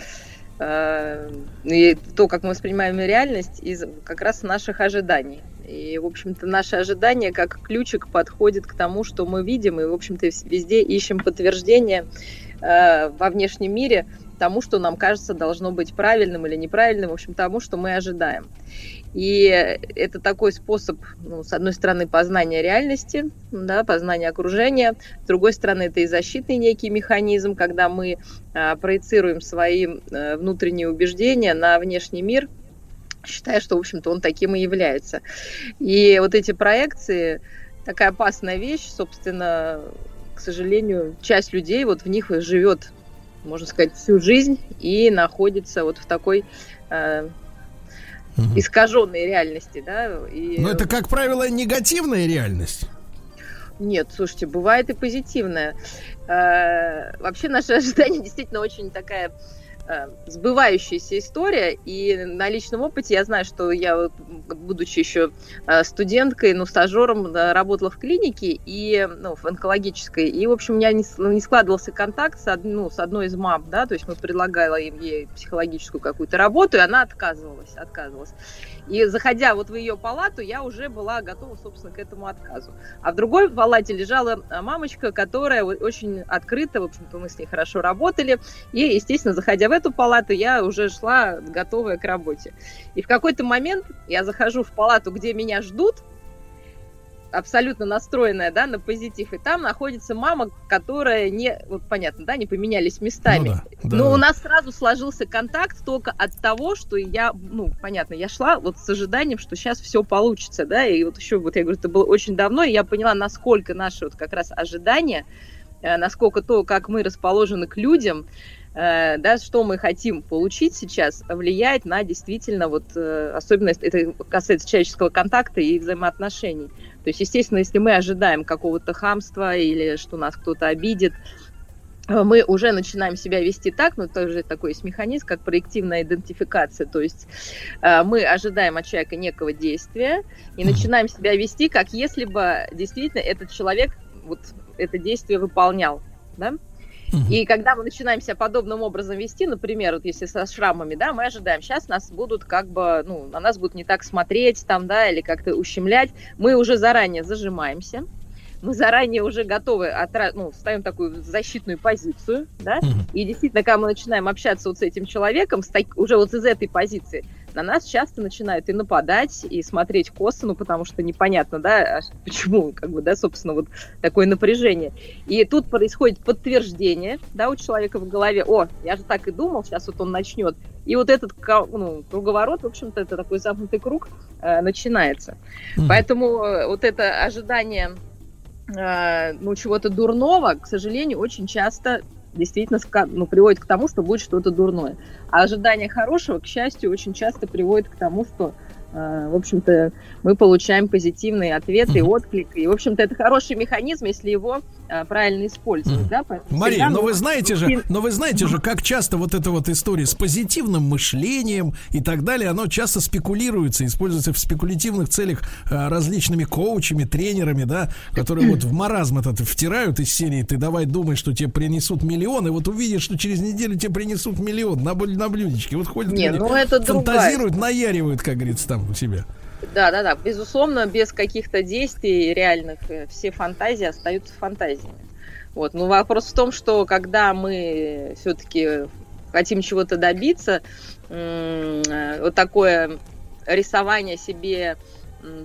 [SPEAKER 14] и то, как мы воспринимаем реальность, из как раз наших ожиданий. И, в общем-то, наши ожидания как ключик подходит к тому, что мы видим, и, в общем-то, везде ищем подтверждение э, во внешнем мире тому, что нам кажется должно быть правильным или неправильным, в общем, тому, что мы ожидаем. И это такой способ, ну, с одной стороны, познания реальности, да, познания окружения, с другой стороны, это и защитный некий механизм, когда мы а, проецируем свои а, внутренние убеждения на внешний мир, считая, что, в общем-то, он таким и является. И вот эти проекции, такая опасная вещь, собственно, к сожалению, часть людей вот в них живет, можно сказать, всю жизнь и находится вот в такой э, искаженной реальности, да. И...
[SPEAKER 1] Но это, как правило, негативная реальность.
[SPEAKER 14] Нет, слушайте, бывает и позитивная. Э, Вообще наши ожидания действительно очень такая сбывающаяся история. И на личном опыте я знаю, что я, будучи еще э, студенткой, ну, стажером, работала в клинике и, ну, в онкологической. И, в общем, у меня не, складывался контакт с, ну, с одной из мам, да, то есть мы предлагала им ей психологическую какую-то работу, и она отказывалась, отказывалась. И заходя вот в ее палату, я уже была готова, собственно, к этому отказу. А в другой палате лежала а, мамочка, которая очень открыто, в общем-то, мы с ней хорошо работали. И, естественно, заходя в эту палату, я уже шла готовая к работе. И в какой-то момент я захожу в палату, где меня ждут, абсолютно настроенная, да, на позитив, и там находится мама, которая не, вот понятно, да, не поменялись местами.
[SPEAKER 1] Ну да, да,
[SPEAKER 14] Но у нас сразу сложился контакт только от того, что я, ну, понятно, я шла вот с ожиданием, что сейчас все получится, да, и вот еще, вот я говорю, это было очень давно, и я поняла, насколько наши вот как раз ожидания, э, насколько то, как мы расположены к людям, э, да, что мы хотим получить сейчас, влияет на действительно вот э, особенность, это касается человеческого контакта и взаимоотношений. То есть, естественно, если мы ожидаем какого-то хамства или что нас кто-то обидит, э, мы уже начинаем себя вести так, ну, тоже такой есть механизм, как проективная идентификация, то есть мы ожидаем от человека некого действия и начинаем себя вести, как если бы действительно этот человек вот это действие выполнял, да? И когда мы начинаем себя подобным образом вести, например, вот если со шрамами, да, мы ожидаем, сейчас нас будут как бы, ну, на нас будут не так смотреть там, да, или как-то ущемлять, мы уже заранее зажимаемся, мы заранее уже готовы, отра... ну, ставим такую защитную позицию, да, и действительно, когда мы начинаем общаться вот с этим человеком, с так- уже вот из этой позиции, на нас часто начинают и нападать, и смотреть косо, ну, потому что непонятно, да, а почему, как бы, да, собственно, вот такое напряжение. И тут происходит подтверждение, да, у человека в голове, о, я же так и думал, сейчас вот он начнет. И вот этот ну, круговорот, в общем-то, это такой замкнутый круг э, начинается. Поэтому э, вот это ожидание э, ну, чего-то дурного, к сожалению, очень часто действительно ну, приводит к тому, что будет что-то дурное. А ожидание хорошего, к счастью, очень часто приводит к тому, что в общем-то, мы получаем позитивные ответы, mm отклик. И, в общем-то, это хороший механизм, если его э, правильно использовать. Да?
[SPEAKER 1] Мария, но вы знаете же, но вы знаете же, как часто вот эта вот история с позитивным мышлением и так далее, оно часто спекулируется, используется в спекулятивных целях э, различными коучами, тренерами, да, которые вот в маразм этот втирают из серии «ты давай думай, что тебе принесут миллион», и вот увидишь, что через неделю тебе принесут миллион на, на блюдечке. Вот ходят
[SPEAKER 14] Не,
[SPEAKER 1] люди,
[SPEAKER 14] ну это
[SPEAKER 1] фантазируют,
[SPEAKER 14] другая.
[SPEAKER 1] наяривают, как говорится, там у себя.
[SPEAKER 14] Да, да, да. Безусловно, без каких-то действий реальных э, все фантазии остаются фантазиями. Вот. Но вопрос в том, что когда мы все-таки хотим чего-то добиться, э, вот такое рисование себе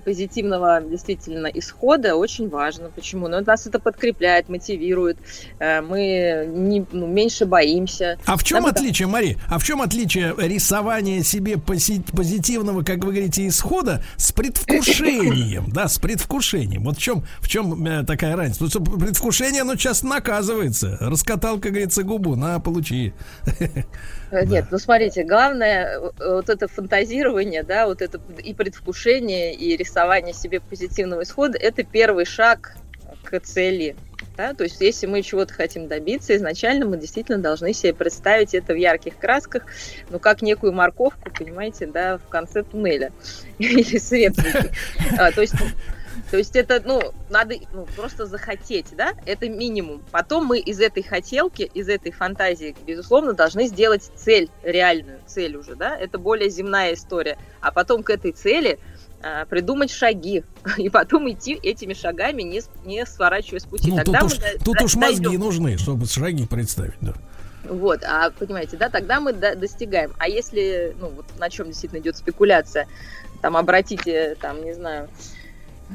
[SPEAKER 14] позитивного действительно исхода очень важно. Почему? Ну, нас это подкрепляет, мотивирует, э, мы не, ну, меньше боимся.
[SPEAKER 1] А в чем
[SPEAKER 14] Нам это-
[SPEAKER 1] отличие, Мари? А в чем отличие рисования себе пози- позитивного, как вы говорите, исхода с предвкушением, да, с предвкушением? Вот в чем, в чем э, такая разница? Потому что предвкушение, оно часто наказывается. Раскатал, как говорится, губу, на, получи.
[SPEAKER 14] Э, Нет, ну смотрите, главное вот это фантазирование, да, вот это и предвкушение, и рисование себе позитивного исхода, это первый шаг к цели. Да? То есть, если мы чего-то хотим добиться, изначально мы действительно должны себе представить это в ярких красках, ну, как некую морковку, понимаете, да, в конце туннеля или светлики. А, То есть, то есть это, ну, надо ну, просто захотеть, да, это минимум. Потом мы из этой хотелки, из этой фантазии, безусловно, должны сделать цель, реальную цель уже, да, это более земная история. А потом к этой цели придумать шаги, и потом идти этими шагами, не, не сворачивая с пути.
[SPEAKER 1] Ну, тут
[SPEAKER 14] Тогда
[SPEAKER 1] уж,
[SPEAKER 14] мы до-
[SPEAKER 1] тут уж мозги
[SPEAKER 14] дойдем.
[SPEAKER 1] нужны, чтобы шаги представить, да.
[SPEAKER 14] Вот, а понимаете, да, тогда мы до- достигаем. А если, ну, вот на чем действительно идет спекуляция, там обратите, там, не знаю, э,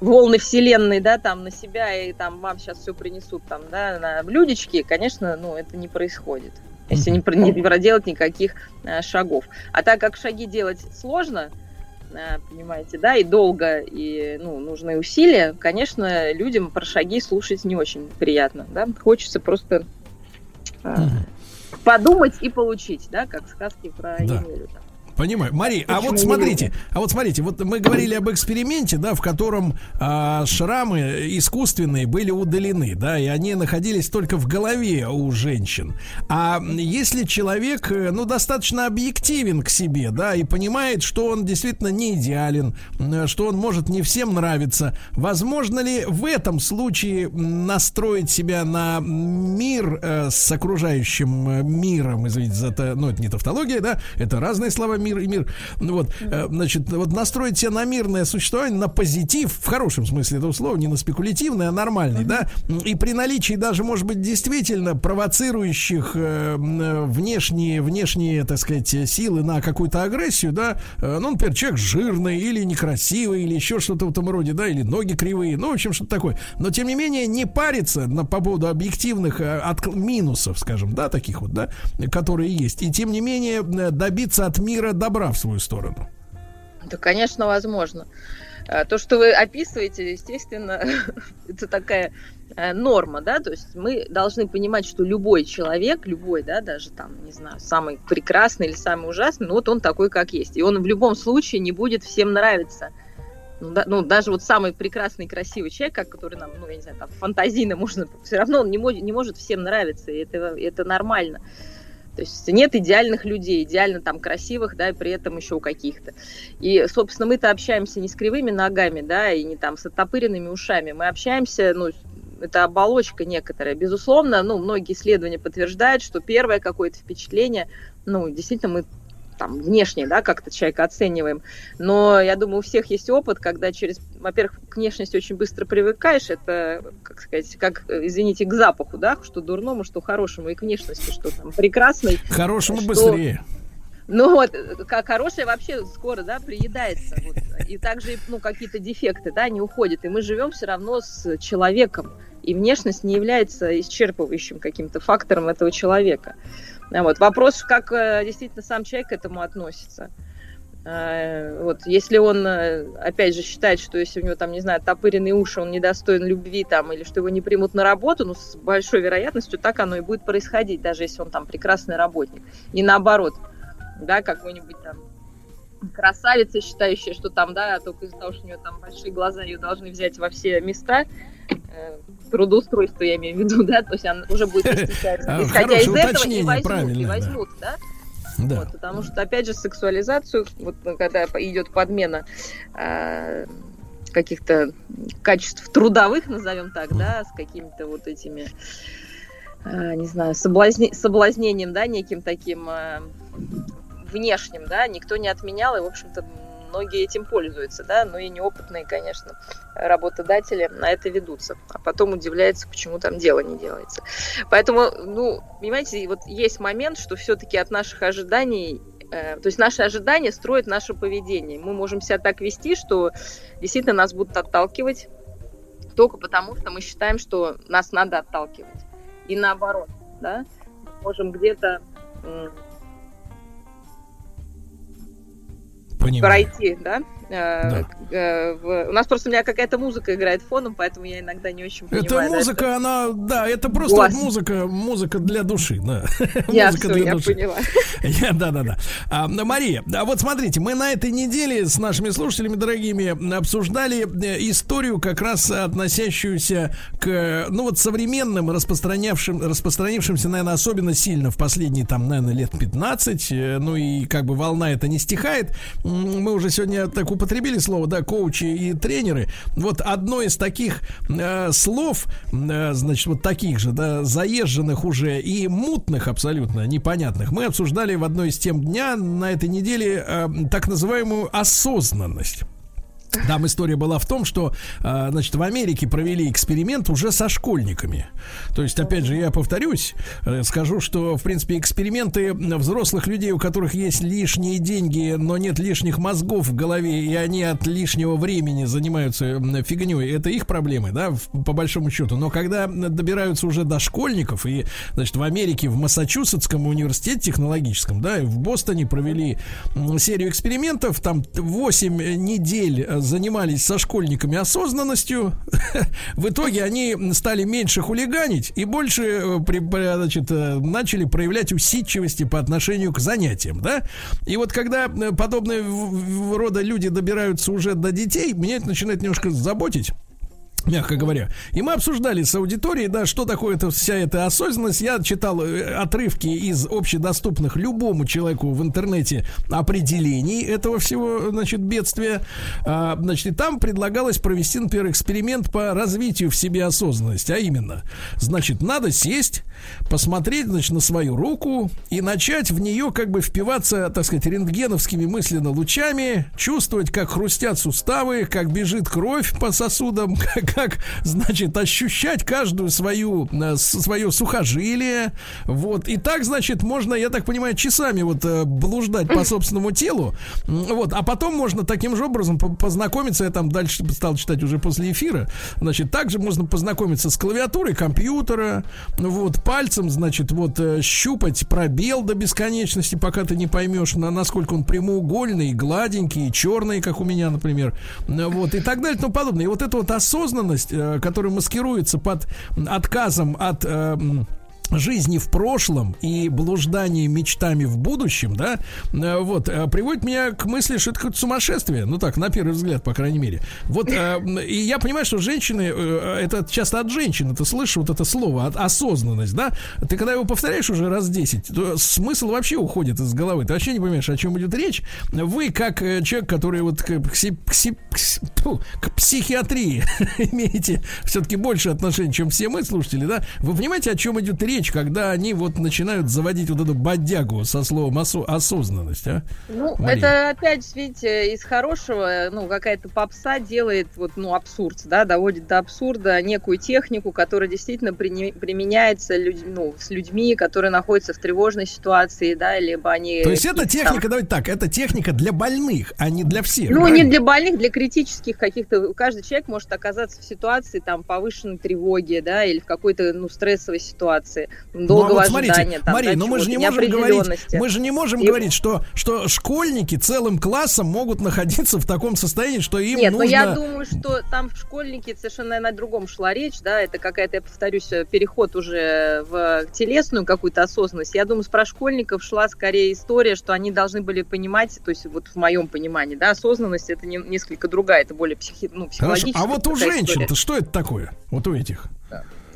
[SPEAKER 14] волны вселенной, да, там на себя и там вам сейчас все принесут там, да, на блюдечке, конечно, ну, это не происходит. Если не, не проделать никаких э, шагов. А так как шаги делать сложно, понимаете, да, и долго, и, ну, нужны усилия, конечно, людям про шаги слушать не очень приятно, да, хочется просто э, подумать и получить, да, как сказки про
[SPEAKER 1] Да.
[SPEAKER 14] Емелю. там.
[SPEAKER 1] Понимаю. Мари, а вот смотрите, а вот смотрите, вот мы говорили об эксперименте, да, в котором а, шрамы искусственные были удалены, да, и они находились только в голове у женщин. А если человек, э, ну, достаточно объективен к себе, да, и понимает, что он действительно не идеален, что он может не всем нравиться, возможно ли в этом случае настроить себя на мир э, с окружающим э, миром, извините за это, ну, это не тавтология, да, это разные слова мир и мир. Ну, Вот, э, значит, вот настроить себя на мирное существование, на позитив, в хорошем смысле этого слова, не на спекулятивный, а нормальный, да, и при наличии даже, может быть, действительно провоцирующих э, э, внешние, внешние, так сказать, силы на какую-то агрессию, да, ну, например, человек жирный или некрасивый, или еще что-то в этом роде, да, или ноги кривые, ну, в общем, что-то такое. Но, тем не менее, не париться на, по поводу объективных отк- минусов, скажем, да, таких вот, да, которые есть. И, тем не менее, добиться от мира добра в свою сторону.
[SPEAKER 14] Да, конечно, возможно. А, То, что вы описываете, естественно, это такая э, норма, да, то есть мы должны понимать, что любой человек, любой, да, даже там, не знаю, самый прекрасный или самый ужасный, ну вот он такой, как есть. И он в любом случае не будет всем нравиться. Ну, да- ну, даже вот самый прекрасный, красивый человек, как- который нам, ну, я не знаю, там, фантазийно можно, все равно он не, мо- не может всем нравиться, и это, это нормально. То есть нет идеальных людей, идеально там красивых, да, и при этом еще у каких-то. И, собственно, мы-то общаемся не с кривыми ногами, да, и не там с оттопыренными ушами. Мы общаемся, ну, это оболочка некоторая. Безусловно, ну, многие исследования подтверждают, что первое какое-то впечатление, ну, действительно, мы там внешне, да, как-то человека оцениваем. Но я думаю, у всех есть опыт, когда через, во-первых, к внешности очень быстро привыкаешь, это, как сказать, как, извините, к запаху, да, что дурному, что хорошему, и к внешности, что там прекрасной.
[SPEAKER 1] К хорошему
[SPEAKER 14] что-
[SPEAKER 1] быстрее.
[SPEAKER 14] ну вот, как хорошее вообще скоро, да, приедается. Вот. И также, ну, какие-то дефекты, да, не уходят. И мы живем все равно с человеком. И внешность не является исчерпывающим каким-то фактором этого человека. Вот. Вопрос, как э, действительно сам человек к этому относится. Э, Вот. Если он, э, опять же, считает, что если у него там, не знаю, топыренные уши, он недостоин любви там, или что его не примут на работу, ну, с большой вероятностью так оно и будет происходить, даже если он там прекрасный работник. И наоборот, да, какой-нибудь там красавица, считающая, что там, да, только из-за того, что у нее там большие глаза, ее должны взять во все места, э, трудоустройство я имею в виду, да, то есть она уже будет
[SPEAKER 1] А,
[SPEAKER 14] исходя из этого, и возьмут, и возьмут, да.
[SPEAKER 1] Да.
[SPEAKER 14] Вот, потому что, опять же, сексуализацию, вот ну, когда идет подмена э, каких-то качеств трудовых, назовем так, да, с какими-то вот этими, э, не знаю, соблазне- соблазнением, да, неким таким э, внешним, да, никто не отменял, и, в общем-то, многие этим пользуются, да, но и неопытные, конечно, работодатели на это ведутся, а потом удивляются, почему там дело не делается. Поэтому, ну, понимаете, вот есть момент, что все-таки от наших ожиданий э, то есть наши ожидания строят наше поведение. Мы можем себя так вести, что действительно нас будут отталкивать только потому, что мы считаем, что нас надо отталкивать. И наоборот, да, можем где-то
[SPEAKER 1] Понимаю.
[SPEAKER 14] пройти, да? Э, э, в- У нас просто у меня какая-то музыка играет фоном, поэтому я иногда не очень понимаю.
[SPEAKER 1] Это
[SPEAKER 14] да,
[SPEAKER 1] музыка, она, да, это просто музыка, музыка для души, да.
[SPEAKER 14] Я
[SPEAKER 1] музыка
[SPEAKER 14] всё, я поняла.
[SPEAKER 1] Я- Да, да, да. А, Мария, а вот смотрите, мы на этой неделе с нашими слушателями дорогими обсуждали э, историю, как раз относящуюся к, ну вот современным распространявшим, распространившимся, наверное, особенно сильно в последние там, наверное, лет 15, э, ну и как бы волна это не стихает. Мы уже сегодня так употребили слово, да, коучи и тренеры. Вот одно из таких э, слов, э, значит, вот таких же, да, заезженных уже и мутных абсолютно, непонятных, мы обсуждали в одной из тем дня на этой неделе э, так называемую осознанность. Там история была в том, что, э, значит, в Америке провели эксперимент уже со школьниками. То есть, опять же, я повторюсь, э, скажу, что, в принципе, эксперименты взрослых людей, у которых есть лишние деньги, но нет лишних мозгов в голове, и они от лишнего времени занимаются фигней, это их проблемы, да, по большому счету. Но когда добираются уже до школьников, и, значит, в Америке, в Массачусетском университете технологическом, да, и в Бостоне провели серию экспериментов, там 8 недель занимались со школьниками осознанностью. В итоге они стали меньше хулиганить и больше э, значит, э, начали проявлять усидчивости по отношению к занятиям, да? И вот когда э, подобные рода люди добираются уже до детей, меня это начинает немножко заботить мягко говоря. И мы обсуждали с аудиторией, да, что такое это, вся эта осознанность. Я читал э, отрывки из общедоступных любому человеку в интернете определений этого всего, значит, бедствия. А, значит, и там предлагалось провести, например, эксперимент по развитию в себе осознанности. А именно, значит, надо сесть, посмотреть, значит, на свою руку и начать в нее как бы впиваться, так сказать, рентгеновскими мысленно лучами, чувствовать, как хрустят суставы, как бежит кровь по сосудам, как, как, значит, ощущать каждую свою, э, свое сухожилие. Вот. И так, значит, можно, я так понимаю, часами вот э, блуждать по собственному телу. Вот. А потом можно таким же образом по- познакомиться, я там дальше стал читать уже после эфира, значит, также можно познакомиться с клавиатурой компьютера, вот, пальцем, значит, вот, э, щупать пробел до бесконечности, пока ты не поймешь, на, насколько он прямоугольный, гладенький, черный, как у меня, например, Э, вот, и так далее, и тому подобное. И вот эта вот осознанность, э, которая маскируется под отказом от жизни в прошлом и блуждание мечтами в будущем, да, э, вот, э, приводит меня к мысли, что это какое-то сумасшествие, ну так, на первый взгляд, по крайней мере. Вот, э, и я понимаю, что женщины, это часто от женщин, ты слышишь вот это слово, от- осознанность, да, ты когда его повторяешь уже раз 10, то смысл вообще уходит из головы, ты вообще не понимаешь, о чем идет речь. Вы, как человек, который вот к, пси- пси- пси- тьфу, к психиатрии имеете все-таки больше отношений, чем все мы, слушатели, да, вы понимаете, о чем идет речь, когда они вот начинают заводить вот эту бодягу со словом осо- осознанность, а?
[SPEAKER 14] Ну,
[SPEAKER 1] Мария.
[SPEAKER 14] это опять, видите, из хорошего, ну, какая-то попса делает, вот, ну, абсурд, да, доводит до абсурда некую технику, которая действительно прини- применяется людь- ну, с людьми, которые находятся в тревожной ситуации, да, либо они...
[SPEAKER 1] То есть это
[SPEAKER 14] какие-то там-
[SPEAKER 1] техника, давайте так, это техника для больных, а не для всех.
[SPEAKER 14] Ну,
[SPEAKER 1] правильно?
[SPEAKER 14] не для больных, для критических каких-то. Каждый человек может оказаться в ситуации там повышенной тревоги, да, или в какой-то, ну, стрессовой ситуации.
[SPEAKER 1] Ну,
[SPEAKER 14] долгого
[SPEAKER 1] а вот смотрите,
[SPEAKER 14] ожидания, там,
[SPEAKER 1] Мария,
[SPEAKER 14] да,
[SPEAKER 1] но мы же не можем говорить, мы же не можем
[SPEAKER 14] И-
[SPEAKER 1] говорить, что, что школьники целым классом могут находиться в таком состоянии, что им
[SPEAKER 14] Нет,
[SPEAKER 1] нужно...
[SPEAKER 14] но я думаю, что там школьники совершенно о другом шла речь, да, это какая-то, я повторюсь, э, переход уже в телесную какую-то осознанность. Я думаю, про школьников шла скорее история, что они должны были понимать, то есть вот в моем понимании, да, осознанность это не, несколько другая, это более психи, ну,
[SPEAKER 1] Хорошо,
[SPEAKER 14] психологическая.
[SPEAKER 1] а вот у женщин-то что это такое? Вот у этих.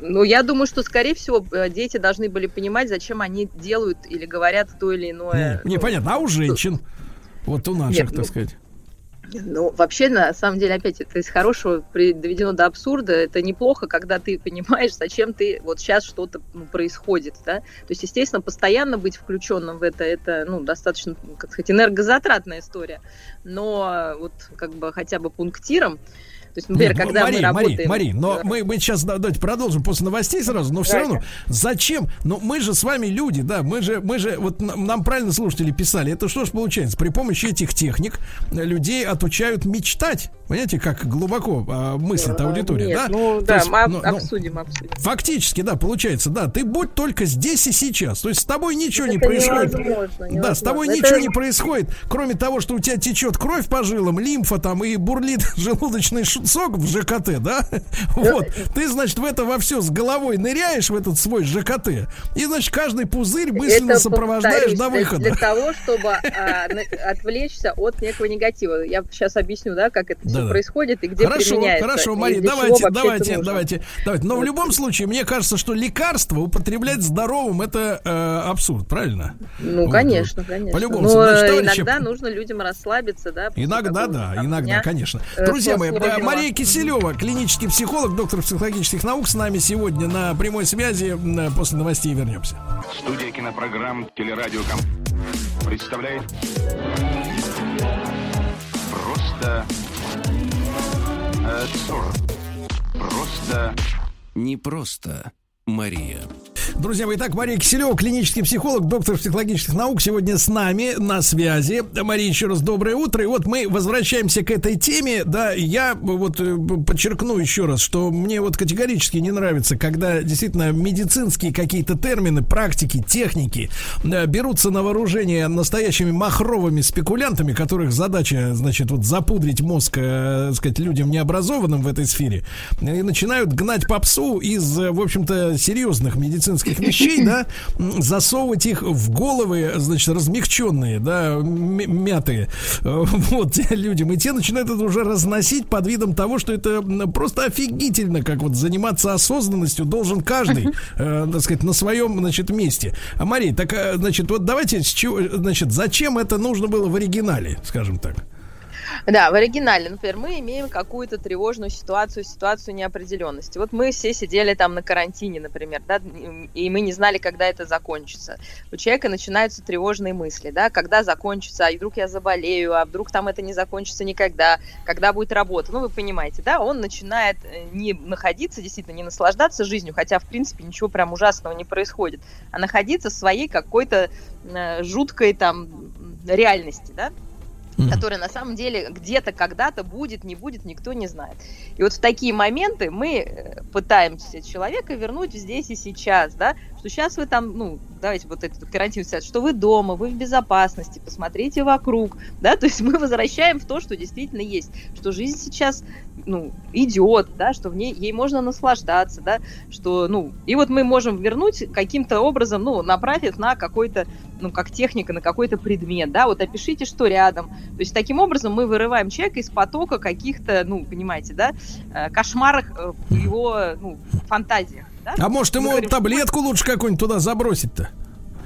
[SPEAKER 14] Ну, я думаю, что, скорее всего, э, дети должны были понимать, зачем они делают или говорят то или иное.
[SPEAKER 1] Не, непонятно. А у женщин? Вот у наших,
[SPEAKER 14] Нет,
[SPEAKER 1] так
[SPEAKER 14] ну,
[SPEAKER 1] сказать.
[SPEAKER 14] Ну, вообще, на самом деле, опять, это из хорошего доведено до абсурда. Это неплохо, когда ты понимаешь, зачем ты вот сейчас что-то ну, происходит, да. То есть, естественно, постоянно быть включенным в это, это, ну, достаточно, ну, как сказать, энергозатратная история. Но вот как бы хотя бы пунктиром, есть, например,
[SPEAKER 1] Нет, ну,
[SPEAKER 14] когда
[SPEAKER 1] Мари,
[SPEAKER 14] мы
[SPEAKER 1] Мари,
[SPEAKER 14] работаем...
[SPEAKER 1] Мари, но мы, мы сейчас да, давайте продолжим после новостей сразу, но все
[SPEAKER 14] Давайте.
[SPEAKER 1] равно, зачем? Ну, мы же с вами люди, да, мы же, мы же, вот нам, правильно слушатели писали, это что ж получается? При помощи этих техник людей отучают мечтать. Понимаете, как глубоко а, мыслит аудитория,
[SPEAKER 14] Нет,
[SPEAKER 1] да?
[SPEAKER 14] Ну,
[SPEAKER 1] То
[SPEAKER 14] да,
[SPEAKER 1] есть,
[SPEAKER 14] мы об-
[SPEAKER 1] ну, ну,
[SPEAKER 14] обсудим, обсудим.
[SPEAKER 1] Фактически, да, получается, да. Ты будь только здесь и сейчас. То есть с тобой ничего не
[SPEAKER 14] Это
[SPEAKER 1] происходит.
[SPEAKER 14] невозможно,
[SPEAKER 1] Да, с тобой
[SPEAKER 14] невозможно.
[SPEAKER 1] ничего
[SPEAKER 14] Это-
[SPEAKER 1] не происходит, кроме того, что у тебя течет кровь по жилам, лимфа там и бурлит желудочный сок в ЖКТ, да? Вот. Ты, значит, в это во все с головой ныряешь в этот свой ЖКТ. И, значит, каждый пузырь мысленно
[SPEAKER 14] Это,
[SPEAKER 1] сопровождаешь до выхода.
[SPEAKER 14] Для того, чтобы а, отвлечься от некого негатива. Я сейчас объясню, да, как это все
[SPEAKER 1] Да-да.
[SPEAKER 14] происходит и где
[SPEAKER 1] Хорошо,
[SPEAKER 14] применяется.
[SPEAKER 1] хорошо, Мария, давайте, давайте, давайте, давайте. Но в любом случае, мне кажется, что лекарство употреблять здоровым это э, абсурд, правильно?
[SPEAKER 14] Ну,
[SPEAKER 1] Вот,
[SPEAKER 14] конечно,
[SPEAKER 1] вот.
[SPEAKER 14] конечно.
[SPEAKER 1] По-любому,
[SPEAKER 14] Но
[SPEAKER 1] значит, товарищи,
[SPEAKER 14] иногда нужно людям расслабиться, да.
[SPEAKER 1] Иногда, да, иногда, конечно.
[SPEAKER 14] э,
[SPEAKER 1] Друзья мои. Мария Киселева, клинический психолог, доктор психологических наук, с нами сегодня на прямой связи. М, После новостей вернемся.
[SPEAKER 13] Студия кинопрограмм «Телерадиоком» представляет Просто э, абсурд. Просто
[SPEAKER 3] Не просто Мария.
[SPEAKER 1] Друзья мои, итак, Мария Киселева, клинический психолог, доктор психологических наук, сегодня с нами на связи. Мария, еще раз доброе утро. И вот мы возвращаемся к этой теме. Да, я вот э, подчеркну еще раз, что мне вот категорически не нравится, когда действительно медицинские какие-то термины, практики, техники э, берутся на вооружение настоящими махровыми спекулянтами, которых задача, значит, вот запудрить мозг, э, так сказать, людям необразованным в этой сфере, и начинают гнать попсу из, в общем-то, серьезных медицинских вещей, да, засовывать их в головы, значит, размягченные, да, мятые, вот, людям. И те начинают это уже разносить под видом того, что это просто офигительно, как вот заниматься осознанностью должен каждый, э, так сказать, на своем, значит, месте. А, Мария, так, э, значит, вот давайте, с чего, значит, зачем это нужно было в оригинале, скажем так?
[SPEAKER 14] Да, в оригинале, например, мы имеем какую-то тревожную ситуацию, ситуацию неопределенности. Вот мы все сидели там на карантине, например, да, и мы не знали, когда это закончится. У человека начинаются тревожные мысли, да, когда закончится, а вдруг я заболею, а вдруг там это не закончится никогда, когда будет работа. Ну, вы понимаете, да, он начинает э, не находиться, действительно, не наслаждаться жизнью, хотя, в принципе, ничего прям ужасного не происходит, а находиться в своей какой-то э, жуткой там реальности, да, которая на самом деле где-то когда-то будет, не будет, никто не знает. И вот в такие моменты мы э, пытаемся человека вернуть здесь и сейчас, да, что сейчас вы там, ну, давайте вот этот карантин взять, что вы дома, вы в безопасности, посмотрите вокруг, да, то есть мы возвращаем в то, что действительно есть, что жизнь сейчас, ну, идет, да, что в ней, ей можно наслаждаться, да, что, ну, и вот мы можем вернуть каким-то образом, ну, направив на какой-то, ну, как техника, на какой-то предмет, да, вот опишите, что рядом, то есть таким образом мы вырываем человека из потока каких-то, ну, понимаете, да, э, кошмарах э, в его, ну, фантазиях, да.
[SPEAKER 1] А может ему
[SPEAKER 14] говорим,
[SPEAKER 1] таблетку лучше какую-нибудь туда забросить-то?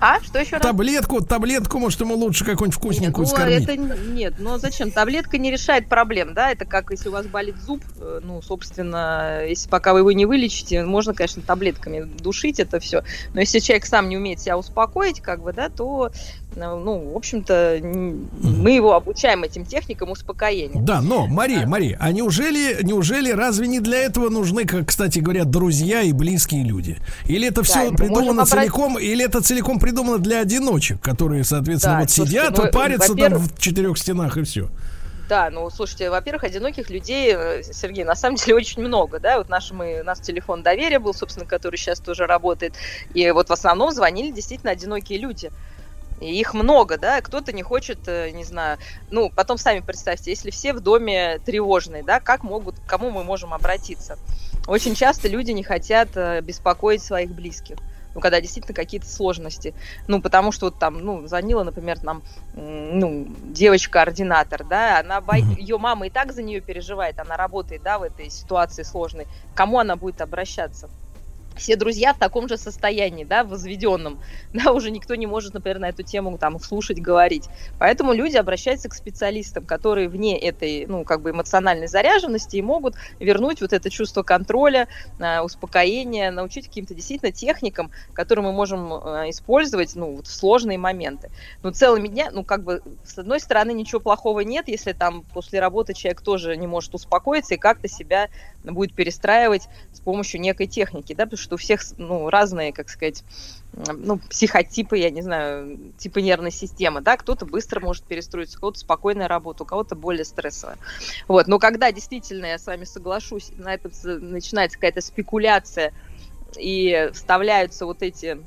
[SPEAKER 14] А, что еще раз?
[SPEAKER 1] Таблетку, таблетку, может, ему лучше какую-нибудь вкусненькую
[SPEAKER 14] Ну,
[SPEAKER 1] скормить.
[SPEAKER 14] это нет, но зачем? Таблетка не решает проблем, да? Это как если у вас болит зуб, э, ну, собственно, если пока вы его не вылечите, можно, конечно, таблетками душить это все. Но если человек сам не умеет себя успокоить, как бы, да, то, ну, в общем-то, мы его обучаем этим техникам успокоения.
[SPEAKER 1] Да, но, Мария, Мария, а неужели, неужели разве не для этого нужны, как, кстати говоря, друзья и близкие люди? Или это
[SPEAKER 14] Да,
[SPEAKER 1] все придумано
[SPEAKER 14] можем обрати-
[SPEAKER 1] целиком, или это целиком придумано для одиночек, которые, соответственно,
[SPEAKER 14] Да,
[SPEAKER 1] вот
[SPEAKER 14] слушайте,
[SPEAKER 1] сидят,
[SPEAKER 14] ну,
[SPEAKER 1] парятся там в четырех стенах и все?
[SPEAKER 14] Да, ну, слушайте, во-первых, одиноких людей, э, Сергей, на самом деле очень много, да, вот наш, мы, у нас телефон доверия был, собственно, который сейчас тоже работает, и вот в основном звонили действительно одинокие люди. И их много, да, кто-то не хочет, э, не знаю, ну, потом сами представьте, если все в доме тревожные, да, как могут, к кому мы можем обратиться? Очень часто люди не хотят э, беспокоить своих близких ну, когда действительно какие-то сложности. Ну, потому что вот там, ну, звонила, например, нам, ну, девочка-координатор, да, она, бо... ее мама и так за нее переживает, она работает, да, в этой ситуации сложной. К кому она будет обращаться? Все друзья в таком же состоянии, да, возведенном, да, уже никто не может, например, на эту тему там слушать, говорить. Поэтому люди обращаются к специалистам, которые вне этой, ну, как бы эмоциональной заряженности и могут вернуть вот это чувство контроля, э, успокоения, научить каким-то действительно техникам, которые мы можем э, использовать, ну, вот в сложные моменты. Ну, целыми дня, ну, как бы, с одной стороны, ничего плохого нет, если там после работы человек тоже не может успокоиться и как-то себя будет перестраивать помощью некой техники, да, потому что у всех ну, разные, как сказать, ну, психотипы, я не знаю, типы нервной системы, да, кто-то быстро может перестроиться, у кого-то спокойная работа, у кого-то более стрессовая. Вот, но когда действительно, я с вами соглашусь, на это начинается какая-то спекуляция и вставляются вот эти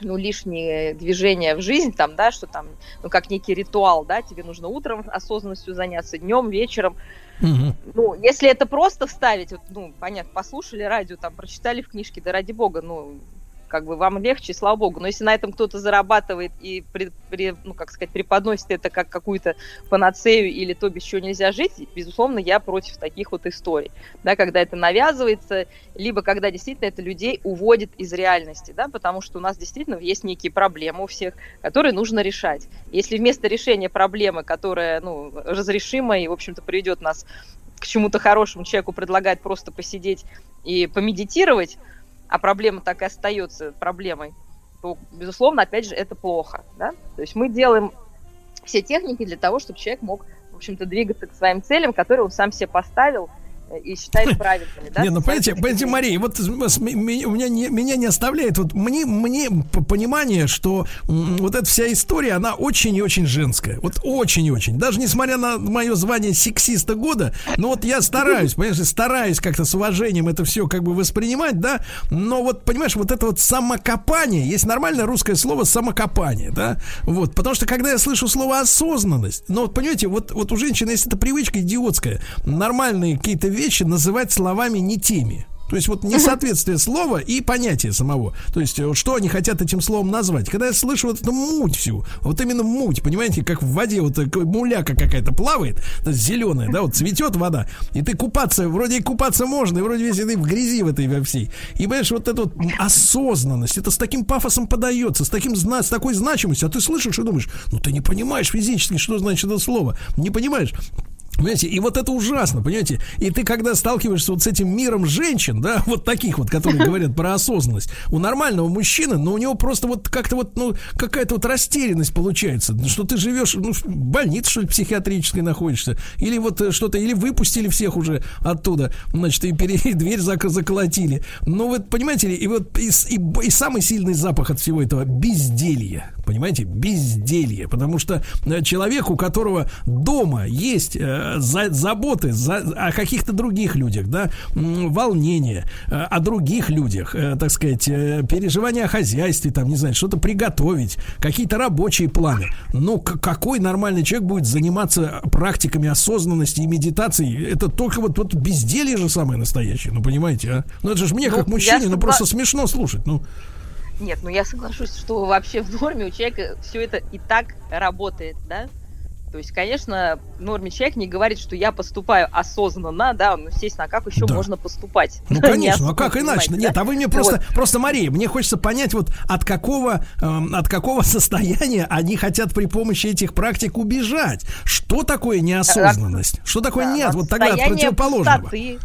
[SPEAKER 14] ну, лишние движения в жизнь, там, да, что там, ну, как некий ритуал, да, тебе нужно утром осознанностью заняться, днем, вечером, Ну, если это просто вставить, вот, ну, понятно, послушали радио, там, прочитали в книжке, да ради бога, ну, как бы вам легче, слава богу. Но если на этом кто-то зарабатывает и, при, при, ну, как сказать, преподносит это как какую-то панацею или то, без чего нельзя жить, безусловно, я против таких вот историй. Да, когда это навязывается, либо когда действительно это людей уводит из реальности, да, потому что у нас действительно есть некие проблемы у всех, которые нужно решать. Если вместо решения проблемы, которая, ну, разрешима и, в общем-то, приведет нас к чему-то хорошему, человеку предлагает просто посидеть и помедитировать, а проблема так и остается проблемой, то, безусловно, опять же, это плохо. Да? То есть мы делаем все техники для того, чтобы человек мог, в общем-то, двигаться к своим целям, которые он сам себе поставил, и считает правильными, да?
[SPEAKER 1] Не, ну понимаете, понимаете, Мария, вот у меня не, меня не оставляет, вот мне, мне понимание, что вот эта вся история, она очень и очень женская, вот очень и очень, даже несмотря на мое звание сексиста года, но вот я стараюсь, понимаешь, стараюсь как-то с уважением это все как бы воспринимать, да, но вот, понимаешь, вот это вот самокопание, есть нормальное русское слово самокопание, да, вот, потому что когда я слышу слово осознанность, ну вот, понимаете, вот, вот у женщины есть эта привычка идиотская, нормальные какие-то вещи называть словами не теми. То есть вот несоответствие слова и понятия самого. То есть э, что они хотят этим словом назвать. Когда я слышу вот эту муть всю, вот именно муть, понимаете, как в воде вот такой муляка какая-то плавает, зеленая, да, вот цветет вода, и ты купаться, вроде и купаться можно, и вроде весь ты в грязи в этой во всей. И понимаешь, вот эта вот осознанность, это с таким пафосом подается, с таким с такой значимостью, а ты слышишь и думаешь, ну ты не понимаешь физически, что значит это слово, не понимаешь. Понимаете, и вот это ужасно, понимаете? И ты, когда сталкиваешься вот с этим миром женщин, да, вот таких вот, которые говорят про осознанность, у нормального мужчины, но у него просто вот как-то вот, ну, какая-то вот растерянность получается, что ты живешь, ну, в больнице, что ли, психиатрической находишься, или вот э, что-то, или выпустили всех уже оттуда, значит, и, пере, и дверь зак заколотили. Ну, вот, понимаете и вот и, и, и самый сильный запах от всего этого безделье, понимаете, безделье, потому что э, человек, у которого дома есть э, за, заботы за, о каких-то других людях, да, волнение э, о других людях, э, так сказать, э, переживания о хозяйстве, там, не знаю, что-то приготовить, какие-то рабочие планы. Ну, какой нормальный человек будет заниматься практиками осознанности и медитации? Это только вот, вот безделье же самое настоящее, ну, понимаете, а? Ну, это же мне, ну, как мужчине, ну, просто смешно слушать, ну.
[SPEAKER 14] Нет, ну я соглашусь, что вообще в норме у человека все это и так работает, да? То есть, конечно, в норме человек не говорит, что я поступаю осознанно, да, ну, естественно, а как еще да. можно поступать?
[SPEAKER 1] Ну, конечно, а как иначе? Да? Нет, а вы мне просто, вот. просто, Мария, мне хочется понять, вот от какого, э, от какого состояния они хотят при помощи этих практик убежать. Что такое неосознанность? Что такое да, нет? Вот тогда противоположного. Пустоты,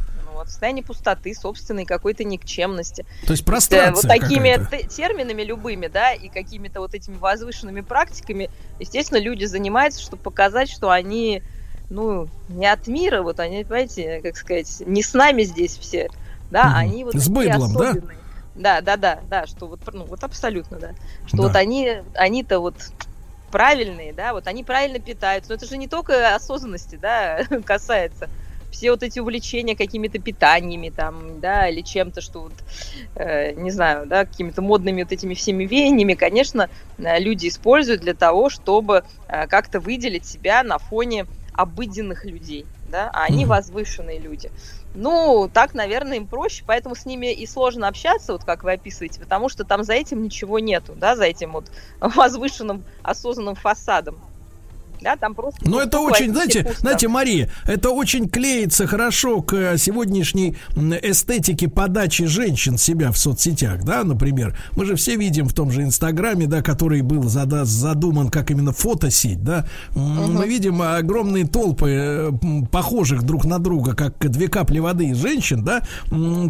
[SPEAKER 14] вот состояние пустоты, собственной какой-то никчемности.
[SPEAKER 1] То есть пространство.
[SPEAKER 14] Вот такими терминами любыми, да, и какими-то вот этими возвышенными практиками, естественно, люди занимаются, чтобы показать, что они, ну, не от мира, вот они, понимаете, как сказать, не с нами здесь все, да, угу. они вот
[SPEAKER 1] с быдлом, да?
[SPEAKER 14] Да, да, да, да, что вот, ну, вот абсолютно, да. Что да. вот они, они-то вот правильные, да, вот они правильно питаются. Но это же не только осознанности, да, касается. Все вот эти увлечения какими-то питаниями там, да, или чем-то, что вот, э, не знаю, да, какими-то модными вот этими всеми веяниями, конечно, э, люди используют для того, чтобы э, как-то выделить себя на фоне обыденных людей, да, а они возвышенные люди. Ну, так, наверное, им проще, поэтому с ними и сложно общаться, вот как вы описываете, потому что там за этим ничего нету, да, за этим вот возвышенным осознанным фасадом да, там просто...
[SPEAKER 1] Но это очень, знаете, пусто. знаете, Мария, это очень клеится хорошо к сегодняшней эстетике подачи женщин себя в соцсетях, да, например. Мы же все видим в том же Инстаграме, да, который был задуман как именно фотосеть, да. Угу. Мы видим огромные толпы э, похожих друг на друга, как две капли воды женщин, да,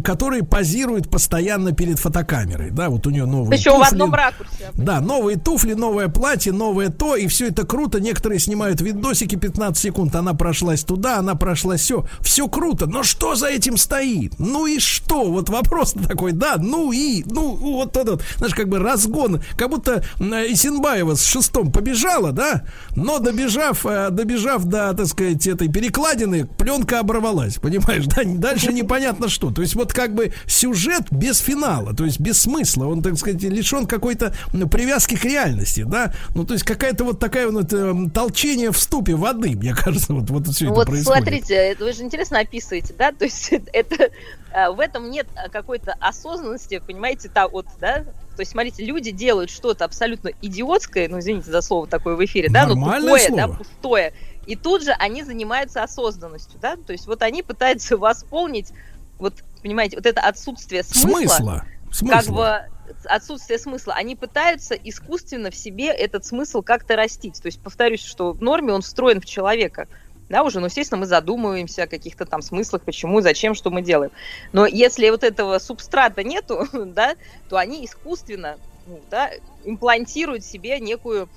[SPEAKER 1] которые позируют постоянно перед фотокамерой, да, вот у нее новые
[SPEAKER 14] Еще туфли. в одном ракурсе.
[SPEAKER 1] Да, новые туфли, новое платье, новое то, и все это круто. Некоторые снимают видосики 15 секунд, она прошлась туда, она прошлась все, все круто, но что за этим стоит? Ну и что? Вот вопрос такой, да, ну и, ну вот этот, знаешь, как бы разгон, как будто Исенбаева с шестом побежала, да, но добежав, э, добежав до, так сказать, этой перекладины, пленка оборвалась, понимаешь, да, дальше непонятно что, то есть вот как бы сюжет без финала, то есть без смысла, он, так сказать, лишен какой-то привязки к реальности, да, ну то есть какая-то вот такая вот э, толчение в ступе воды, мне кажется, вот, вот все
[SPEAKER 14] вот
[SPEAKER 1] это происходит.
[SPEAKER 14] смотрите, вы же интересно описываете, да, то есть это, э, в этом нет какой-то осознанности, понимаете, та вот, да, то есть, смотрите, люди делают что-то абсолютно идиотское, ну, извините за слово такое в эфире, да, но тупое, слово. да, пустое. И тут же они занимаются осознанностью, да, то есть вот они пытаются восполнить, вот, понимаете, вот это отсутствие смысла.
[SPEAKER 1] Смысла. Смысла.
[SPEAKER 14] Как бы отсутствие смысла, они пытаются искусственно в себе этот смысл как-то растить. То есть, повторюсь, что в норме он встроен в человека. Да, уже, ну, естественно, мы задумываемся о каких-то там смыслах, почему, зачем, что мы делаем. Но если вот этого субстрата нету, да, то они искусственно ну, да, имплантируют себе некую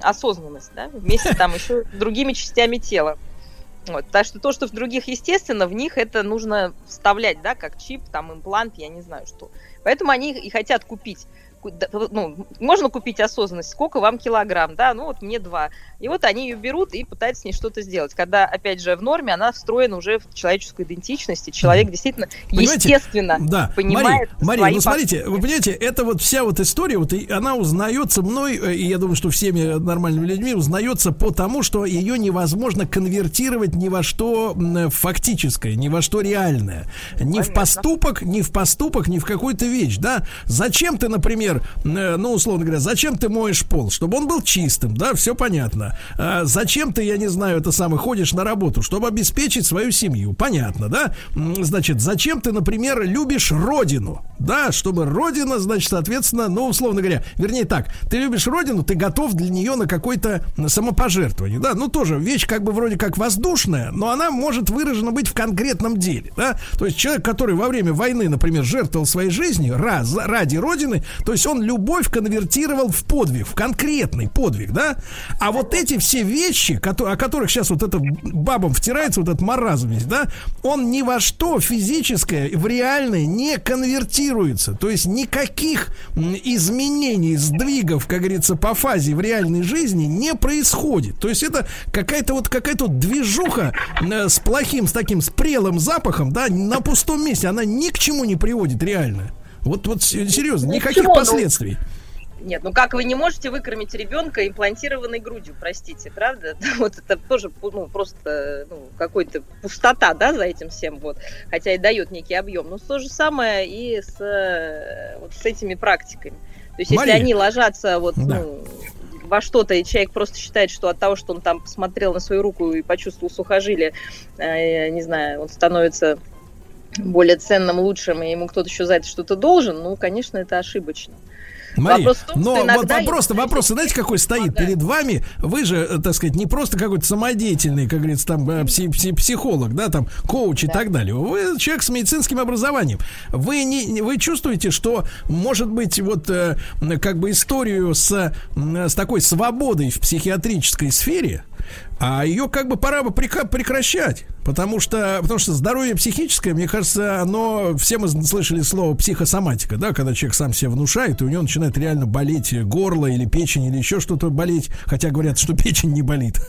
[SPEAKER 14] осознанность, да, вместе там еще с другими частями тела. Вот, так что то, что в других, естественно, в них это нужно вставлять, да, как чип, там, имплант, я не знаю что. Поэтому они и хотят купить ну, можно купить осознанность, сколько вам килограмм, да, ну вот мне два. И вот они ее берут и пытаются с ней что-то сделать. Когда, опять же, в норме она встроена уже в человеческую идентичность, и человек действительно Понимаете? естественно
[SPEAKER 1] да.
[SPEAKER 14] понимает
[SPEAKER 1] Мария, Мария ну смотрите, поступки. вы понимаете, это вот вся вот история, вот и она узнается мной, э, и я думаю, что всеми нормальными людьми узнается по тому, что ее невозможно конвертировать ни во что фактическое, ни во что реальное. Ни Понятно. в поступок, ни в поступок, ни в какую-то вещь, да. Зачем ты, например, например, э, ну, условно говоря, зачем ты моешь пол? Чтобы он был чистым, да, все понятно. А зачем ты, я не знаю, это самое, ходишь на работу? Чтобы обеспечить свою семью, понятно, да? Значит, зачем ты, например, любишь родину? Да, чтобы родина, значит, соответственно, ну, условно говоря, вернее так, ты любишь родину, ты готов для нее на какое-то самопожертвование, да, ну, тоже вещь как бы вроде как воздушная, но она может выражена быть в конкретном деле, да, то есть человек, который во время войны, например, жертвовал своей жизнью раз, ради родины, то есть он любовь конвертировал в подвиг, в конкретный подвиг, да? А вот эти все вещи, которые, о которых сейчас вот это бабам втирается, вот этот маразм весь, да, он ни во что физическое в реальное не конвертируется. То есть никаких изменений, сдвигов, как говорится, по фазе в реальной жизни не происходит. То есть это какая-то вот какая-то вот движуха э, с плохим, с таким с прелым запахом, да, на пустом месте, она ни к чему не приводит реально. Вот, вот серьезно, никаких Чего? последствий.
[SPEAKER 14] Нет, ну как вы не можете выкормить ребенка имплантированной грудью, простите, правда? Вот это тоже ну, просто ну, какой-то пустота, да, за этим всем, вот. Хотя и дает некий объем. Но то же самое и с, э, вот, с этими практиками. То есть, Мария. если они ложатся вот, да. ну, во что-то, и человек просто считает, что от того, что он там посмотрел на свою руку и почувствовал сухожилие, э, не знаю, он становится более ценным, лучшим, и ему кто-то еще за это что-то должен, ну, конечно, это ошибочно.
[SPEAKER 1] Мария, вопрос том, но вот вопрос, вопрос, знаете, какой стоит помогает. перед вами? Вы же, э, так сказать, не просто какой-то самодеятельный, как говорится, там э, пси, пси, психолог, да, там коуч да. и так далее. Вы человек с медицинским образованием. Вы не, вы чувствуете, что может быть вот э, как бы историю с с такой свободой в психиатрической сфере А ее как бы пора бы прекращать. Потому что, потому что здоровье психическое, мне кажется, оно... Все мы слышали слово психосоматика, да, когда человек сам себя внушает, и у него начинает реально болеть горло или печень, или еще что-то болеть, хотя говорят, что печень не болит.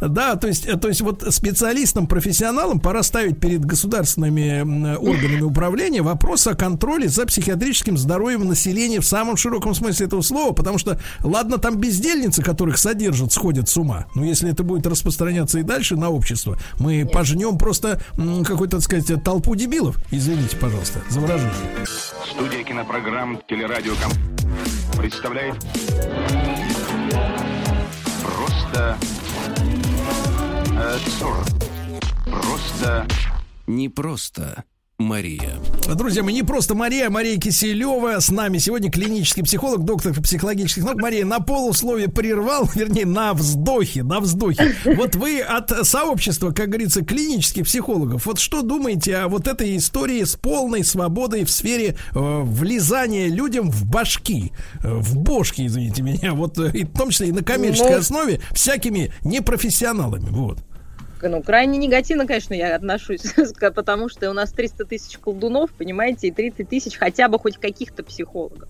[SPEAKER 1] Да, то есть, то есть вот специалистам, профессионалам пора ставить перед государственными органами управления вопрос о контроле за психиатрическим здоровьем населения в самом широком смысле этого слова, потому что, ладно, там бездельницы, которых содержат, сходят с ума, но если это будет распространяться и дальше на общество, мы мы Нет. пожнем просто какую-то, так сказать, толпу дебилов. Извините, пожалуйста, за выражение.
[SPEAKER 13] Студия кинопрограмм «Телерадиоком» представляет Просто э, Просто
[SPEAKER 3] Не просто Мария.
[SPEAKER 1] Друзья мы не просто Мария, Мария Киселева с нами сегодня клинический психолог, доктор психологических наук. Мария на полусловие прервал, вернее, на вздохе, на вздохе. Вот вы от сообщества, как говорится, клинических психологов, вот что думаете о вот этой истории с полной свободой в сфере э, влезания людям в башки, э, в бошки, извините меня, вот э, и в том числе и на коммерческой ну, основе всякими непрофессионалами, вот
[SPEAKER 14] ну, крайне негативно, конечно, я отношусь, потому что у нас 300 тысяч колдунов, понимаете, и 30 тысяч хотя бы хоть каких-то психологов.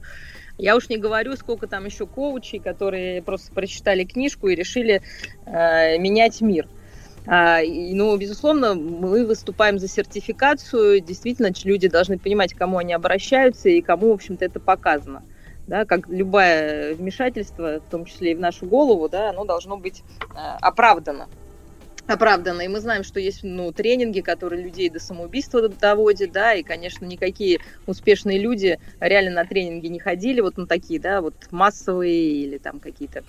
[SPEAKER 14] Я уж не говорю, сколько там еще коучей, которые просто прочитали книжку и решили э, менять мир. А, и, ну, безусловно, мы выступаем за сертификацию. Действительно, люди должны понимать, к кому они обращаются и кому, в общем-то, это показано. Да, как любое вмешательство, в том числе и в нашу голову, да, оно должно быть э, оправдано оправданно. И мы знаем, что есть ну, тренинги, которые людей до самоубийства доводят, да, и, конечно, никакие успешные люди реально на тренинги не ходили, вот на такие, да, вот массовые или там какие-то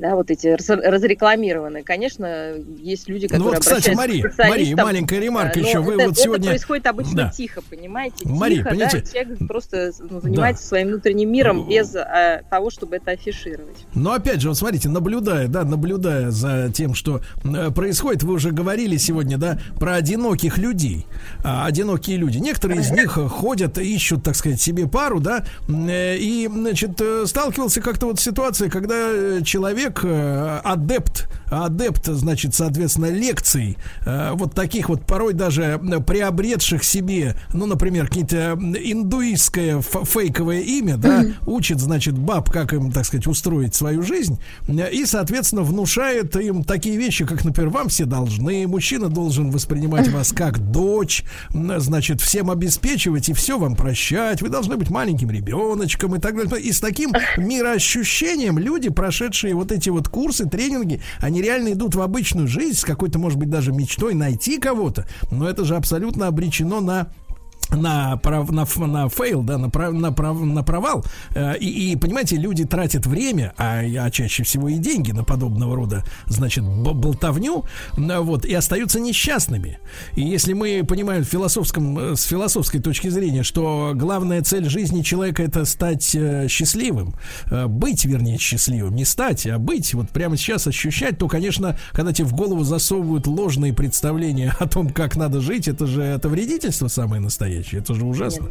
[SPEAKER 14] да, вот эти разрекламированные. Конечно, есть люди, которые
[SPEAKER 1] ну вот, кстати, Мария, Мария, маленькая ремарка еще. Вы
[SPEAKER 14] это,
[SPEAKER 1] вот сегодня...
[SPEAKER 14] это происходит обычно да. тихо, понимаете?
[SPEAKER 1] Мария,
[SPEAKER 14] тихо,
[SPEAKER 1] понимаете?
[SPEAKER 14] да, человек просто ну, занимается да. своим внутренним миром без а, того, чтобы это афишировать.
[SPEAKER 1] Но опять же, вот смотрите, наблюдая, да, наблюдая за тем, что э, происходит, вы уже говорили сегодня, да, про одиноких людей. А, одинокие люди. Некоторые из них ходят, ищут, так сказать, себе пару, да, э, и, значит, э, сталкивался как-то вот с ситуацией, когда человек человек, э, адепт, адепт, значит, соответственно, лекций, э, вот таких вот порой даже приобретших себе, ну, например, какие-то индуистское фейковое имя, да, учит, значит, баб, как им, так сказать, устроить свою жизнь, и, соответственно, внушает им такие вещи, как, например, вам все должны, мужчина должен воспринимать вас как дочь, значит, всем обеспечивать и все вам прощать, вы должны быть маленьким ребеночком и так далее. И с таким мироощущением люди, прошедшие вот эти вот курсы, тренинги, они реально идут в обычную жизнь с какой-то, может быть, даже мечтой найти кого-то, но это же абсолютно обречено на на, прав, на, на fail, да, на, прав, на, прав, на провал. Э, и, и, понимаете, люди тратят время, а, а чаще всего и деньги на подобного рода, значит, болтовню, вот, и остаются несчастными. И если мы понимаем в философском, э, с философской точки зрения, что главная цель жизни человека это стать э, счастливым, быть, вернее, счастливым, не стать, а быть, вот прямо сейчас ощущать, то, конечно, когда тебе в голову засовывают ложные представления о том, как надо жить, это же это вредительство самое настоящее речи. Это же ужасно.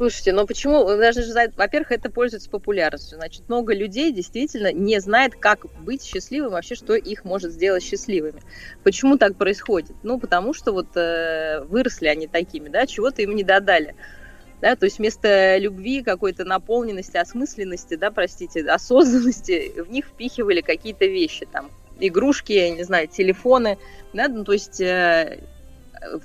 [SPEAKER 14] Слушайте, ну почему? Даже, во-первых, это пользуется популярностью. Значит, много людей действительно не знает, как быть счастливым, вообще, что их может сделать счастливыми. Почему так происходит? Ну, потому что вот э, выросли они такими, да, чего-то им не додали. Да, то есть вместо любви, какой-то наполненности, осмысленности, да, простите, осознанности, в них впихивали какие-то вещи, там, игрушки, я не знаю, телефоны, да, ну, то есть э,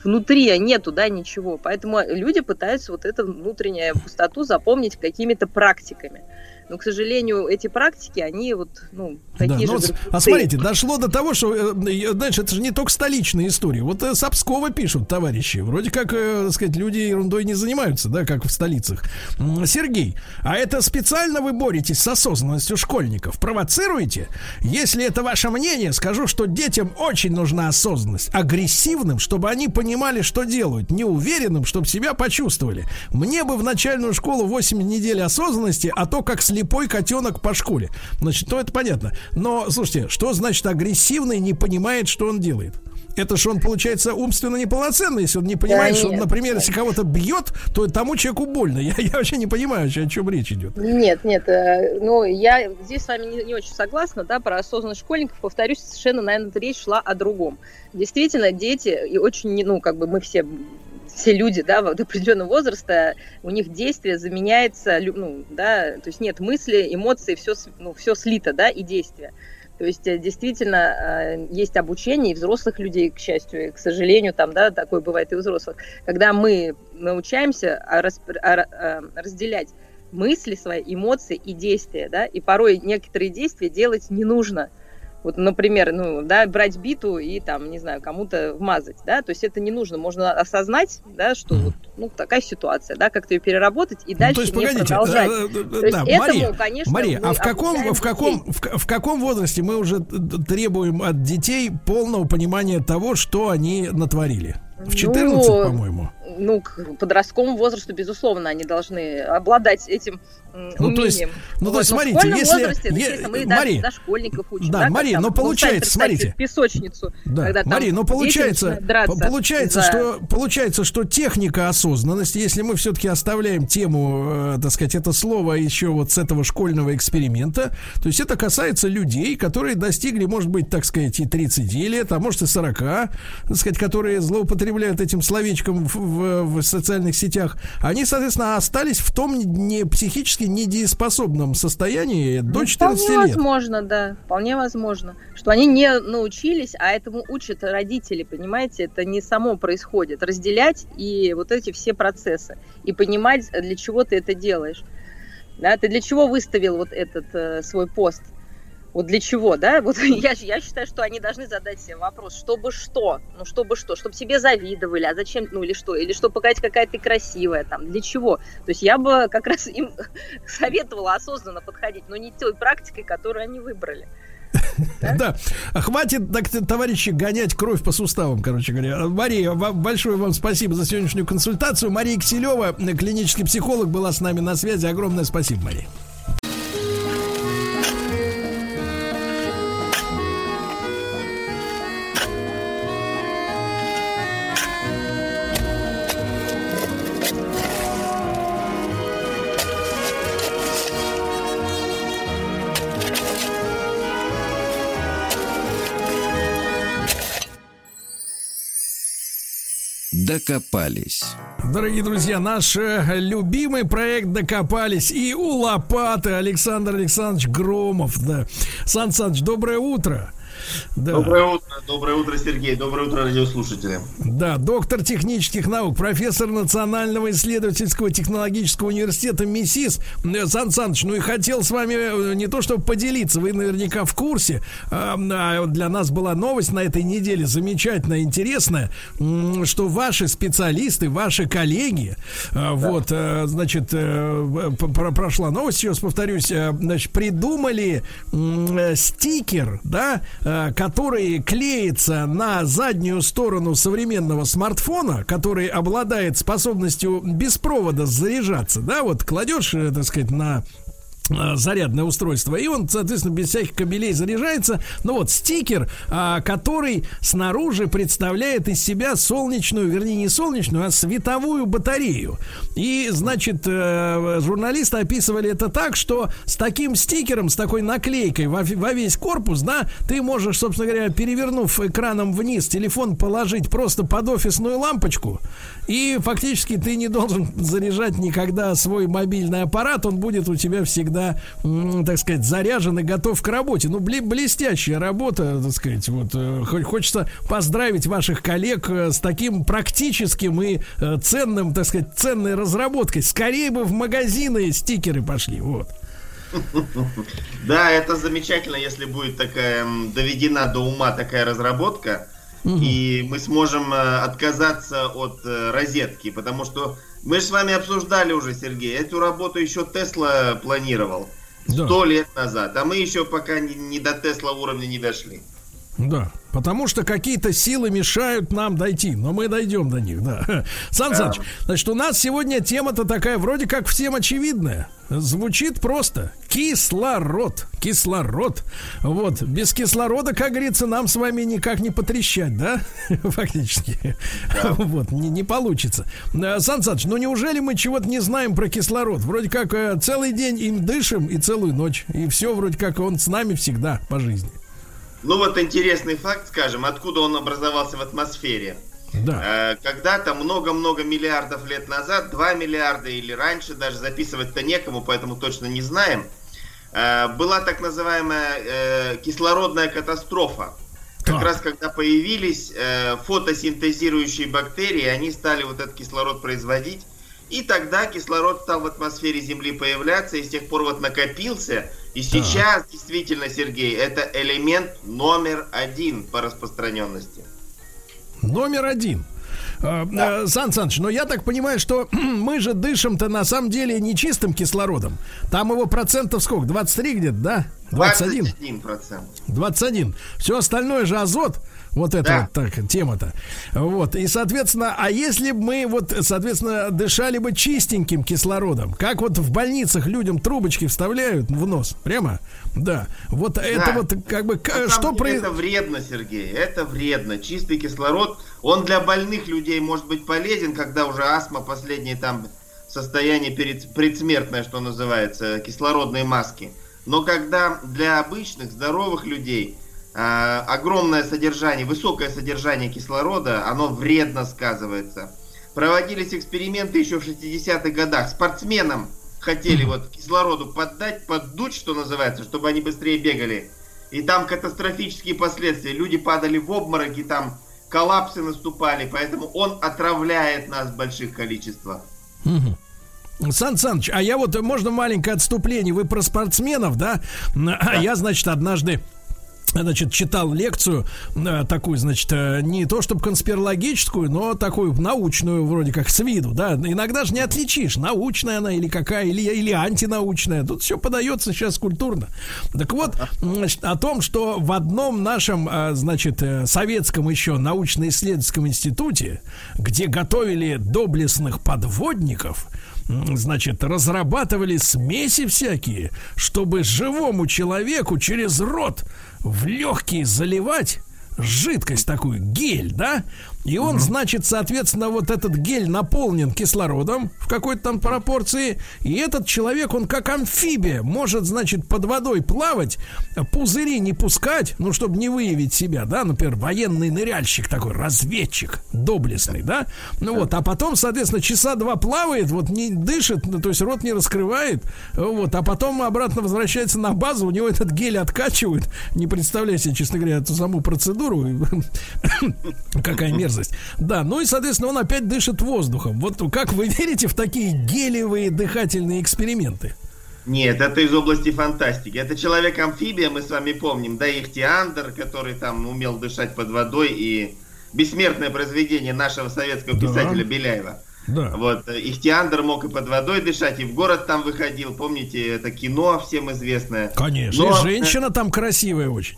[SPEAKER 14] внутри нету, да, ничего. Поэтому люди пытаются вот эту внутреннюю пустоту запомнить какими-то практиками. Но, к сожалению, эти практики, они вот, ну, такие да, же...
[SPEAKER 1] Ну, а смотрите, дошло до того, что, э, знаешь, это же не только столичная история. Вот э, Сапского пишут товарищи. Вроде как, э, так сказать, люди ерундой не занимаются, да, как в столицах. Сергей, а это специально вы боретесь с осознанностью школьников? Провоцируете? Если это ваше мнение, скажу, что детям очень нужна осознанность. Агрессивным, чтобы они понимали, что делают. Неуверенным, чтобы себя почувствовали. Мне бы в начальную школу 8 недель осознанности, а то, как с слепой котенок по школе. Значит, то это понятно. Но, слушайте, что значит агрессивный не понимает, что он делает? это же он, получается, умственно неполноценный, если он не понимает,
[SPEAKER 14] Да
[SPEAKER 1] что,
[SPEAKER 14] нет,
[SPEAKER 1] например, если кого-то бьет, то тому человеку больно. Я, я вообще не понимаю, о чем речь идет.
[SPEAKER 14] Нет, нет, э, ну я здесь с вами не, не очень согласна, да, про осознанность школьников, повторюсь, совершенно, наверное, речь шла о другом. Действительно, дети, и очень, ну, как бы мы все все люди, да, вот определенного возраста, у них действие заменяется, ну, да, то есть нет мысли, эмоций, все, ну, все слито, да, и действие. То есть э, действительно э, есть обучение и взрослых людей, к счастью, и, к сожалению, там, да, такое бывает и у взрослых, когда мы научаемся а, а, а, разделять мысли свои, эмоции и действия, да, и порой некоторые действия делать не нужно. Вот, например, ну, да, брать биту и там, не знаю, кому-то вмазать, да, то есть это не нужно, можно осознать, да, что вот, ну, такая ситуация, да, как-то ее переработать и
[SPEAKER 1] Ну,
[SPEAKER 14] дальше
[SPEAKER 1] то есть,
[SPEAKER 14] не
[SPEAKER 1] погодите,
[SPEAKER 14] продолжать.
[SPEAKER 1] э, э, э,
[SPEAKER 14] То есть
[SPEAKER 1] да,
[SPEAKER 14] этому,
[SPEAKER 1] Мария,
[SPEAKER 14] конечно,
[SPEAKER 1] Мария, а в каком, в каком, в, в каком возрасте мы уже требуем от детей полного понимания того, что они натворили? В 14,
[SPEAKER 14] Ну,
[SPEAKER 1] по-моему.
[SPEAKER 14] Ну, к подростковому возрасту, безусловно, они должны обладать этим м,
[SPEAKER 1] Ну, то есть-
[SPEAKER 14] умением.
[SPEAKER 1] ну, то
[SPEAKER 14] Вот,
[SPEAKER 1] есть,
[SPEAKER 14] но
[SPEAKER 1] смотрите,
[SPEAKER 14] в
[SPEAKER 1] если-
[SPEAKER 14] возрасте,
[SPEAKER 1] е-
[SPEAKER 14] мы
[SPEAKER 1] Мария,
[SPEAKER 14] даже дошкольников учим.
[SPEAKER 1] да,
[SPEAKER 14] как
[SPEAKER 1] Мария,
[SPEAKER 14] там,
[SPEAKER 1] но
[SPEAKER 14] ну,
[SPEAKER 1] получается, смотрите.
[SPEAKER 14] песочницу,
[SPEAKER 1] Да,
[SPEAKER 14] когда
[SPEAKER 1] Мария, но получается, получается,
[SPEAKER 14] из-за-
[SPEAKER 1] что получается, что техника осознанности, если мы все-таки оставляем тему, э, так сказать, это слово еще вот с этого школьного эксперимента, то есть это касается людей, которые достигли, может быть, так сказать, и 30 лет, а может и 40, так сказать, которые злоупотребляют этим словечком в, в- в социальных сетях, они, соответственно, остались в том не психически недееспособном состоянии до
[SPEAKER 14] Ну,
[SPEAKER 1] 14
[SPEAKER 14] вполне
[SPEAKER 1] лет.
[SPEAKER 14] возможно, да, вполне возможно, что они не научились, а этому учат родители, понимаете, это не само происходит. Разделять и вот эти все процессы, и понимать, для чего ты это делаешь. Да, ты для чего выставил вот этот э, свой пост? Вот для чего, да? Вот я, я считаю, что они должны задать себе вопрос, чтобы что? Ну, чтобы что? Чтобы себе завидовали, а зачем, ну, или что? Или чтобы показать, какая ты красивая, там, для чего? То есть я бы как раз им советовала осознанно подходить, но не той практикой, которую они выбрали.
[SPEAKER 1] Да, хватит, так, товарищи, гонять кровь по суставам, короче говоря. Мария, вам- большое вам спасибо за сегодняшнюю консультацию. Мария Киселева, клинический психолог, была с нами на связи. Огромное спасибо, Мария.
[SPEAKER 3] Докопались.
[SPEAKER 1] Дорогие друзья, наш э, любимый проект «Докопались» и у лопаты Александр Александрович Громов. Да. Сан Саныч, доброе утро. Да.
[SPEAKER 15] Доброе утро, доброе утро, Сергей, доброе утро, радиослушатели.
[SPEAKER 1] Да, доктор технических наук, профессор Национального исследовательского технологического университета МИСИС. Э, Сан Саныч, ну и хотел с вами э, не то чтобы поделиться, вы наверняка в курсе. а, а, Для нас была новость на этой неделе замечательная, интересная, что ваши специалисты, ваши коллеги, вот, э, значит, э, п- про- прошла новость, сейчас повторюсь, значит, придумали стикер, да, который клеится на заднюю сторону современного смартфона, который обладает способностью без провода заряжаться, да, вот кладешь, э, так сказать, на э, зарядное устройство, и он, соответственно, без всяких кабелей заряжается. Ну вот стикер, а, который снаружи представляет из себя солнечную, вернее не солнечную, а световую батарею. И, значит, э, журналисты описывали это так, что с таким стикером, с такой наклейкой во весь корпус, да, ты можешь, собственно говоря, перевернув экраном вниз, телефон положить просто под офисную лампочку, и фактически ты не должен заряжать никогда свой мобильный аппарат, он будет у тебя всегда, м, так сказать, заряжен и готов к работе. Ну, блестящая работа, так сказать, вот. э, хо- Хочется поздравить ваших коллег э, с таким практическим и э, ценным, так сказать, ценной разработкой. Скорее бы в магазины стикеры пошли, вот.
[SPEAKER 15] Да, это замечательно, если будет такая доведена до ума такая разработка, и мы сможем отказаться от розетки, потому что мы же с вами обсуждали уже, Сергей, эту работу еще Тесла планировал
[SPEAKER 1] Да.
[SPEAKER 15] сто лет назад, а мы еще пока не, не до Тесла уровня не дошли.
[SPEAKER 1] Да, потому что какие-то силы мешают нам дойти, но мы дойдем до них, да. Сан
[SPEAKER 15] Да.
[SPEAKER 1] Саныч, значит, у нас сегодня тема-то такая, вроде как всем очевидная. Звучит просто. Кислород. Кислород. Вот. Без кислорода, как говорится, нам с вами никак не потрещать, да? Фактически. Вот. Не, не получится. Э, Сан Саныч, ну неужели мы чего-то не знаем про кислород? Вроде как э, целый день им дышим и целую ночь. И все вроде как он с нами всегда по жизни.
[SPEAKER 15] Ну вот интересный факт, скажем, откуда он образовался в атмосфере.
[SPEAKER 1] Да.
[SPEAKER 15] Э, Когда-то много-много миллиардов лет назад, 2 миллиарда или раньше, даже записывать-то некому, поэтому точно не знаем, э, была так называемая э, кислородная катастрофа. Как раз когда появились фотосинтезирующие бактерии, они стали вот этот кислород производить. И тогда кислород стал в атмосфере Земли появляться, и с тех пор вот накопился. И сейчас, действительно, Сергей, это элемент номер один по распространенности.
[SPEAKER 1] Номер один. Э, э, Сан Саныч, но я так понимаю, что мы же дышим-то на самом деле не чистым кислородом. Там его процентов сколько? 23 где-то, да? 21?
[SPEAKER 15] 21%.
[SPEAKER 1] 21. Все остальное же азот. Вот это
[SPEAKER 15] Да.
[SPEAKER 1] вот так, тема-то. Вот. И, соответственно, а если бы мы вот, соответственно, дышали бы чистеньким кислородом, как вот в больницах людям трубочки вставляют в нос, прямо? Да. Вот это вот как бы,
[SPEAKER 15] На
[SPEAKER 1] что происходит?
[SPEAKER 15] Это вредно, Сергей, это вредно. Чистый кислород, он для больных людей может быть полезен, когда уже астма последнее там состояние перед, предсмертное, что называется, кислородные маски. Но когда для обычных здоровых людей огромное содержание, высокое содержание кислорода, оно вредно сказывается. Проводились эксперименты еще в 60-х годах. Спортсменам хотели вот кислороду поддать, поддуть, что называется, чтобы они быстрее бегали. И там катастрофические последствия. Люди падали в обмороки, там коллапсы наступали. Поэтому он отравляет нас в больших количествах.
[SPEAKER 1] Сан Саныч, а я вот, можно маленькое отступление? Вы про спортсменов, да? А я, значит, однажды Значит, читал лекцию э, такую, значит, э, не то чтобы конспирологическую, но такую научную, вроде как с виду, да. Иногда же не отличишь, научная она или какая, или, или антинаучная. Тут все подается сейчас культурно. Так вот, значит, о том, что в одном нашем, э, значит, советском еще научно-исследовательском институте, где готовили доблестных подводников, значит, разрабатывали смеси всякие, чтобы живому человеку через рот в легкие заливать жидкость такую, гель, да? И он, значит, соответственно, вот этот гель наполнен кислородом в какой-то там пропорции. И этот человек, он как амфибия, может, значит, под водой плавать, пузыри не пускать, ну, чтобы не выявить себя, да, например, военный ныряльщик такой, разведчик, доблестный, да? Ну вот, а потом, соответственно, часа два плавает, вот не дышит, ну, то есть рот не раскрывает, вот, а потом обратно возвращается на базу, у него этот гель откачивают, не представляю себе, честно говоря, эту саму процедуру, какая мерзость. Да, ну и, соответственно, он опять дышит воздухом. Вот как вы верите в такие гелевые дыхательные эксперименты?
[SPEAKER 15] Нет, это из области фантастики. Это человек-амфибия, мы с вами помним, да, Ихтиандр, который там умел дышать под водой, и бессмертное произведение нашего советского
[SPEAKER 1] Да.
[SPEAKER 15] писателя Беляева.
[SPEAKER 1] Да.
[SPEAKER 15] Вот, Ихтиандр мог и под водой дышать, и в город там выходил, помните, это кино всем известное.
[SPEAKER 1] Конечно,
[SPEAKER 15] Но,
[SPEAKER 1] и
[SPEAKER 15] э,
[SPEAKER 1] женщина там красивая очень.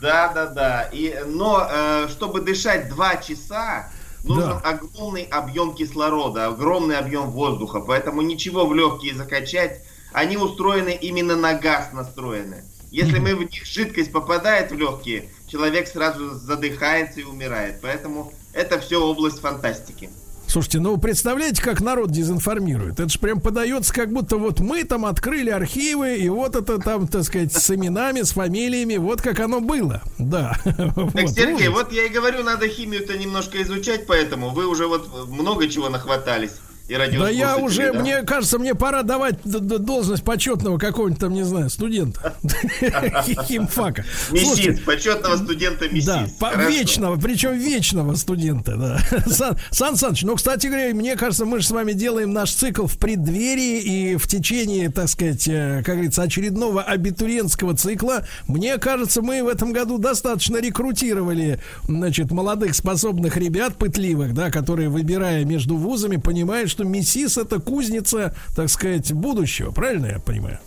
[SPEAKER 15] Да, да, да. И, но э, чтобы дышать два часа, нужен
[SPEAKER 1] Да.
[SPEAKER 15] огромный объем кислорода, огромный объем воздуха. Поэтому ничего в легкие закачать. Они устроены именно на газ настроены. Если мы в них жидкость попадает в легкие, человек сразу задыхается и умирает. Поэтому это все область фантастики.
[SPEAKER 1] Слушайте, ну представляете, как народ дезинформирует? Это же прям подается, как будто вот мы там открыли архивы, и вот это там, так сказать, с именами, с фамилиями, вот как оно было. Да.
[SPEAKER 15] Так, Сергей, вот я и говорю, надо химию-то немножко изучать, поэтому вы уже вот много чего нахватались. И
[SPEAKER 1] Да
[SPEAKER 15] радиослушатели,
[SPEAKER 1] я уже,
[SPEAKER 15] да?
[SPEAKER 1] мне кажется, мне пора давать должность почетного какого-нибудь там, не знаю, студента. Химфака. Слушайте,
[SPEAKER 15] почетного студента миссис.
[SPEAKER 1] Да, вечного, причем вечного студента, да. Сан, Сан Саныч, ну, кстати говоря, мне кажется, мы же с вами делаем наш цикл в преддверии и в течение, так сказать, э, как говорится, очередного абитуриентского цикла. Мне кажется, мы в этом году достаточно рекрутировали, значит, молодых способных ребят, пытливых, да, которые, выбирая между вузами, понимают, что МИСИС это кузница, так сказать, будущего. Правильно я понимаю?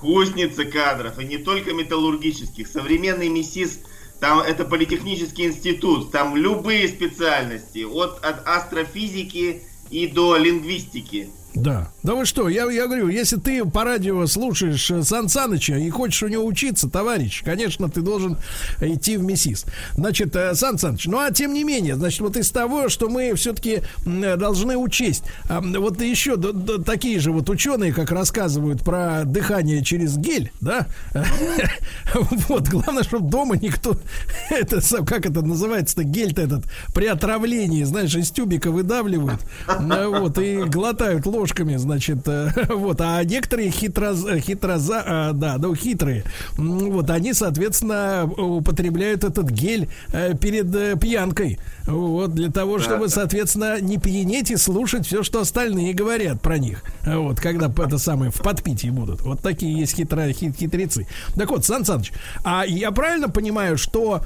[SPEAKER 15] Кузница кадров, и не только металлургических. Современный МИСИС там это политехнический институт, там любые специальности, от, от астрофизики и до лингвистики.
[SPEAKER 1] Да. Да вы что, я, я говорю, если ты по радио слушаешь э, Сан Саныча и хочешь у него учиться, товарищ, конечно, ты должен идти в МИСИС. Значит, э, Сан Саныч, ну а тем не менее, значит, вот из того, что мы все-таки должны учесть, а, вот еще такие же вот ученые, как рассказывают про дыхание через гель, да, вот, главное, чтобы дома никто, это, как это называется-то, гель-то этот, при отравлении, знаешь, из тюбика выдавливают, вот, и глотают ложь ложками, значит, э, вот, а некоторые хитроз, хитроза, э, да, ну, хитрые, вот, они, соответственно, употребляют этот гель э, перед пьянкой, вот, для того, чтобы, соответственно, не пьянеть и слушать все, что остальные говорят про них, вот, когда это самое, в подпитии будут. Вот такие есть хитро, хит, хитрецы. Так вот, Сан Саныч, а я правильно понимаю, что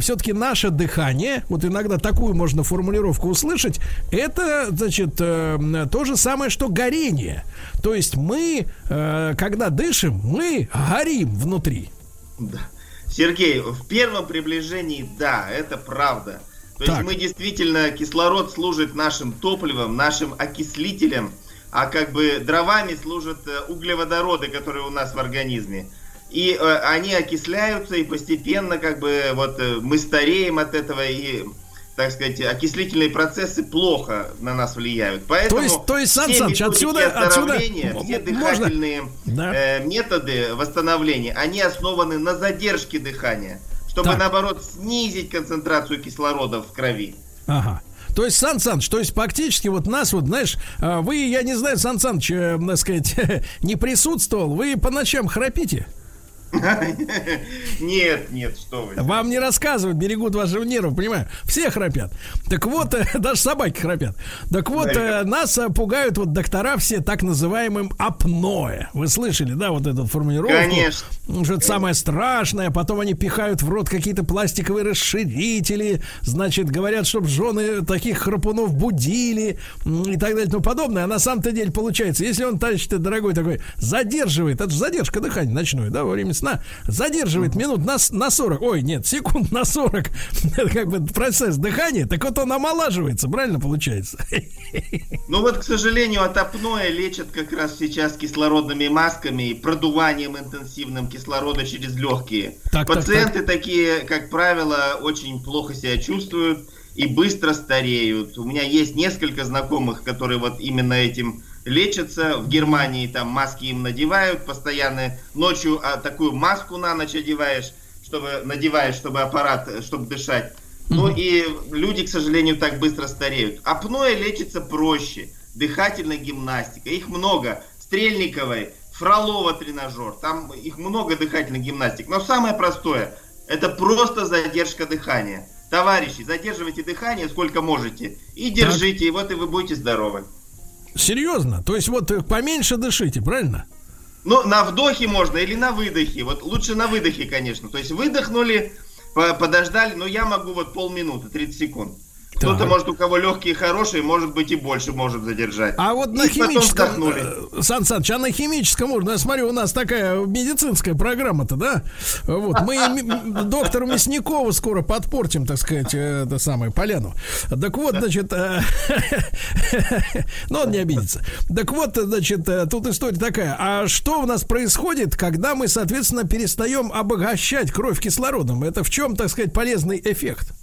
[SPEAKER 1] все-таки наше дыхание, вот иногда такую можно формулировку услышать, это, значит, то же самое самое, что горение. То есть мы, э, когда дышим, мы горим внутри.
[SPEAKER 15] Да. Сергей, в первом приближении, да, это правда. То так. есть мы действительно, кислород служит нашим топливом, нашим окислителем, а как бы дровами служат э, углеводороды, которые у нас в организме. И э, они окисляются, и постепенно как бы вот э, мы стареем от этого, и так сказать, окислительные процессы плохо на нас влияют. Поэтому
[SPEAKER 1] то есть, то есть Сан Саныч, отсюда, отсюда
[SPEAKER 15] все дыхательные да. э, методы восстановления, они основаны на задержке дыхания, чтобы так. наоборот снизить концентрацию кислорода в крови.
[SPEAKER 1] Ага. То есть, Сан Саныч, то есть фактически вот нас вот, знаешь, а, вы, я не знаю, Сан Саныч, э, так сказать, не присутствовал, вы по ночам храпите?
[SPEAKER 15] Нет, нет, что вы.
[SPEAKER 1] Вам не рассказывают, берегут вашего нервов, понимаю. Все храпят. Так вот, э, даже собаки храпят. Так вот, э, нас э, пугают вот доктора все так называемым апноэ. Вы слышали, да, вот эту формулировку?
[SPEAKER 15] Конечно.
[SPEAKER 1] Что это самое страшное. Потом они пихают в рот какие-то пластиковые расширители. Значит, говорят, чтобы жены таких храпунов будили и так далее и тому подобное. А на самом-то деле получается, если он, товарищ ты дорогой такой, задерживает, это же задержка дыхания ночной, да, во время сна задерживает минут на, на 40, ой, нет, секунд на 40, как бы процесс дыхания, так вот он омолаживается, правильно получается?
[SPEAKER 15] Ну вот, к сожалению, от апноэ лечат как раз сейчас кислородными масками и продуванием интенсивным кислорода через легкие. Так, Пациенты так, так. такие, как правило, очень плохо себя чувствуют и быстро стареют. У меня есть несколько знакомых, которые вот именно этим лечатся. В Германии там маски им надевают постоянно. Ночью а, такую маску на ночь одеваешь, чтобы надеваешь, чтобы аппарат, чтобы дышать. Ну и люди, к сожалению, так быстро стареют. Апноэ лечится проще. Дыхательная гимнастика. Их много. Стрельниковой, Фролова тренажер. Там их много дыхательных гимнастик. Но самое простое, это просто задержка дыхания. Товарищи, задерживайте дыхание сколько можете. И держите, и вот и вы будете здоровы.
[SPEAKER 1] Серьезно? То есть вот э, поменьше дышите, правильно?
[SPEAKER 15] Ну, на вдохе можно или на выдохе. Вот лучше на выдохе, конечно. То есть выдохнули, подождали, но я могу вот полминуты, 30 секунд. Кто-то, может, у кого легкие хорошие, может быть, и больше может задержать.
[SPEAKER 1] А вот на и химическом... Э, Сан Саныч, а на химическом уровне, я смотрю, у нас такая медицинская программа-то, да? Вот, мы доктору Мясникову скоро подпортим, так сказать, э, это самое, поляну. Так вот, значит... Э, ну, он не обидится. Так вот, значит, тут история такая. А что у нас происходит, когда мы, соответственно, перестаем обогащать кровь кислородом? Это в чем, так сказать, полезный эффект?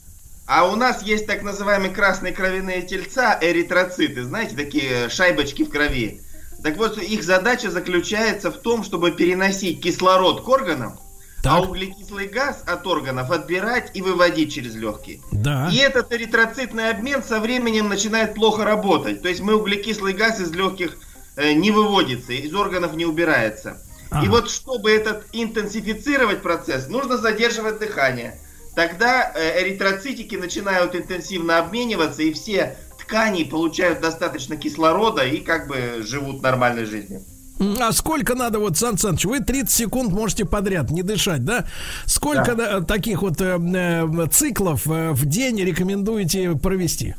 [SPEAKER 15] А у нас есть так называемые красные кровяные тельца, эритроциты, знаете, такие шайбочки в крови. Так вот, их задача заключается в том, чтобы переносить кислород к органам, а так. а углекислый газ от органов отбирать и выводить через легкие. Да. И этот эритроцитный обмен со временем начинает плохо работать. То есть мы углекислый газ из легких э, не выводится, из органов не убирается. Ага. И вот чтобы этот интенсифицировать процесс, нужно задерживать дыхание тогда э, эритроцитики начинают интенсивно обмениваться, и все ткани получают достаточно кислорода и как бы живут нормальной жизнью.
[SPEAKER 1] А сколько надо, вот, Сан Саныч, вы 30 секунд можете подряд не дышать, да? Сколько да. таких вот э, э, циклов э, в день рекомендуете провести?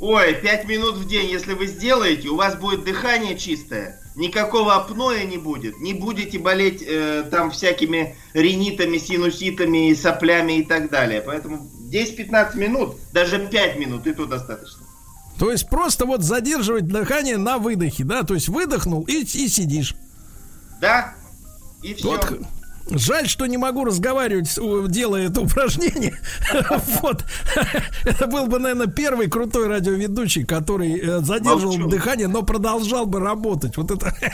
[SPEAKER 15] Ой, 5 минут в день, если вы сделаете, у вас будет дыхание чистое, никакого апноэ не будет, не будете болеть э, там всякими ринитами, синуситами, соплями и так далее. Поэтому 10-15 минут, даже 5 минут, и то достаточно.
[SPEAKER 1] То есть просто вот задерживать дыхание на выдохе, да? То есть выдохнул и, и сидишь.
[SPEAKER 15] Да, и все.
[SPEAKER 1] Вот, Жаль, что не могу разговаривать, делая это упражнение. Вот. Это был бы, наверное, первый крутой радиоведущий, который э, задерживал дыхание, но продолжал бы работать. Вот это...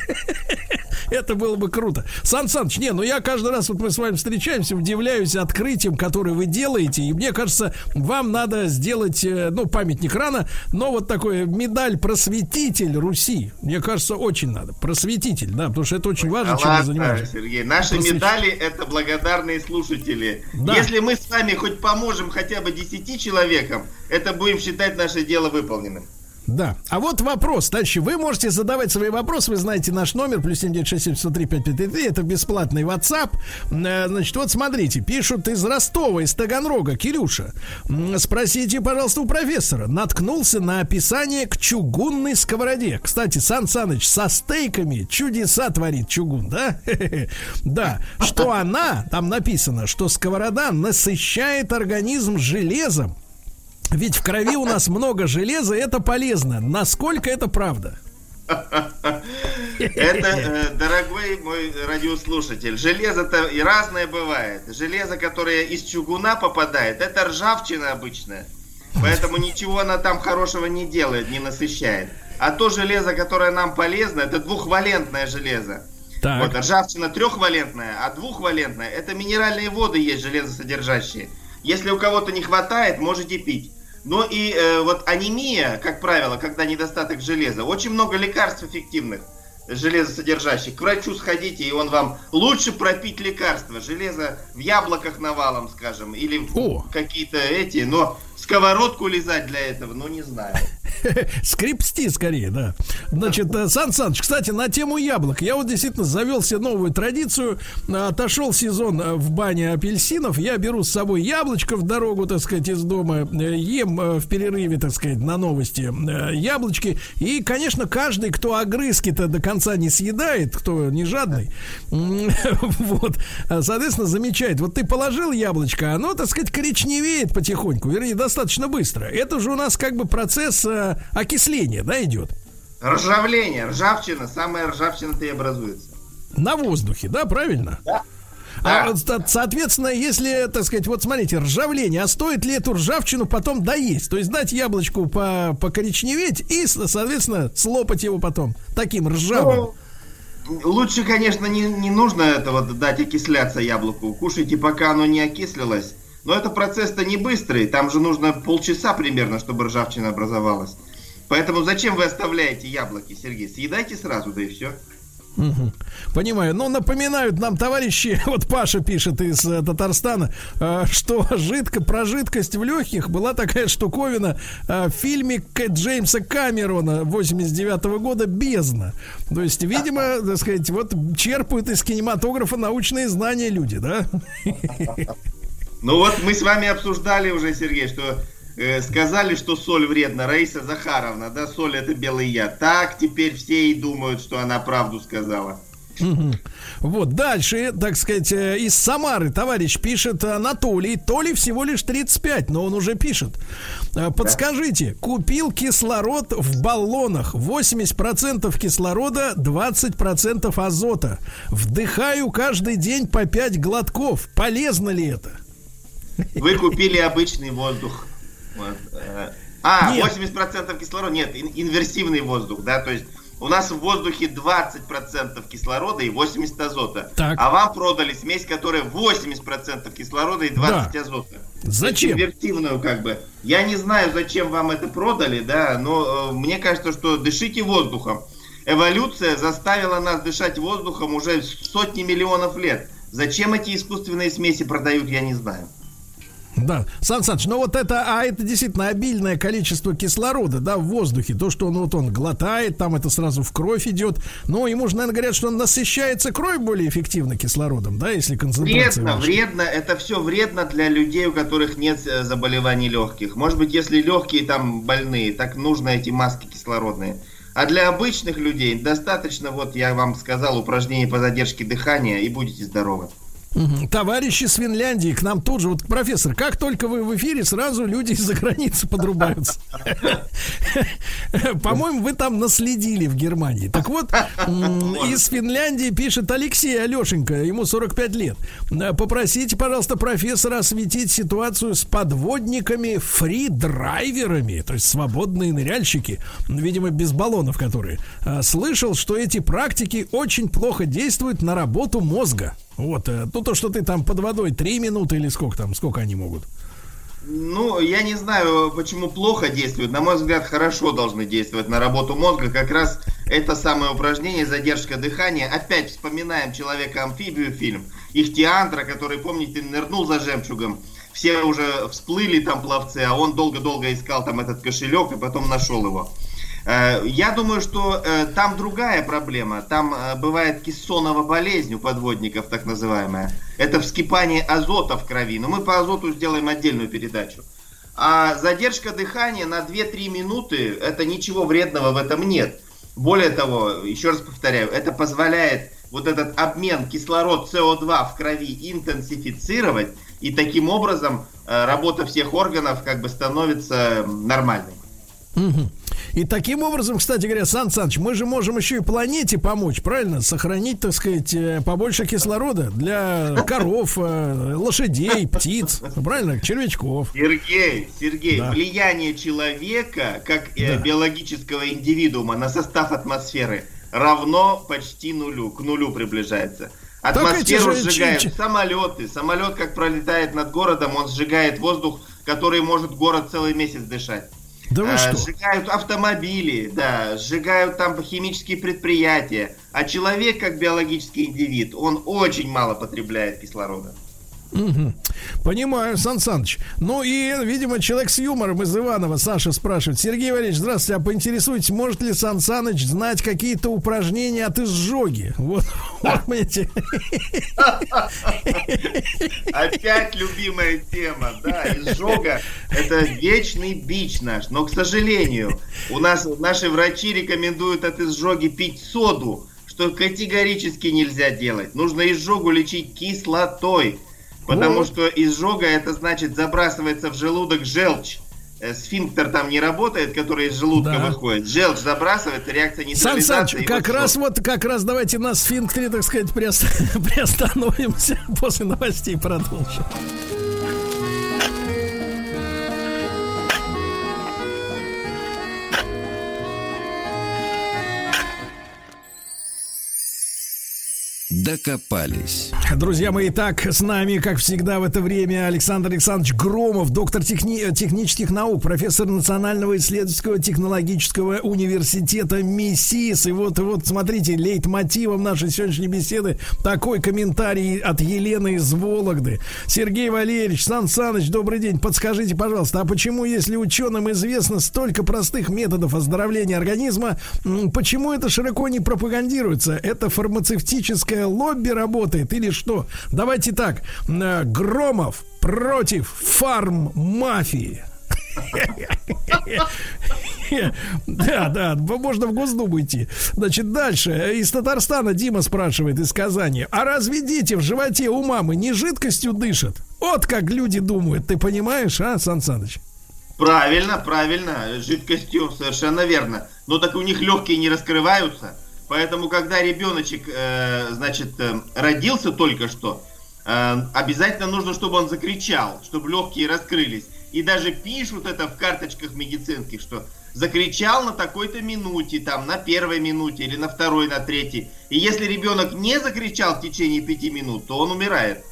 [SPEAKER 1] Это было бы круто. Сан Саныч, не, ну я каждый раз, вот мы с вами встречаемся, удивляюсь открытием, которое вы делаете. И мне кажется, вам надо сделать, э, ну, памятник рано, но вот такой медаль просветитель Руси. Мне кажется, очень надо. Просветитель, да, потому что это очень важно,
[SPEAKER 15] чем мы занимаемся. Сергей, наши медали это благодарные слушатели. Да. Если мы с вами хоть поможем хотя бы 10 человекам, это будем считать наше дело выполненным.
[SPEAKER 1] Да. А вот вопрос, дальше. Вы можете задавать свои вопросы. Вы знаете наш номер, плюс 7967 Это бесплатный WhatsApp. Э, значит, вот смотрите, пишут из Ростова, из Таганрога, Кирюша. Спросите, пожалуйста, у профессора. Наткнулся на описание к чугунной сковороде. Кстати, Сан Саныч со стейками чудеса творит чугун, да? Да. Что она, там написано, что сковорода насыщает организм железом ведь в крови у нас много железа, это полезно. Насколько это правда?
[SPEAKER 15] Это, э, дорогой мой радиослушатель, железо-то и разное бывает. Железо, которое из чугуна попадает, это ржавчина обычная. Поэтому ничего она там хорошего не делает, не насыщает. А то железо, которое нам полезно, это двухвалентное железо. Так. Вот, ржавчина трехвалентная, а двухвалентная это минеральные воды есть железосодержащие. Если у кого-то не хватает, можете пить. Но и э, вот анемия, как правило, когда недостаток железа, очень много лекарств эффективных железосодержащих. К врачу сходите, и он вам лучше пропить лекарства. Железо в яблоках навалом, скажем, или в какие-то эти, но сковородку лизать для этого, ну не знаю.
[SPEAKER 1] Скрипсти скорее, да. Значит, э, Сан Саныч, кстати, на тему яблок. Я вот действительно завел себе новую традицию. Отошел сезон э, в бане апельсинов. Я беру с собой яблочко в дорогу, так сказать, из дома. Э, ем в перерыве, так сказать, на новости яблочки. И, конечно, каждый, кто огрызки-то до конца не съедает, кто не жадный, вот, соответственно, замечает. Вот ты положил яблочко, оно, так сказать, коричневеет потихоньку. Вернее, достаточно быстро. Это же у нас как бы процесс э, окисления, да, идет?
[SPEAKER 15] Ржавление, ржавчина, самая ржавчина-то и образуется.
[SPEAKER 1] На воздухе, да, правильно? Да. А, соответственно, если, так сказать, вот смотрите, ржавление, а стоит ли эту ржавчину потом доесть? То есть дать яблочку по покоричневеть и, соответственно, слопать его потом таким ржавым.
[SPEAKER 15] Ну, лучше, конечно, не, не нужно этого дать окисляться яблоку. Кушайте, пока оно не окислилось. Но это процесс-то не быстрый, там же нужно полчаса примерно, чтобы ржавчина образовалась. Поэтому зачем вы оставляете яблоки, Сергей? Съедайте сразу, да и все.
[SPEAKER 1] Угу. Понимаю. Но напоминают нам товарищи, вот Паша пишет из э, Татарстана, э, что жидко, про жидкость в легких была такая штуковина э, в фильме Джеймса Камерона 89 -го года «Бездна». То есть, видимо, так сказать, вот черпают из кинематографа научные знания люди, да?
[SPEAKER 15] Ну вот мы с вами обсуждали уже, Сергей, что э, сказали, что соль вредна. Раиса Захаровна, да, соль это белый яд. Так теперь все и думают, что она правду сказала.
[SPEAKER 1] Вот, дальше, так сказать, э, из Самары товарищ пишет Анатолий. То ли всего лишь 35, но он уже пишет. Э, подскажите, купил кислород в баллонах. 80% кислорода, 20% азота. Вдыхаю каждый день по 5 глотков. Полезно ли это?
[SPEAKER 15] Вы купили обычный воздух. Вот. Э, а, нет. 80% кислорода. Нет, инверсивный воздух, да, то есть у нас в воздухе 20% кислорода и 80 азота. Так. А вам продали смесь, которая 80% кислорода и 20 да. азота.
[SPEAKER 1] Зачем?
[SPEAKER 15] Инвертивную как бы. Я не знаю, зачем вам это продали, да, но э, мне кажется, что дышите воздухом. Эволюция заставила нас дышать воздухом уже сотни миллионов лет. Зачем эти искусственные смеси продают, я не знаю.
[SPEAKER 1] Да, Сан Саныч, ну вот это, а это действительно обильное количество кислорода, да, в воздухе, то, что он вот он глотает, там это сразу в кровь идет, но ему же, наверное, говорят, что он насыщается кровь более эффективно кислородом, да, если концентрация
[SPEAKER 15] Вредно,
[SPEAKER 1] выше.
[SPEAKER 15] вредно, это все вредно для людей, у которых нет э, заболеваний легких. Может быть, если легкие там больные, так нужно эти маски кислородные. А для обычных людей достаточно, вот я вам сказал, упражнений по задержке дыхания и будете здоровы.
[SPEAKER 1] Товарищи с Финляндии к нам тут же, вот профессор, как только вы в эфире, сразу люди из-за границы подрубаются. По-моему, вы там наследили в Германии. Так вот, из Финляндии пишет Алексей Алешенька, ему 45 лет. Э, Попросите, пожалуйста, профессора осветить ситуацию с подводниками фридрайверами, то есть свободные ныряльщики, видимо, без баллонов которые. Э, Слышал, что эти практики очень плохо действуют на работу мозга. Вот, э, ну то, что ты там под водой 3 минуты или сколько там, сколько они могут.
[SPEAKER 15] Ну, я не знаю, почему плохо действует. На мой взгляд, хорошо должны действовать на работу мозга. Как раз это самое упражнение, задержка дыхания. Опять вспоминаем Человека-амфибию фильм. Ихтиандра, который, помните, нырнул за жемчугом. Все уже всплыли там пловцы, а он долго-долго искал там этот кошелек и потом нашел его. Э, Я думаю, что э, там другая проблема. Там э, бывает кессонова болезнь у подводников, так называемая. Это вскипание азота в крови. Но мы по азоту сделаем отдельную передачу. А задержка дыхания на 2-3 минуты, это ничего вредного в этом нет. Более того, еще раз повторяю, это позволяет вот этот обмен кислород СО2 в крови интенсифицировать, и таким образом работа всех органов как бы становится нормальной.
[SPEAKER 1] И таким образом, кстати говоря, Сан Саныч, мы же можем еще и планете помочь, правильно? Сохранить, так сказать, э, побольше кислорода для коров, э, лошадей, птиц, правильно, червячков.
[SPEAKER 15] Сергей, Сергей,
[SPEAKER 1] Да.
[SPEAKER 15] влияние человека как э,
[SPEAKER 1] Да.
[SPEAKER 15] биологического индивидуума на состав атмосферы равно почти нулю, к нулю приближается. Атмосферу
[SPEAKER 1] же
[SPEAKER 15] сжигают самолеты. Самолет, как пролетает над городом, он сжигает воздух, который может город целый месяц дышать.
[SPEAKER 1] Да вы
[SPEAKER 15] Э,
[SPEAKER 1] что?
[SPEAKER 15] Сжигают автомобили, да, сжигают там химические предприятия. А человек, как биологический индивид, он очень мало потребляет кислорода.
[SPEAKER 1] Мгм. Понимаю, Сан Саныч. Ну и, видимо, человек с юмором из Иванова, Саша спрашивает. Сергей Валерьевич, здравствуйте, а поинтересуйтесь, может ли Сан Саныч знать какие-то упражнения от изжоги? Вот, вот, понимаете.
[SPEAKER 15] Опять любимая тема, да, изжога – это вечный бич наш. Но, к сожалению, у нас наши врачи рекомендуют от изжоги пить соду, что категорически нельзя делать. Нужно изжогу лечить кислотой, потому
[SPEAKER 1] Вот.
[SPEAKER 15] что изжога – это значит забрасывается в желудок желчь. Э, Сфинктер там не работает, который из желудка
[SPEAKER 1] Да.
[SPEAKER 15] выходит. Желчь забрасывается, реакция
[SPEAKER 1] Сан
[SPEAKER 15] нейтрализации.
[SPEAKER 1] Саныч, как
[SPEAKER 15] вот
[SPEAKER 1] раз
[SPEAKER 15] всё.
[SPEAKER 1] вот, как раз давайте на сфинктере, так сказать, приост- приостановимся после новостей продолжим.
[SPEAKER 3] Докопались.
[SPEAKER 1] Друзья мои, так с нами, как всегда, в это время Александр Александрович Громов, доктор техни- технических наук, профессор Национального исследовательского технологического университета МИСИС. И вот, вот, смотрите, лейтмотивом нашей сегодняшней беседы такой комментарий от Елены из Вологды. Сергей Валерьевич, Сан Саныч, добрый день. Подскажите, пожалуйста, а почему, если ученым известно столько простых методов оздоровления организма, почему это широко не пропагандируется? Это фармацевтическое лобби работает или что? Давайте так. э, Громов против фарм-мафии. Да, да, можно в Госдуму идти. Значит, дальше. Из Татарстана Дима спрашивает из Казани. А разве дети в животе у мамы не жидкостью дышат? Вот как люди думают. Ты понимаешь, а, Сан Саныч?
[SPEAKER 15] Правильно, правильно, жидкостью, совершенно верно. Но так у них легкие не раскрываются. Поэтому, когда ребеночек, э, значит, э, родился только что, э, обязательно нужно, чтобы он закричал, чтобы легкие раскрылись. И даже пишут это в карточках медицинских, что закричал на такой-то минуте, там, на первой минуте или на второй, на третьей. И если ребенок не закричал в течение пяти минут, то он умирает.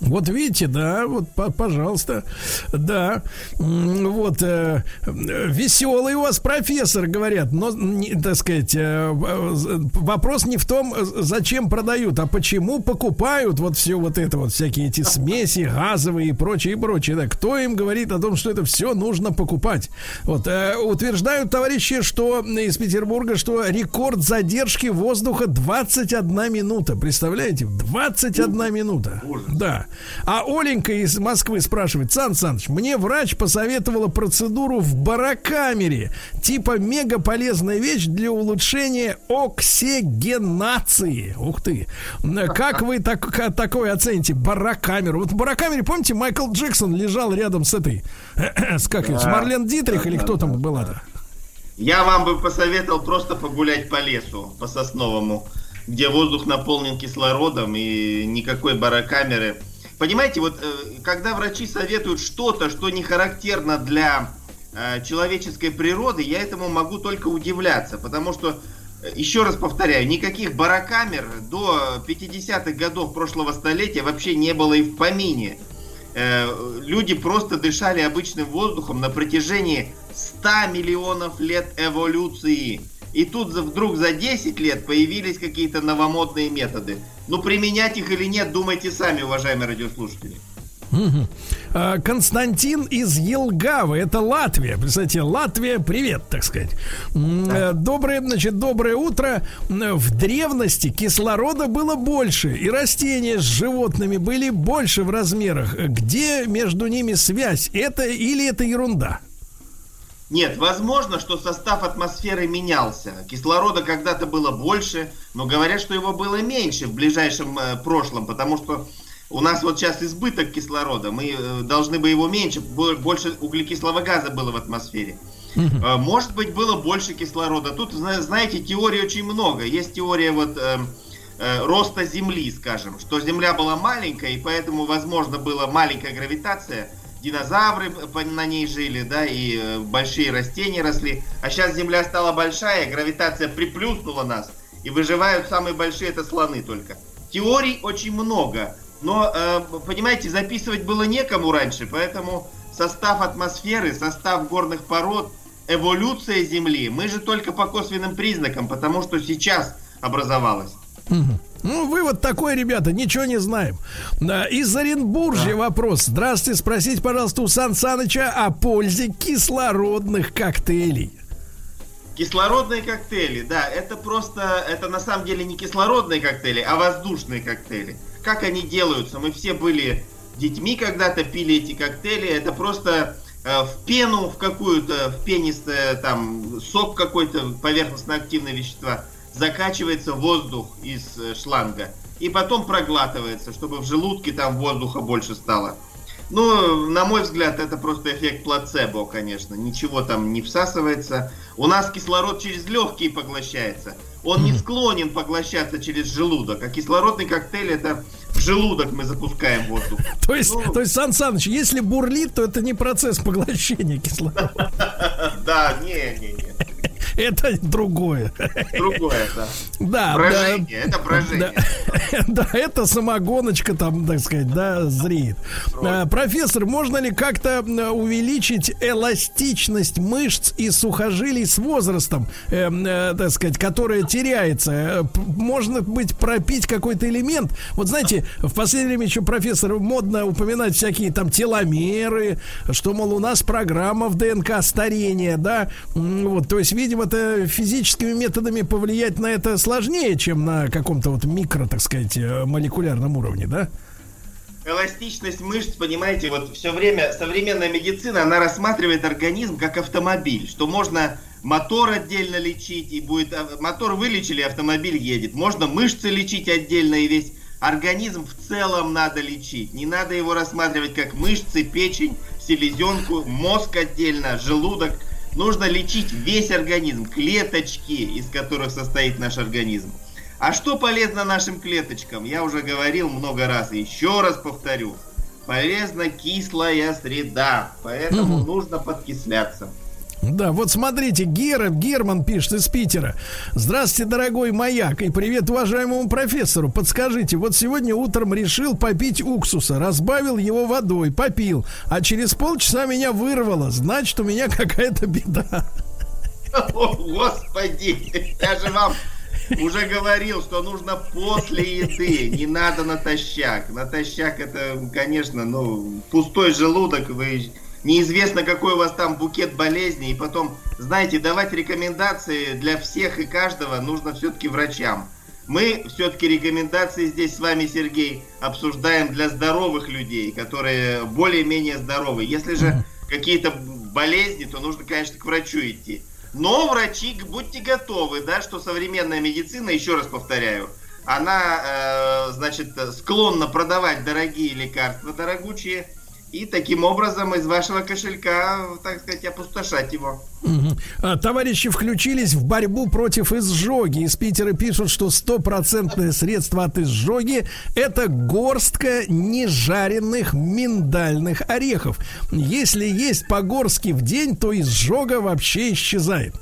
[SPEAKER 1] Вот видите, да, вот, пожалуйста, да, вот, э, веселый у вас профессор, говорят, но, не, так сказать, э, вопрос не в том, зачем продают, а почему покупают вот все вот это вот, всякие эти смеси газовые и прочее, и прочее, да, кто им говорит о том, что это все нужно покупать? Вот, э, утверждают товарищи, что из Петербурга, что рекорд задержки воздуха 21 минута, представляете, 21 минута, да. А Оленька из Москвы спрашивает, Сан Саныч, мне врач посоветовала процедуру в барокамере. Типа мега полезная вещь для улучшения оксигенации. Ух ты. Как вы так, такое оцените? Барокамеру. Вот в барокамере, помните, Майкл Джексон лежал рядом с этой, с как да. с Марлен Дитрих да, или кто да, там да, была-то?
[SPEAKER 15] Я вам бы посоветовал просто погулять по лесу, по сосновому, где воздух наполнен кислородом и никакой барокамеры Понимаете, вот э, когда врачи советуют что-то, что не характерно для э, человеческой природы, я этому могу только удивляться, потому что, э, еще раз повторяю, никаких барокамер до 50-х годов прошлого столетия вообще не было и в помине. Люди просто дышали обычным воздухом на протяжении 100 миллионов лет эволюции. И тут вдруг за 10 лет появились какие-то новомодные методы. Ну, применять их или нет, думайте сами, уважаемые радиослушатели.
[SPEAKER 1] А, Константин из Елгавы, это Латвия. Представьте, Латвия, привет, так сказать. Э, доброе, значит, доброе утро. В древности кислорода было больше, и растения с животными были больше в размерах. Где между ними связь? Это или это ерунда?
[SPEAKER 15] Нет, возможно, что состав атмосферы менялся. Кислорода когда-то было больше, но говорят, что его было меньше в ближайшем э, прошлом, потому что у нас вот сейчас избыток кислорода, мы э, должны бы его меньше, больше углекислого газа было в атмосфере. Э, может быть, было больше кислорода. Тут, знаете, теорий очень много. Есть теория вот э, э, роста Земли, скажем, что Земля была маленькая, и поэтому, возможно, была маленькая гравитация – динозавры на ней жили, да, и э, большие растения росли. А сейчас Земля стала большая, гравитация приплюснула нас, и выживают самые большие это слоны только. Теорий очень много, но, э, понимаете, записывать было некому раньше, поэтому состав атмосферы, состав горных пород, эволюция Земли, мы же только по косвенным признакам, потому что сейчас образовалась.
[SPEAKER 1] Ну, вывод такой, ребята, ничего не знаем. Из Оренбуржья да. вопрос. Здравствуйте, спросите, пожалуйста, у Сан Саныча о пользе кислородных коктейлей.
[SPEAKER 15] Кислородные коктейли, да, это просто, это на самом деле не кислородные коктейли, а воздушные коктейли. Как они делаются? Мы все были детьми когда-то, пили эти коктейли. Это просто э, в пену, в какую-то, в пенистое, там, сок какой-то, поверхностно-активные вещества закачивается воздух из э, шланга и потом проглатывается, чтобы в желудке там воздуха больше стало. Ну, на мой взгляд, это просто эффект плацебо, конечно. Ничего там не всасывается. У нас кислород через легкие поглощается. Он не склонен поглощаться через желудок. А кислородный коктейль это в желудок мы запускаем воздух.
[SPEAKER 1] То есть, ну, то есть, Сан Саныч, если бурлит, то это не процесс поглощения кислорода.
[SPEAKER 15] Да, не, не, не.
[SPEAKER 1] Это другое.
[SPEAKER 15] Другое, да.
[SPEAKER 1] Да.
[SPEAKER 15] Брожение, да, это брожение.
[SPEAKER 1] Да, да, это самогоночка там, так сказать, да, зреет. А, профессор, можно ли как-то увеличить эластичность мышц и сухожилий с возрастом, э, э, так сказать, которая теряется? Э, можно быть пропить какой-то элемент? Вот знаете, в последнее время еще профессор модно упоминать всякие там теломеры, что, мол, у нас программа в ДНК старения, да, вот, то есть, видимо, это физическими методами повлиять на это сложнее, чем на каком-то вот микро, так сказать, э, молекулярном уровне, да?
[SPEAKER 15] Эластичность мышц, понимаете, вот все время современная медицина, она рассматривает организм как автомобиль, что можно мотор отдельно лечить, и будет а, мотор вылечили, автомобиль едет. Можно мышцы лечить отдельно, и весь организм в целом надо лечить. Не надо его рассматривать как мышцы, печень, селезенку, мозг отдельно, желудок – Нужно лечить весь организм, клеточки, из которых состоит наш организм. А что полезно нашим клеточкам? Я уже говорил много раз, еще раз повторю. Полезна кислая среда, поэтому угу. нужно подкисляться.
[SPEAKER 1] Да, вот смотрите, Гера, Герман пишет из Питера. Здравствуйте, дорогой маяк, и привет уважаемому профессору. Подскажите, вот сегодня утром решил попить уксуса, разбавил его водой, попил, а через полчаса меня вырвало. Значит, у меня какая-то беда.
[SPEAKER 15] О, Господи, я же вам уже говорил, что нужно после еды, не надо натощак. Натощак это, конечно, ну, пустой желудок, вы неизвестно, какой у вас там букет болезней, и потом, знаете, давать рекомендации для всех и каждого нужно все-таки врачам. Мы все-таки рекомендации здесь с вами, Сергей, обсуждаем для здоровых людей, которые более-менее здоровы. Если же какие-то болезни, то нужно, конечно, к врачу идти. Но врачи, будьте готовы, да, что современная медицина, еще раз повторяю, она, э, значит, склонна продавать дорогие лекарства, дорогучие, и таким образом из вашего кошелька, так сказать, опустошать его.
[SPEAKER 1] А, Товарищи включились в борьбу против изжоги. Из Питера пишут, что стопроцентное средство от изжоги это горстка нежаренных миндальных орехов. Если есть по-горски в день, то изжога вообще исчезает.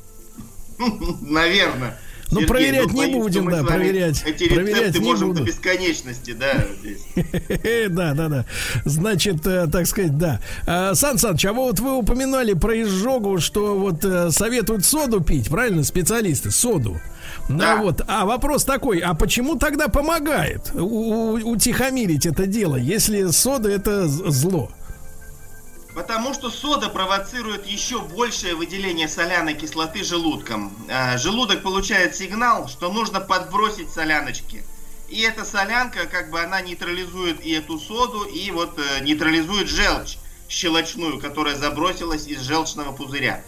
[SPEAKER 15] Наверное.
[SPEAKER 1] Ну, проверять не
[SPEAKER 15] боюсь, что
[SPEAKER 1] будем, да, проверять.
[SPEAKER 15] Эти
[SPEAKER 1] Проверять
[SPEAKER 15] рецепты
[SPEAKER 1] не
[SPEAKER 15] можем
[SPEAKER 1] буду.
[SPEAKER 15] до бесконечности, да, здесь.
[SPEAKER 1] Да, да, да. Значит, э, так сказать, да. А, Сан Саныч, а вот вы упоминали про изжогу, что вот э, советуют соду пить, правильно, специалисты, соду. Ну вот, а вопрос такой, а почему тогда помогает утихомирить это дело, если сода это зло?
[SPEAKER 15] Потому что сода провоцирует еще большее выделение соляной кислоты желудком. А, Желудок получает сигнал, что нужно подбросить соляночки. И эта солянка, как бы она нейтрализует и эту соду, и вот э, нейтрализует желчь щелочную, которая забросилась из желчного пузыря.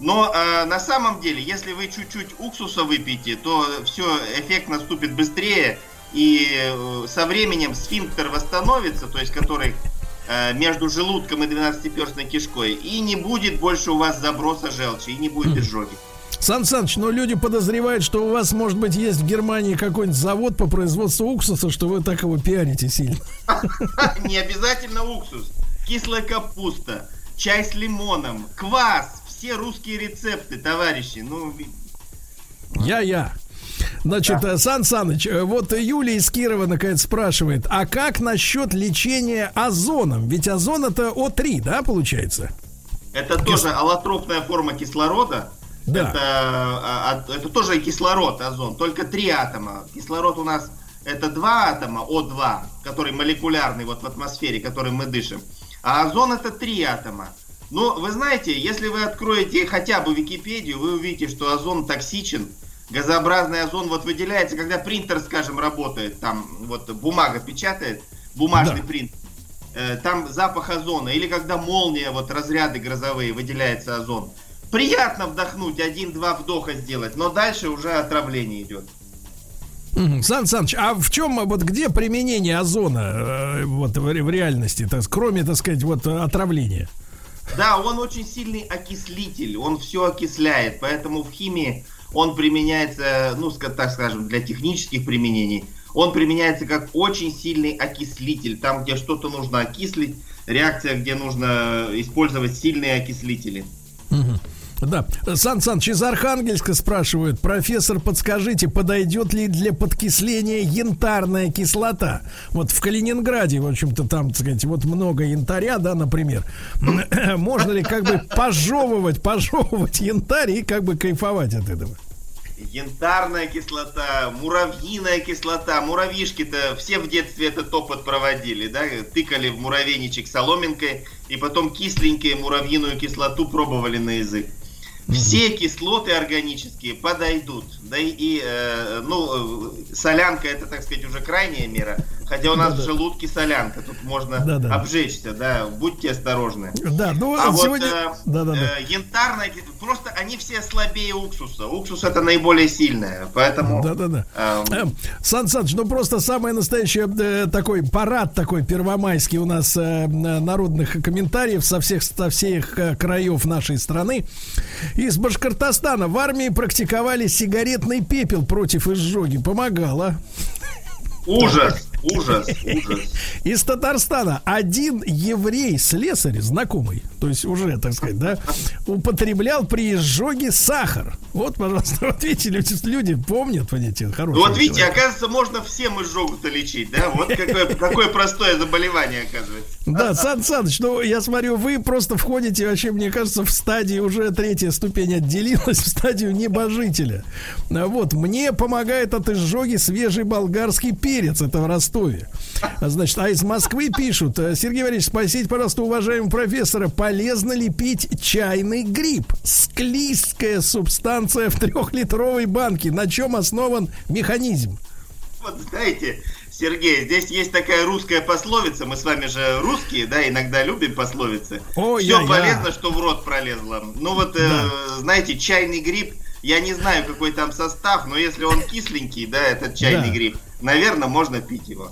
[SPEAKER 15] Но э, на самом деле, если вы чуть-чуть уксуса выпьете, то все, эффект наступит быстрее, и э, со временем сфинктер восстановится, то есть который э, между желудком и двенадцатиперстной кишкой, и не будет больше у вас заброса желчи, и не будет изжоги.
[SPEAKER 1] Сан Саныч, но люди подозревают, что у вас, может быть, есть в Германии какой-нибудь завод по производству уксуса, что вы так его пиарите сильно.
[SPEAKER 15] Не обязательно уксус, кислая капуста, чай с лимоном, квас, все русские рецепты, товарищи. Ну,
[SPEAKER 1] Я-я. Значит, э, Сан Саныч, э, вот Юлия из Кирова наконец спрашивает, а как насчет лечения озоном? Ведь озон это О3, да, получается?
[SPEAKER 15] это тоже аллотропная форма кислорода.
[SPEAKER 1] Да.
[SPEAKER 15] Это, а, а, это тоже кислород, озон, только три атома. Кислород у нас это два атома, О2, который молекулярный вот в атмосфере, которым мы дышим. А озон это три атома. Но вы знаете, если вы откроете хотя бы Википедию, вы увидите, что озон токсичен. Газообразный озон вот выделяется, когда принтер, скажем, работает, там вот бумага печатает, бумажный
[SPEAKER 1] Да.
[SPEAKER 15] принтер. Э, Там запах озона. Или когда молния, вот разряды грозовые, выделяется озон. Приятно вдохнуть, один-два вдоха сделать, но дальше уже отравление идет.
[SPEAKER 1] Сан Саныч, а в чем, вот где применение озона э, вот в, ре- в реальности, так, кроме, так сказать, вот отравления?
[SPEAKER 15] Да, он очень сильный окислитель, он все окисляет, поэтому в химии он применяется, ну, ска- так скажем, для технических применений. Он применяется как очень сильный окислитель, там, где что-то нужно окислить, реакция, где нужно использовать сильные окислители.
[SPEAKER 1] Мгм. Да, Сан Саныч из Архангельска спрашивают, профессор, подскажите, подойдет ли для подкисления янтарная кислота? Вот в Калининграде, в общем-то, там, так сказать, вот много янтаря, да, например. Можно ли как бы пожевывать, пожевывать янтарь и как бы кайфовать от этого?
[SPEAKER 15] Янтарная кислота, муравьиная кислота. Муравьишки-то все в детстве этот опыт проводили, да? Тыкали в муравейничек соломинкой и потом кисленькие муравьиную кислоту пробовали на язык. Все кислоты органические подойдут. Да и, и, э, ну, э, солянка это, так сказать, уже крайняя мера. Хотя у нас
[SPEAKER 1] Да-да.
[SPEAKER 15] в желудке солянка, тут можно
[SPEAKER 1] Да-да.
[SPEAKER 15] обжечься, да, будьте осторожны.
[SPEAKER 1] Да, ну
[SPEAKER 15] А вот
[SPEAKER 1] сегодня...
[SPEAKER 15] э,
[SPEAKER 1] Да-да-да.
[SPEAKER 15] э, янтарная просто они все слабее уксуса. Уксус это наиболее сильное, поэтому...
[SPEAKER 1] Да-да-да.
[SPEAKER 15] эм,
[SPEAKER 1] Эм, Сан Саныч, ну просто самый настоящий э, такой парад такой первомайский у нас э, народных комментариев со всех, со всех э, краев нашей страны. Из Башкортостана в армии практиковали сигаретный пепел против изжоги. Помогало.
[SPEAKER 15] Ужас, Ужас, ужас.
[SPEAKER 1] Из Татарстана один еврей-слесарь, знакомый, то есть уже, так сказать, да, употреблял при изжоге сахар. Вот, пожалуйста, вот видите, люди, люди помнят, понимаете, хороший
[SPEAKER 15] Ну вот видите,
[SPEAKER 1] человек.
[SPEAKER 15] оказывается, можно всем изжогу-то лечить, да? Вот какое, какое простое заболевание, оказывается.
[SPEAKER 1] Да, Сан Саныч, ну я смотрю, вы просто входите, вообще, мне кажется, в стадии уже третья ступень отделилась, в стадию небожителя. Вот, мне помогает от изжоги свежий болгарский перец, это в Ростове. Значит, а из Москвы пишут, э, Сергей Валерьевич, спросите, пожалуйста, уважаемого профессора, полезно ли пить чайный гриб? Склизкая субстанция в трехлитровой банке. На чем основан механизм?
[SPEAKER 15] Вот знаете, Сергей, здесь есть такая русская пословица. Мы с вами же русские, да, иногда любим пословицы.
[SPEAKER 1] Ой,
[SPEAKER 15] Все
[SPEAKER 1] я-
[SPEAKER 15] полезно,
[SPEAKER 1] я.
[SPEAKER 15] что в рот пролезло. Ну вот, э, знаете, чайный гриб, я не знаю, какой там состав, но если он кисленький, да, этот чайный
[SPEAKER 1] Да.
[SPEAKER 15] гриб, наверное, можно пить его.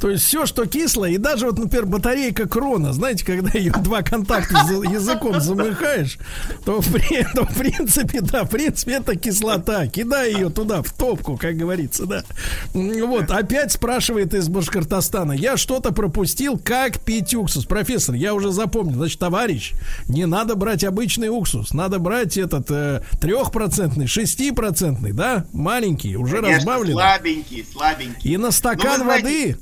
[SPEAKER 1] То есть все, что кислое, и даже вот, например, батарейка крона, знаете, когда ее два контакта языком замыхаешь, то то в принципе, да, в принципе, это кислота. Кидай ее туда, в топку, как говорится, да. Вот, опять спрашивает из Башкортостана, я что-то пропустил, как пить уксус? Профессор, я уже запомнил, значит, товарищ, не надо брать обычный уксус, надо брать этот э, трехпроцентный, шестипроцентный, да, маленький, уже
[SPEAKER 15] Конечно,
[SPEAKER 1] разбавленный.
[SPEAKER 15] слабенький, слабенький.
[SPEAKER 1] И на стакан
[SPEAKER 15] Ну, знаете,
[SPEAKER 1] воды,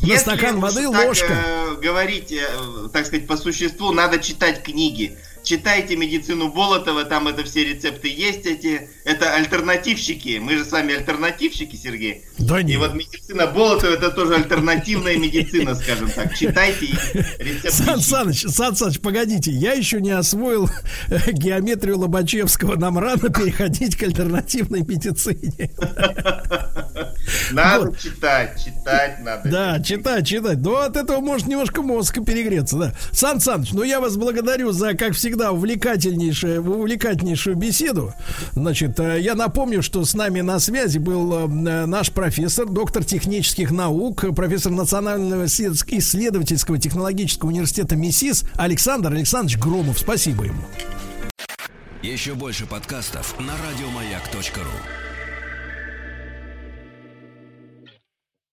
[SPEAKER 1] на
[SPEAKER 15] Если
[SPEAKER 1] стакан воды
[SPEAKER 15] так,
[SPEAKER 1] ложка.
[SPEAKER 15] э, говорить, э, так сказать, по существу, надо читать книги. Читайте медицину Болотова, там это все рецепты есть эти. Это альтернативщики. Мы же с вами альтернативщики, Сергей.
[SPEAKER 1] Да
[SPEAKER 15] И
[SPEAKER 1] нет.
[SPEAKER 15] вот медицина Болотова это тоже альтернативная медицина, скажем так. Читайте и рецепты.
[SPEAKER 1] Сан Саныч, Сан Саныч, погодите, я еще не освоил геометрию Лобачевского. Нам рано переходить к альтернативной медицине.
[SPEAKER 15] Надо читать, читать надо.
[SPEAKER 1] Да, читать, читать. Ну, от этого может немножко мозг перегреться, да. Сан Саныч, ну я вас благодарю за, как всегда, увлекательнейшую, увлекательнейшую беседу. Значит, э, я напомню, что с нами на связи был э, наш профессор, доктор технических наук, профессор Национального исслед- исследовательского технологического университета МИСИС Александр Александрович Громов. Спасибо ему.
[SPEAKER 3] Еще больше подкастов на радиомаяк.ру.